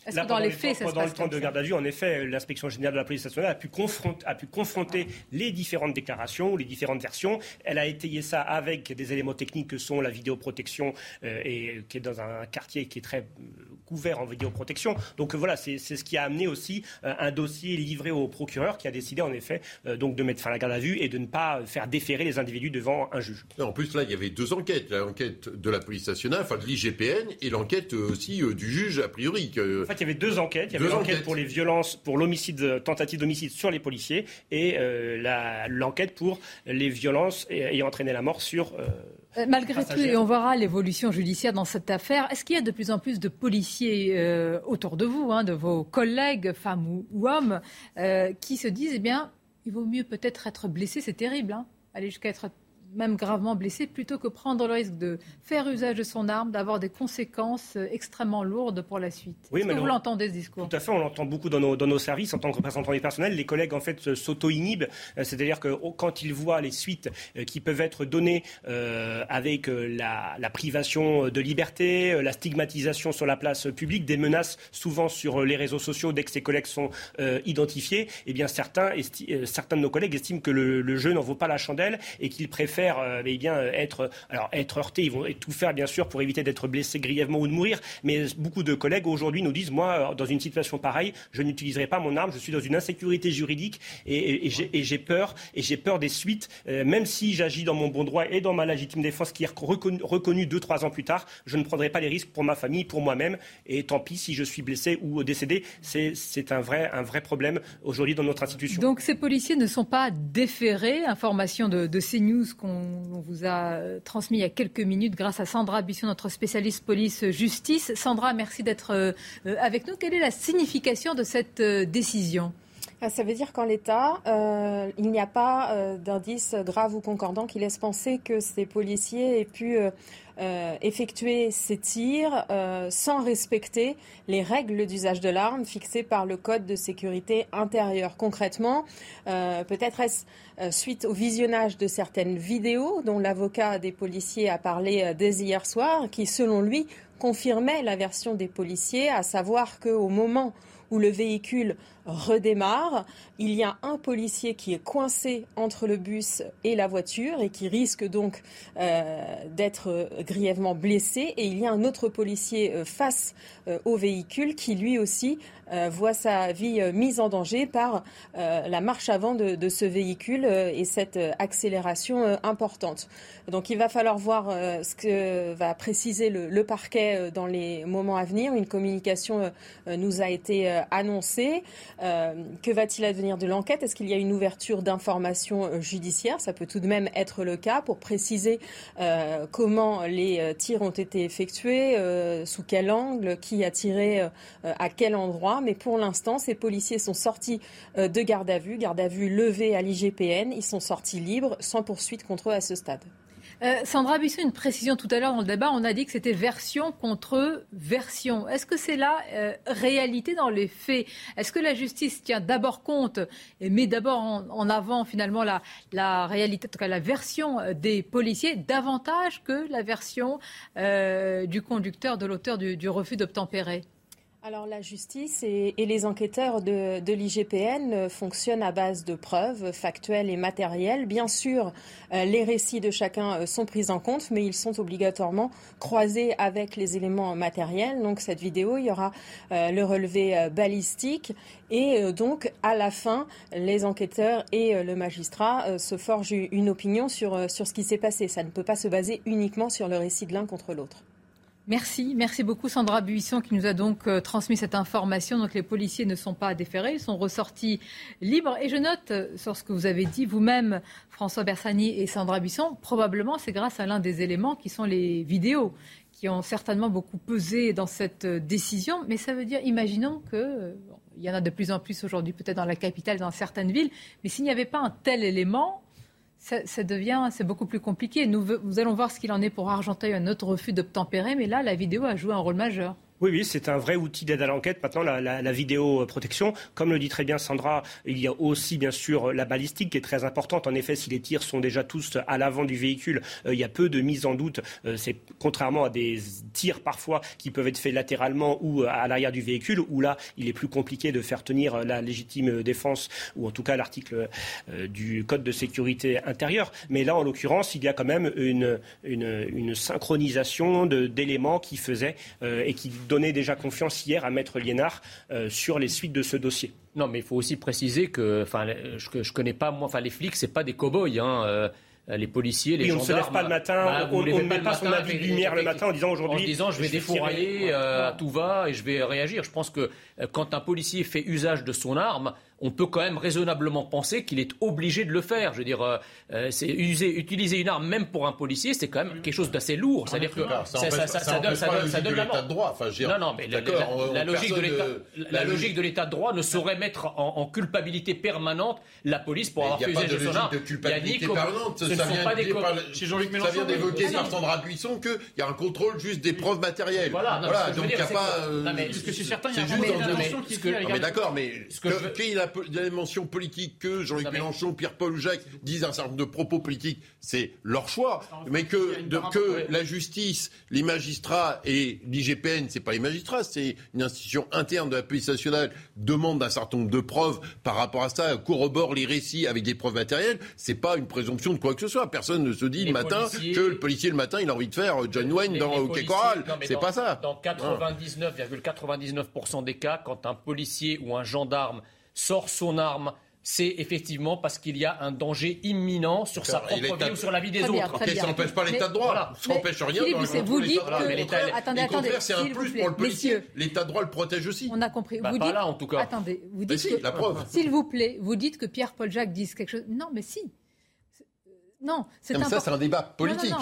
S1: Est-ce que dans les faits, ça
S27: se
S1: passe
S27: le temps de garde à vue, en effet, l'inspection générale de la police nationale a pu, confronter, a pu confronter les différentes déclarations, les différentes versions. Elle a étayé ça avec des éléments techniques que sont la vidéoprotection euh, et qui est dans un quartier qui est très euh, couvert en vidéoprotection. Donc voilà, c'est ce qui a amené aussi euh, un dossier livré au procureur qui a décidé en effet euh, donc de mettre fin à la garde à vue et de ne pas faire déférer les individus devant un juge.
S10: En plus, là, il y avait deux enquêtes. L'enquête de la police nationale, enfin de l'IGPN, et l'enquête aussi euh, du juge, a priori.
S27: En fait, il y avait deux enquêtes. Il y avait l'enquête pour les violences, pour l'homicide, tentative d'homicide sur les policiers, et l'enquête pour les violences ayant entraîné la mort sur
S1: euh, malgré tout, et on verra l'évolution judiciaire dans cette affaire, est-ce qu'il y a de plus en plus de policiers euh, autour de vous, hein, de vos collègues, femmes ou, hommes, euh, qui se disent, eh bien, Il vaut mieux peut-être être blessé, c'est terrible, hein. Aller jusqu'à être même gravement blessé, plutôt que prendre le risque de faire usage de son arme, d'avoir des conséquences euh, extrêmement lourdes pour la suite. Oui, mais vous l'entendez ce discours?
S27: Tout à fait, on l'entend beaucoup dans nos, dans nos, services en tant que représentants du personnel. Les collègues en fait s'auto-inhibent, euh, c'est-à-dire que oh, quand ils voient les suites euh, qui peuvent être données avec la, la, privation de liberté, la stigmatisation sur la place publique, des menaces souvent sur les réseaux sociaux dès que ces collègues sont identifiés, eh bien certains, certains de nos collègues estiment que le, le jeu n'en vaut pas la chandelle et qu'ils préfèrent euh, bien, euh, être, alors, être heurtés. Ils vont tout faire, bien sûr, pour éviter d'être blessés grièvement ou de mourir. Mais beaucoup de collègues aujourd'hui nous disent Moi, dans une situation pareille, je n'utiliserai pas mon arme. Je suis dans une insécurité juridique et, j'ai peur. Peur des suites. Euh, même si j'agis dans mon bon droit et dans ma légitime défense qui est reconnue reconnu deux, trois ans plus tard, je ne prendrai pas les risques pour ma famille, pour moi-même. Et tant pis si je suis blessé ou décédé. C'est un vrai, un vrai problème aujourd'hui dans notre institution.
S1: Donc ces policiers ne sont pas déférés. Information de, de CNews qu'on on, vous a euh, transmis il y a quelques minutes grâce à Sandra Bisson, notre spécialiste police-justice. Sandra, merci d'être euh, euh, avec nous. Quelle est la signification de cette décision?
S11: Ah, ça veut dire qu'en l'état, il n'y a pas d'indice grave ou concordant qui laisse penser que ces policiers aient pu euh, effectuer ces tirs euh, sans respecter les règles d'usage de l'arme fixées par le Code de sécurité intérieure. Concrètement, euh, peut-être est-ce suite au visionnage de certaines vidéos dont l'avocat des policiers a parlé dès hier soir, qui selon lui confirmait la version des policiers, à savoir qu'au moment où le véhicule redémarre. Il y a un policier qui est coincé entre le bus et la voiture et qui risque donc euh, d'être grièvement blessé. Et il y a un autre policier euh, face euh, au véhicule qui lui aussi voit sa vie mise en danger par la marche avant de, ce véhicule et cette accélération importante. Donc il va falloir voir ce que va préciser le, le, parquet dans les moments à venir. Une communication nous a été annoncée. Euh, que va-t-il advenir de l'enquête? Est-ce qu'il y a une ouverture d'informations euh, judiciaires? Ça peut tout de même être le cas pour préciser euh, comment les tirs ont été effectués, sous quel angle, qui a tiré à quel endroit. Mais pour l'instant, ces policiers sont sortis de garde à vue, garde à vue levée à l'IGPN. Ils sont sortis libres, sans poursuite contre eux à ce stade.
S1: Euh, Sandra Bisson, une précision tout à l'heure dans le débat, on a dit que c'était version contre version. Est-ce que c'est la euh, réalité dans les faits? Est-ce que la justice tient d'abord compte et met d'abord en, avant finalement la, réalité, en tout cas la version euh, des policiers, davantage que la version du conducteur, de l'auteur du refus d'obtempérer?
S11: Alors la justice et, les enquêteurs de, l'IGPN euh, fonctionnent à base de preuves factuelles et matérielles. Bien sûr, euh, les récits de chacun euh, sont pris en compte, mais ils sont obligatoirement croisés avec les éléments matériels. Donc cette vidéo, il y aura le relevé balistique et donc à la fin, les enquêteurs et le magistrat se forgent une opinion sur, sur ce qui s'est passé. Ça ne peut pas se baser uniquement sur le récit de l'un contre l'autre.
S1: Merci, merci beaucoup Sandra Buisson qui nous a donc euh, transmis cette information. Donc les policiers ne sont pas déférés, ils sont ressortis libres. Et je note euh, sur ce que vous avez dit vous-même, François Bersani et Sandra Buisson, probablement c'est grâce à l'un des éléments qui sont les vidéos qui ont certainement beaucoup pesé dans cette euh, décision. Mais ça veut dire, imaginons que il y en a de plus en plus aujourd'hui, peut-être dans la capitale, dans certaines villes. Mais s'il n'y avait pas un tel élément, ça, devient, c'est beaucoup plus compliqué. Nous, nous allons voir ce qu'il en est pour Argenteuil, un autre refus d'obtempérer, mais là, la vidéo a joué un rôle majeur.
S27: Oui, oui, c'est un vrai outil d'aide à l'enquête. Maintenant, la, la, la vidéoprotection, comme le dit très bien Sandra, il y a aussi bien sûr la balistique qui est très importante. En effet, si les tirs sont déjà tous à l'avant du véhicule, euh, il y a peu de mise en doute. Euh, c'est contrairement à des tirs parfois qui peuvent être faits latéralement ou à l'arrière du véhicule, où là, il est plus compliqué de faire tenir la légitime défense ou en tout cas l'article euh, du code de sécurité intérieure. Mais là, en l'occurrence, il y a quand même une, une, une synchronisation d'éléments qui faisaient et qui donné déjà confiance hier à Maître Liénard euh, sur les suites de ce dossier.
S15: Non, mais il faut aussi préciser que, enfin, je, je connais pas moi, enfin, les flics, c'est pas des cow-boys. Hein, euh, les policiers, les gendarmes.
S27: On ne se lève pas le matin, bah, on, ne met pas son avis de lumière le matin en disant aujourd'hui.
S15: En disant je vais défourailler, tout va et je vais réagir. Je pense que quand un policier fait usage de son arme, on peut quand même raisonnablement penser qu'il est obligé de le faire. Je veux dire, euh, euh, c'est utiliser une arme même pour un policier, c'est quand même quelque chose d'assez lourd. C'est-à-dire que
S10: ça, donne, ça donne, l'état de droit.
S15: non, non, mais la, logique de l'état, la logique de l'état de droit ne saurait mettre en, culpabilité permanente la police pour avoir fait usage de son arme.
S10: de culpabilité permanente. Ça vient d'évoquer par Sandra Buisson qu'il y a un contrôle juste des preuves matérielles. Voilà, donc il n'y a pas.
S17: Parce que c'est certain, il y a une intention qui est
S10: Mais d'accord, mais qui a la dimension politique que Jean-Luc Mélenchon, Pierre-Paul ou Jacques disent un certain nombre de propos politiques, c'est leur choix. Mais que, que la justice, les magistrats et l'IGPN, c'est pas les magistrats, c'est une institution interne de la police nationale, demandent un certain nombre de preuves par rapport à ça, corrobore les récits avec des preuves matérielles, c'est pas une présomption de quoi que ce soit. Personne ne se dit le matin que le policier le matin il a envie de faire John Wayne dans OK Coral. C'est pas ça.
S15: Dans 99,99% des cas, quand un policier ou un gendarme sort son arme, c'est effectivement parce qu'il y a un danger imminent sur sa propre vie ou sur la vie des autres.
S10: ça n'empêche pas l'état de droit. Ça n'empêche rien.
S1: vous dites que...
S10: Attendez, attendez. c'est un plus pour le policier. L'état de droit le protège aussi.
S1: On a compris.
S15: Bah, vous dites... là, en tout cas.
S1: Attendez, vous dites que...
S10: la preuve.
S1: S'il vous plaît, vous dites que Pierre-Paul Jacques dise quelque chose. Non, mais si. Non, c'est
S10: ça, c'est un débat politique.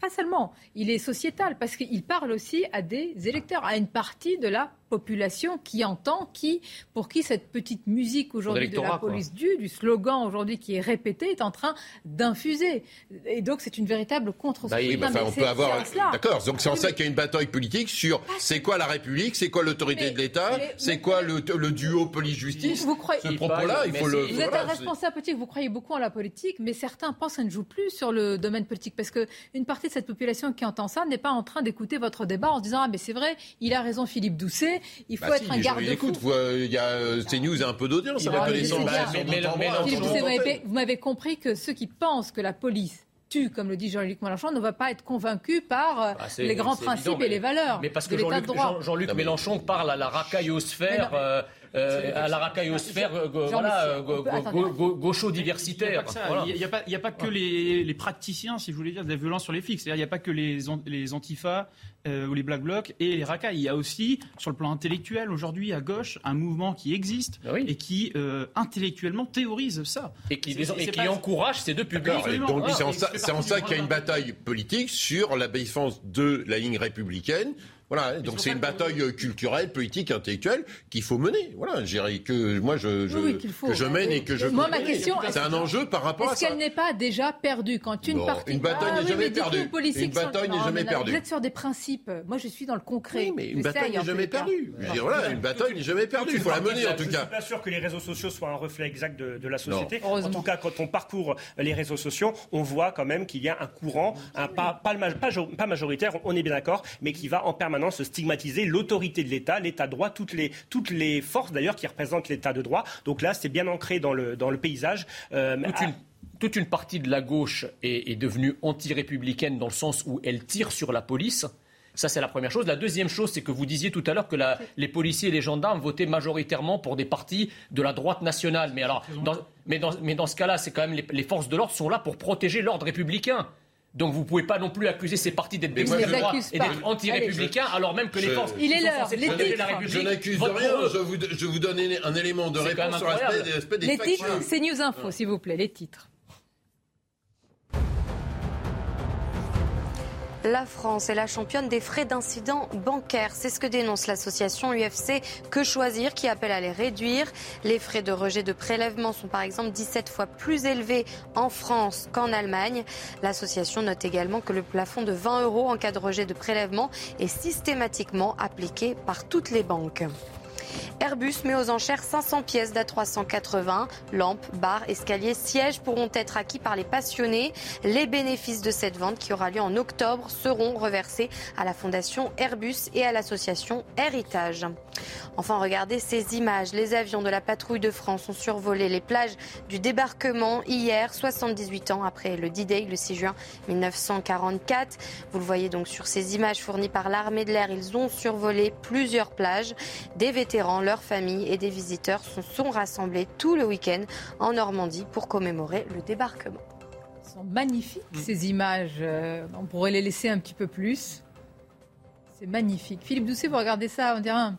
S1: Pas seulement. Il est sociétal parce qu'il parle aussi à des électeurs, à une partie de la population qui entend, qui, pour qui cette petite musique aujourd'hui de la police du, du slogan aujourd'hui qui est répété, est en train d'infuser. Et donc c'est une véritable contre
S10: bah oui, bah, on peut avoir. D'accord. Donc c'est en ça qu'il y a une bataille politique sur c'est quoi la République, c'est quoi l'autorité de l'État, c'est quoi le, duo police-justice?
S1: Vous croyez...
S10: Ce propos-là, il faut le.
S1: Vous êtes un responsable politique, vous croyez beaucoup en la politique, mais certains pensent que ça ne joue plus sur le domaine politique parce qu'une partie de cette population qui entend ça n'est pas en train d'écouter votre débat en se disant ah mais c'est vrai, il a raison Philippe Doucet il faut bah être un garde-fou.
S10: il y a euh, CNews a un peu d'audience à la connaissance.
S1: Vous m'avez compris que ceux qui pensent que la police tue, comme le dit Jean-Luc Mélenchon, ne va pas être convaincu par euh, bah, les grands principes et les valeurs.
S15: Mais parce que Jean-Luc Mélenchon parle à la racaillosphère. Euh, euh, à la racaillosphère voilà, gaucho-diversitaire.
S17: Il n'y a, pas que les, praticiens, si je voulais dire, de la violence sur les flics. Il n'y a pas que les, les antifas euh, ou les black blocs et les racailles. Il y a aussi, sur le plan intellectuel, aujourd'hui, à gauche, un mouvement qui existe ah et qui euh, intellectuellement théorise ça.
S15: Et qui, encourage ces deux publics.
S10: c'est en ça, qu'il y a une bataille politique sur la défense de la ligne républicaine voilà, donc c'est une bataille euh, culturelle, politique, intellectuelle qu'il faut mener. Voilà, je que moi je, que je mène et que je.
S1: Moi ma question,
S10: c'est un enjeu par rapport
S1: à
S10: ça.
S1: Est-ce qu'elle n'est pas déjà perdue quand une partie
S10: une bataille ah n'est jamais perdue. Une bataille n'est jamais perdue.
S1: Vous êtes sur des principes. Moi je suis dans le concret.
S10: Oui, mais une bataille n'est jamais perdue. Je veux dire voilà, une bataille n'est jamais perdue. Il faut la mener en tout cas. Je
S27: suis pas sûr que les réseaux sociaux soient un reflet exact de la société. En tout cas, quand on parcourt les réseaux sociaux, on voit quand même qu'il y a un courant, pas pas majoritaire, on est bien d'accord, mais qui va en permanence stigmatiser l'autorité de l'État, l'État de droit, toutes les, toutes les forces d'ailleurs qui représentent l'État de droit. Donc là, c'est bien ancré dans le, dans le paysage.
S15: Euh, toute, une, partie de la gauche est, devenue anti-républicaine dans le sens où elle tire sur la police. Ça, c'est la première chose. La deuxième chose, c'est que vous disiez tout à l'heure que les policiers et les gendarmes votaient majoritairement pour des partis de la droite nationale. Mais alors, mais, dans, mais dans ce cas-là, c'est quand même les forces de l'ordre sont là pour protéger l'ordre républicain. Donc vous ne pouvez pas non plus accuser ces partis d'être d'extrême droite et d'être anti-républicains alors même que les forces
S1: Il est l'heure.
S10: Je n'accuse rien, je vous, je vous donne un élément de réponse sur l'aspect des
S1: Les titres, c'est News Info, s'il vous plaît, les titres.
S16: La France est la championne des frais d'incidents bancaires. C'est ce que dénonce l'association UFC Que Choisir qui appelle à les réduire. Les frais de rejet de prélèvement sont par exemple 17 fois plus élevés en France qu'en Allemagne. L'association note également que le plafond de 20 euros en cas de rejet de prélèvement est systématiquement appliqué par toutes les banques. Airbus met aux enchères 500 pièces d'A380. Lampes, barres, escaliers, sièges pourront être acquis par les passionnés. Les bénéfices de cette vente qui aura lieu en octobre seront reversés à la fondation Airbus et à l'association Héritage. Enfin, regardez ces images. Les avions de la patrouille de France ont survolé les plages du débarquement hier, 78 ans après le D-Day, le 6 juin 1944. Vous le voyez donc sur ces images fournies par l'armée de l'air. Ils ont survolé plusieurs plages. Des vétérans, leurs familles et des visiteurs se sont rassemblés tout le week-end en Normandie pour commémorer le débarquement.
S1: sont magnifiques, mm. ces images. Euh, on pourrait les laisser un petit peu plus. C'est magnifique. Philippe Doucet, vous regardez ça, on dirait un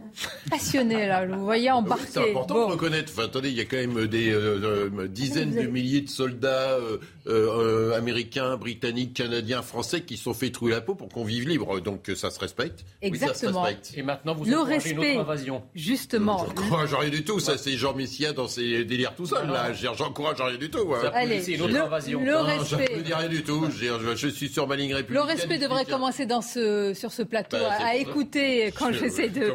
S1: passionné là, vous voyez embarqué.
S10: c'est important de reconnaître. Enfin, attendez, il y a quand même des euh, euh, dizaines de milliers de soldats euh, américains, britanniques, canadiens, français qui sont fait trouver la peau pour qu'on vive libre. Donc ça se respecte.
S1: Exactement.
S15: Et maintenant, vous
S1: le respect, une autre invasion. Justement.
S10: J'encourage rien du tout. Ça, c'est Jean Messia dans ses délires tout seul. Là, j'encourage rien du tout. Hein.
S1: Allez, une autre le, invasion. Le respect.
S10: Je ne dis rien du tout. Je, suis sur ma ligne républicaine.
S1: Le respect devrait commencer dans ce, sur ce plateau bah, à, écouter quand j'essaie de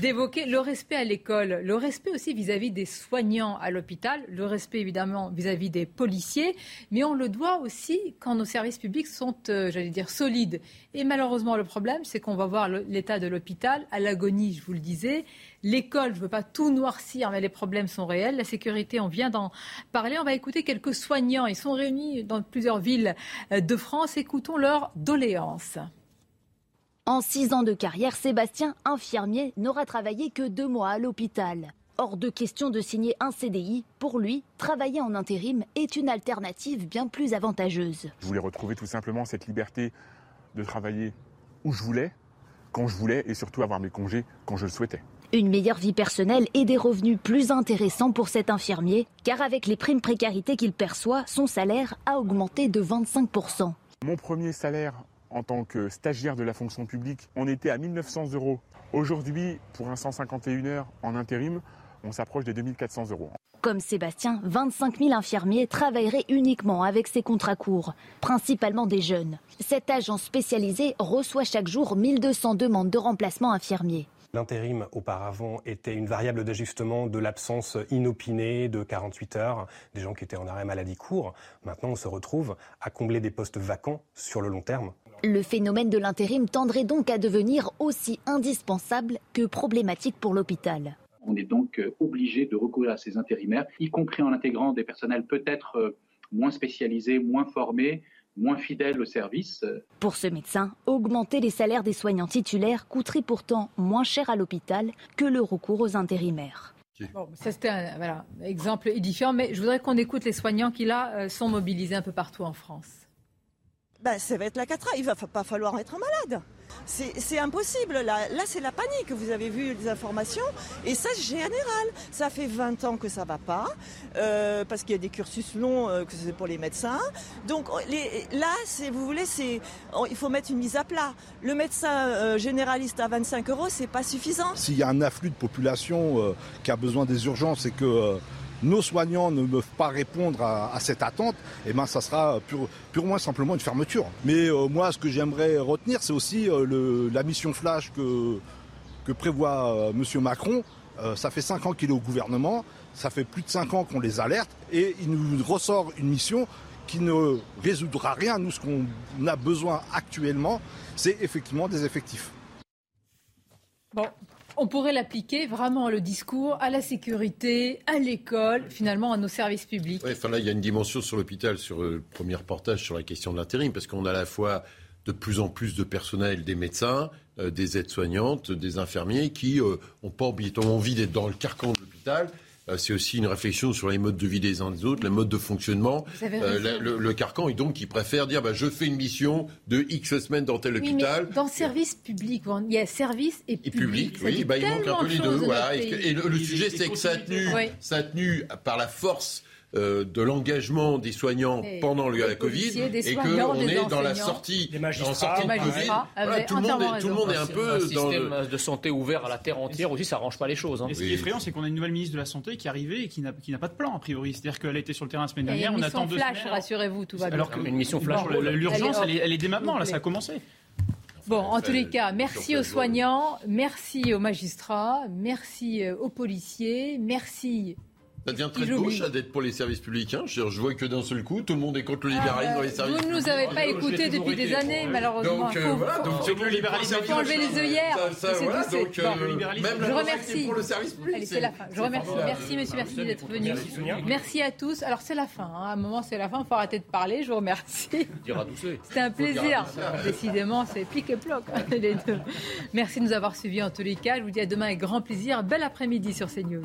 S1: d'évoquer le respect à l'école, le respect aussi vis-à-vis des soignants à l'hôpital, le respect évidemment vis-à-vis des policiers, mais on le doit aussi quand nos services publics sont, euh, j'allais dire, solides. Et malheureusement, le problème, c'est qu'on va voir l'état de l'hôpital à l'agonie, je vous le disais. L'école, je ne veux pas tout noircir, mais les problèmes sont réels. La sécurité, on vient d'en parler. On va écouter quelques soignants. Ils sont réunis dans plusieurs villes euh, de France. Écoutons leurs doléances.
S30: En six ans de carrière, Sébastien, infirmier, n'aura travaillé que deux mois à l'hôpital. Hors de question de signer un CDI. Pour lui, travailler en intérim est une alternative bien plus avantageuse.
S31: Je voulais retrouver tout simplement cette liberté de travailler où je voulais, quand je voulais et surtout avoir mes congés quand je le souhaitais.
S30: Une meilleure vie personnelle et des revenus plus intéressants pour cet infirmier, car avec les primes précarité qu'il perçoit, son salaire a augmenté de 25%.
S31: Mon premier salaire en tant que stagiaire de la fonction publique, on était à 1900 euros. Aujourd'hui, pour un 151 heures en intérim, on s'approche des 2400 euros.
S30: Comme Sébastien, 25 000 infirmiers travailleraient uniquement avec ces contrats courts, principalement des jeunes. Cette agence spécialisée reçoit chaque jour 1200 demandes de remplacement infirmiers.
S32: L'intérim, auparavant, était une variable d'ajustement de l'absence inopinée de 48 heures, des gens qui étaient en arrêt maladie court. Maintenant, on se retrouve à combler des postes vacants sur le long terme.
S30: Le phénomène de l'intérim tendrait donc à devenir aussi indispensable que problématique pour l'hôpital.
S33: On est donc euh, obligé de recourir à ces intérimaires, y compris en intégrant des personnels peut-être euh, moins spécialisés, moins formés, moins fidèles au service.
S30: Pour ce médecin, augmenter les salaires des soignants titulaires coûterait pourtant moins cher à l'hôpital que le recours aux intérimaires.
S1: Bon, ça c'était un exemple édifiant, mais je voudrais qu'on écoute les soignants qui là euh, sont mobilisés un peu partout en France.
S34: Ben, ça va être la catra, il va pas falloir être malade. C'est impossible. Là, là c'est la panique. Vous avez vu les informations. Et ça, général. Ça fait 20 ans que ça va pas. Euh, parce qu'il y a des cursus longs euh, que c'est pour les médecins. Donc là, vous voulez, il faut mettre une mise à plat. Le médecin euh, généraliste à 25 euros, c'est pas suffisant.
S23: S'il y a un afflux de population qui a besoin des urgences et que nos soignants ne peuvent pas répondre à, cette attente, eh ben, ça sera purement simplement une fermeture. Mais euh, moi, ce que j'aimerais retenir, c'est aussi euh, la mission flash que, prévoit euh, M. Macron. ça fait cinq ans qu'il est au gouvernement, ça fait plus de cinq ans qu'on les alerte, et il nous ressort une mission qui ne résoudra rien. Nous, ce qu'on a besoin actuellement, c'est effectivement des effectifs.
S1: Bon, on pourrait l'appliquer vraiment le discours à la sécurité, à l'école, finalement à nos services publics.
S10: Enfin là, il y a une dimension sur l'hôpital, sur le premier reportage sur la question de l'intérim, parce qu'on a à la fois de plus en plus de personnel, des médecins, euh, des aides-soignantes, des infirmiers qui euh, pas envie d'être dans le carcan de l'hôpital c'est aussi une réflexion sur les modes de vie des uns des autres, les modes de fonctionnement. Euh, le, carcan est donc qui préfère dire bah, je fais une mission de X semaines dans tel hôpital.
S1: dans le service public, il y a service et public.
S10: oui, bah, il manque un peu les deux. Et, le, sujet, c'est que ça a tenu, ça a tenu par la force euh, de l'engagement des soignants pendant le, la Covid et qu'on est dans la sortie,
S15: des magistrats,
S10: de Covid. tout, le monde est, tout le monde est un peu
S15: un système de santé ouvert à la terre entière aussi, ça arrange pas les choses. Hein.
S17: ce qui est effrayant, c'est qu'on a une nouvelle ministre de la santé qui est arrivée et qui n'a pas de plan a priori. C'est-à-dire qu'elle a été sur le terrain la semaine dernière. On attend deux
S1: flash, rassurez-vous, tout va bien.
S17: Alors une mission flash, l'urgence, elle est dès maintenant. Là, ça a commencé.
S1: Bon, en tous les cas, merci aux soignants, merci aux magistrats, merci euh, aux policiers, merci
S10: ça devient très gauche d'être pour les services publics. Hein. Je, vois que d'un seul coup, tout le monde est contre le libéralisme ah, dans les services
S1: publics. Vous ne nous avez pas écoutés depuis des années, malheureusement.
S10: Donc, euh, voilà, donc
S1: le libéralisme. Il faut enlever les œillères.
S10: Ça, ça, voilà, donc, euh, même
S1: je remercie.
S10: pour le service public.
S1: Allez, c'est la fin. Je remercie. Merci, monsieur, merci d'être venu. Merci à tous. Alors, c'est la fin. Hein. À un moment, c'est la fin. Il faut arrêter de parler. Je vous remercie. C'était un plaisir. Décidément, c'est pique et ploc, hein, les deux. Merci de nous avoir suivis en tous les cas. Je vous dis à demain avec grand plaisir. Bel après-midi sur CNews.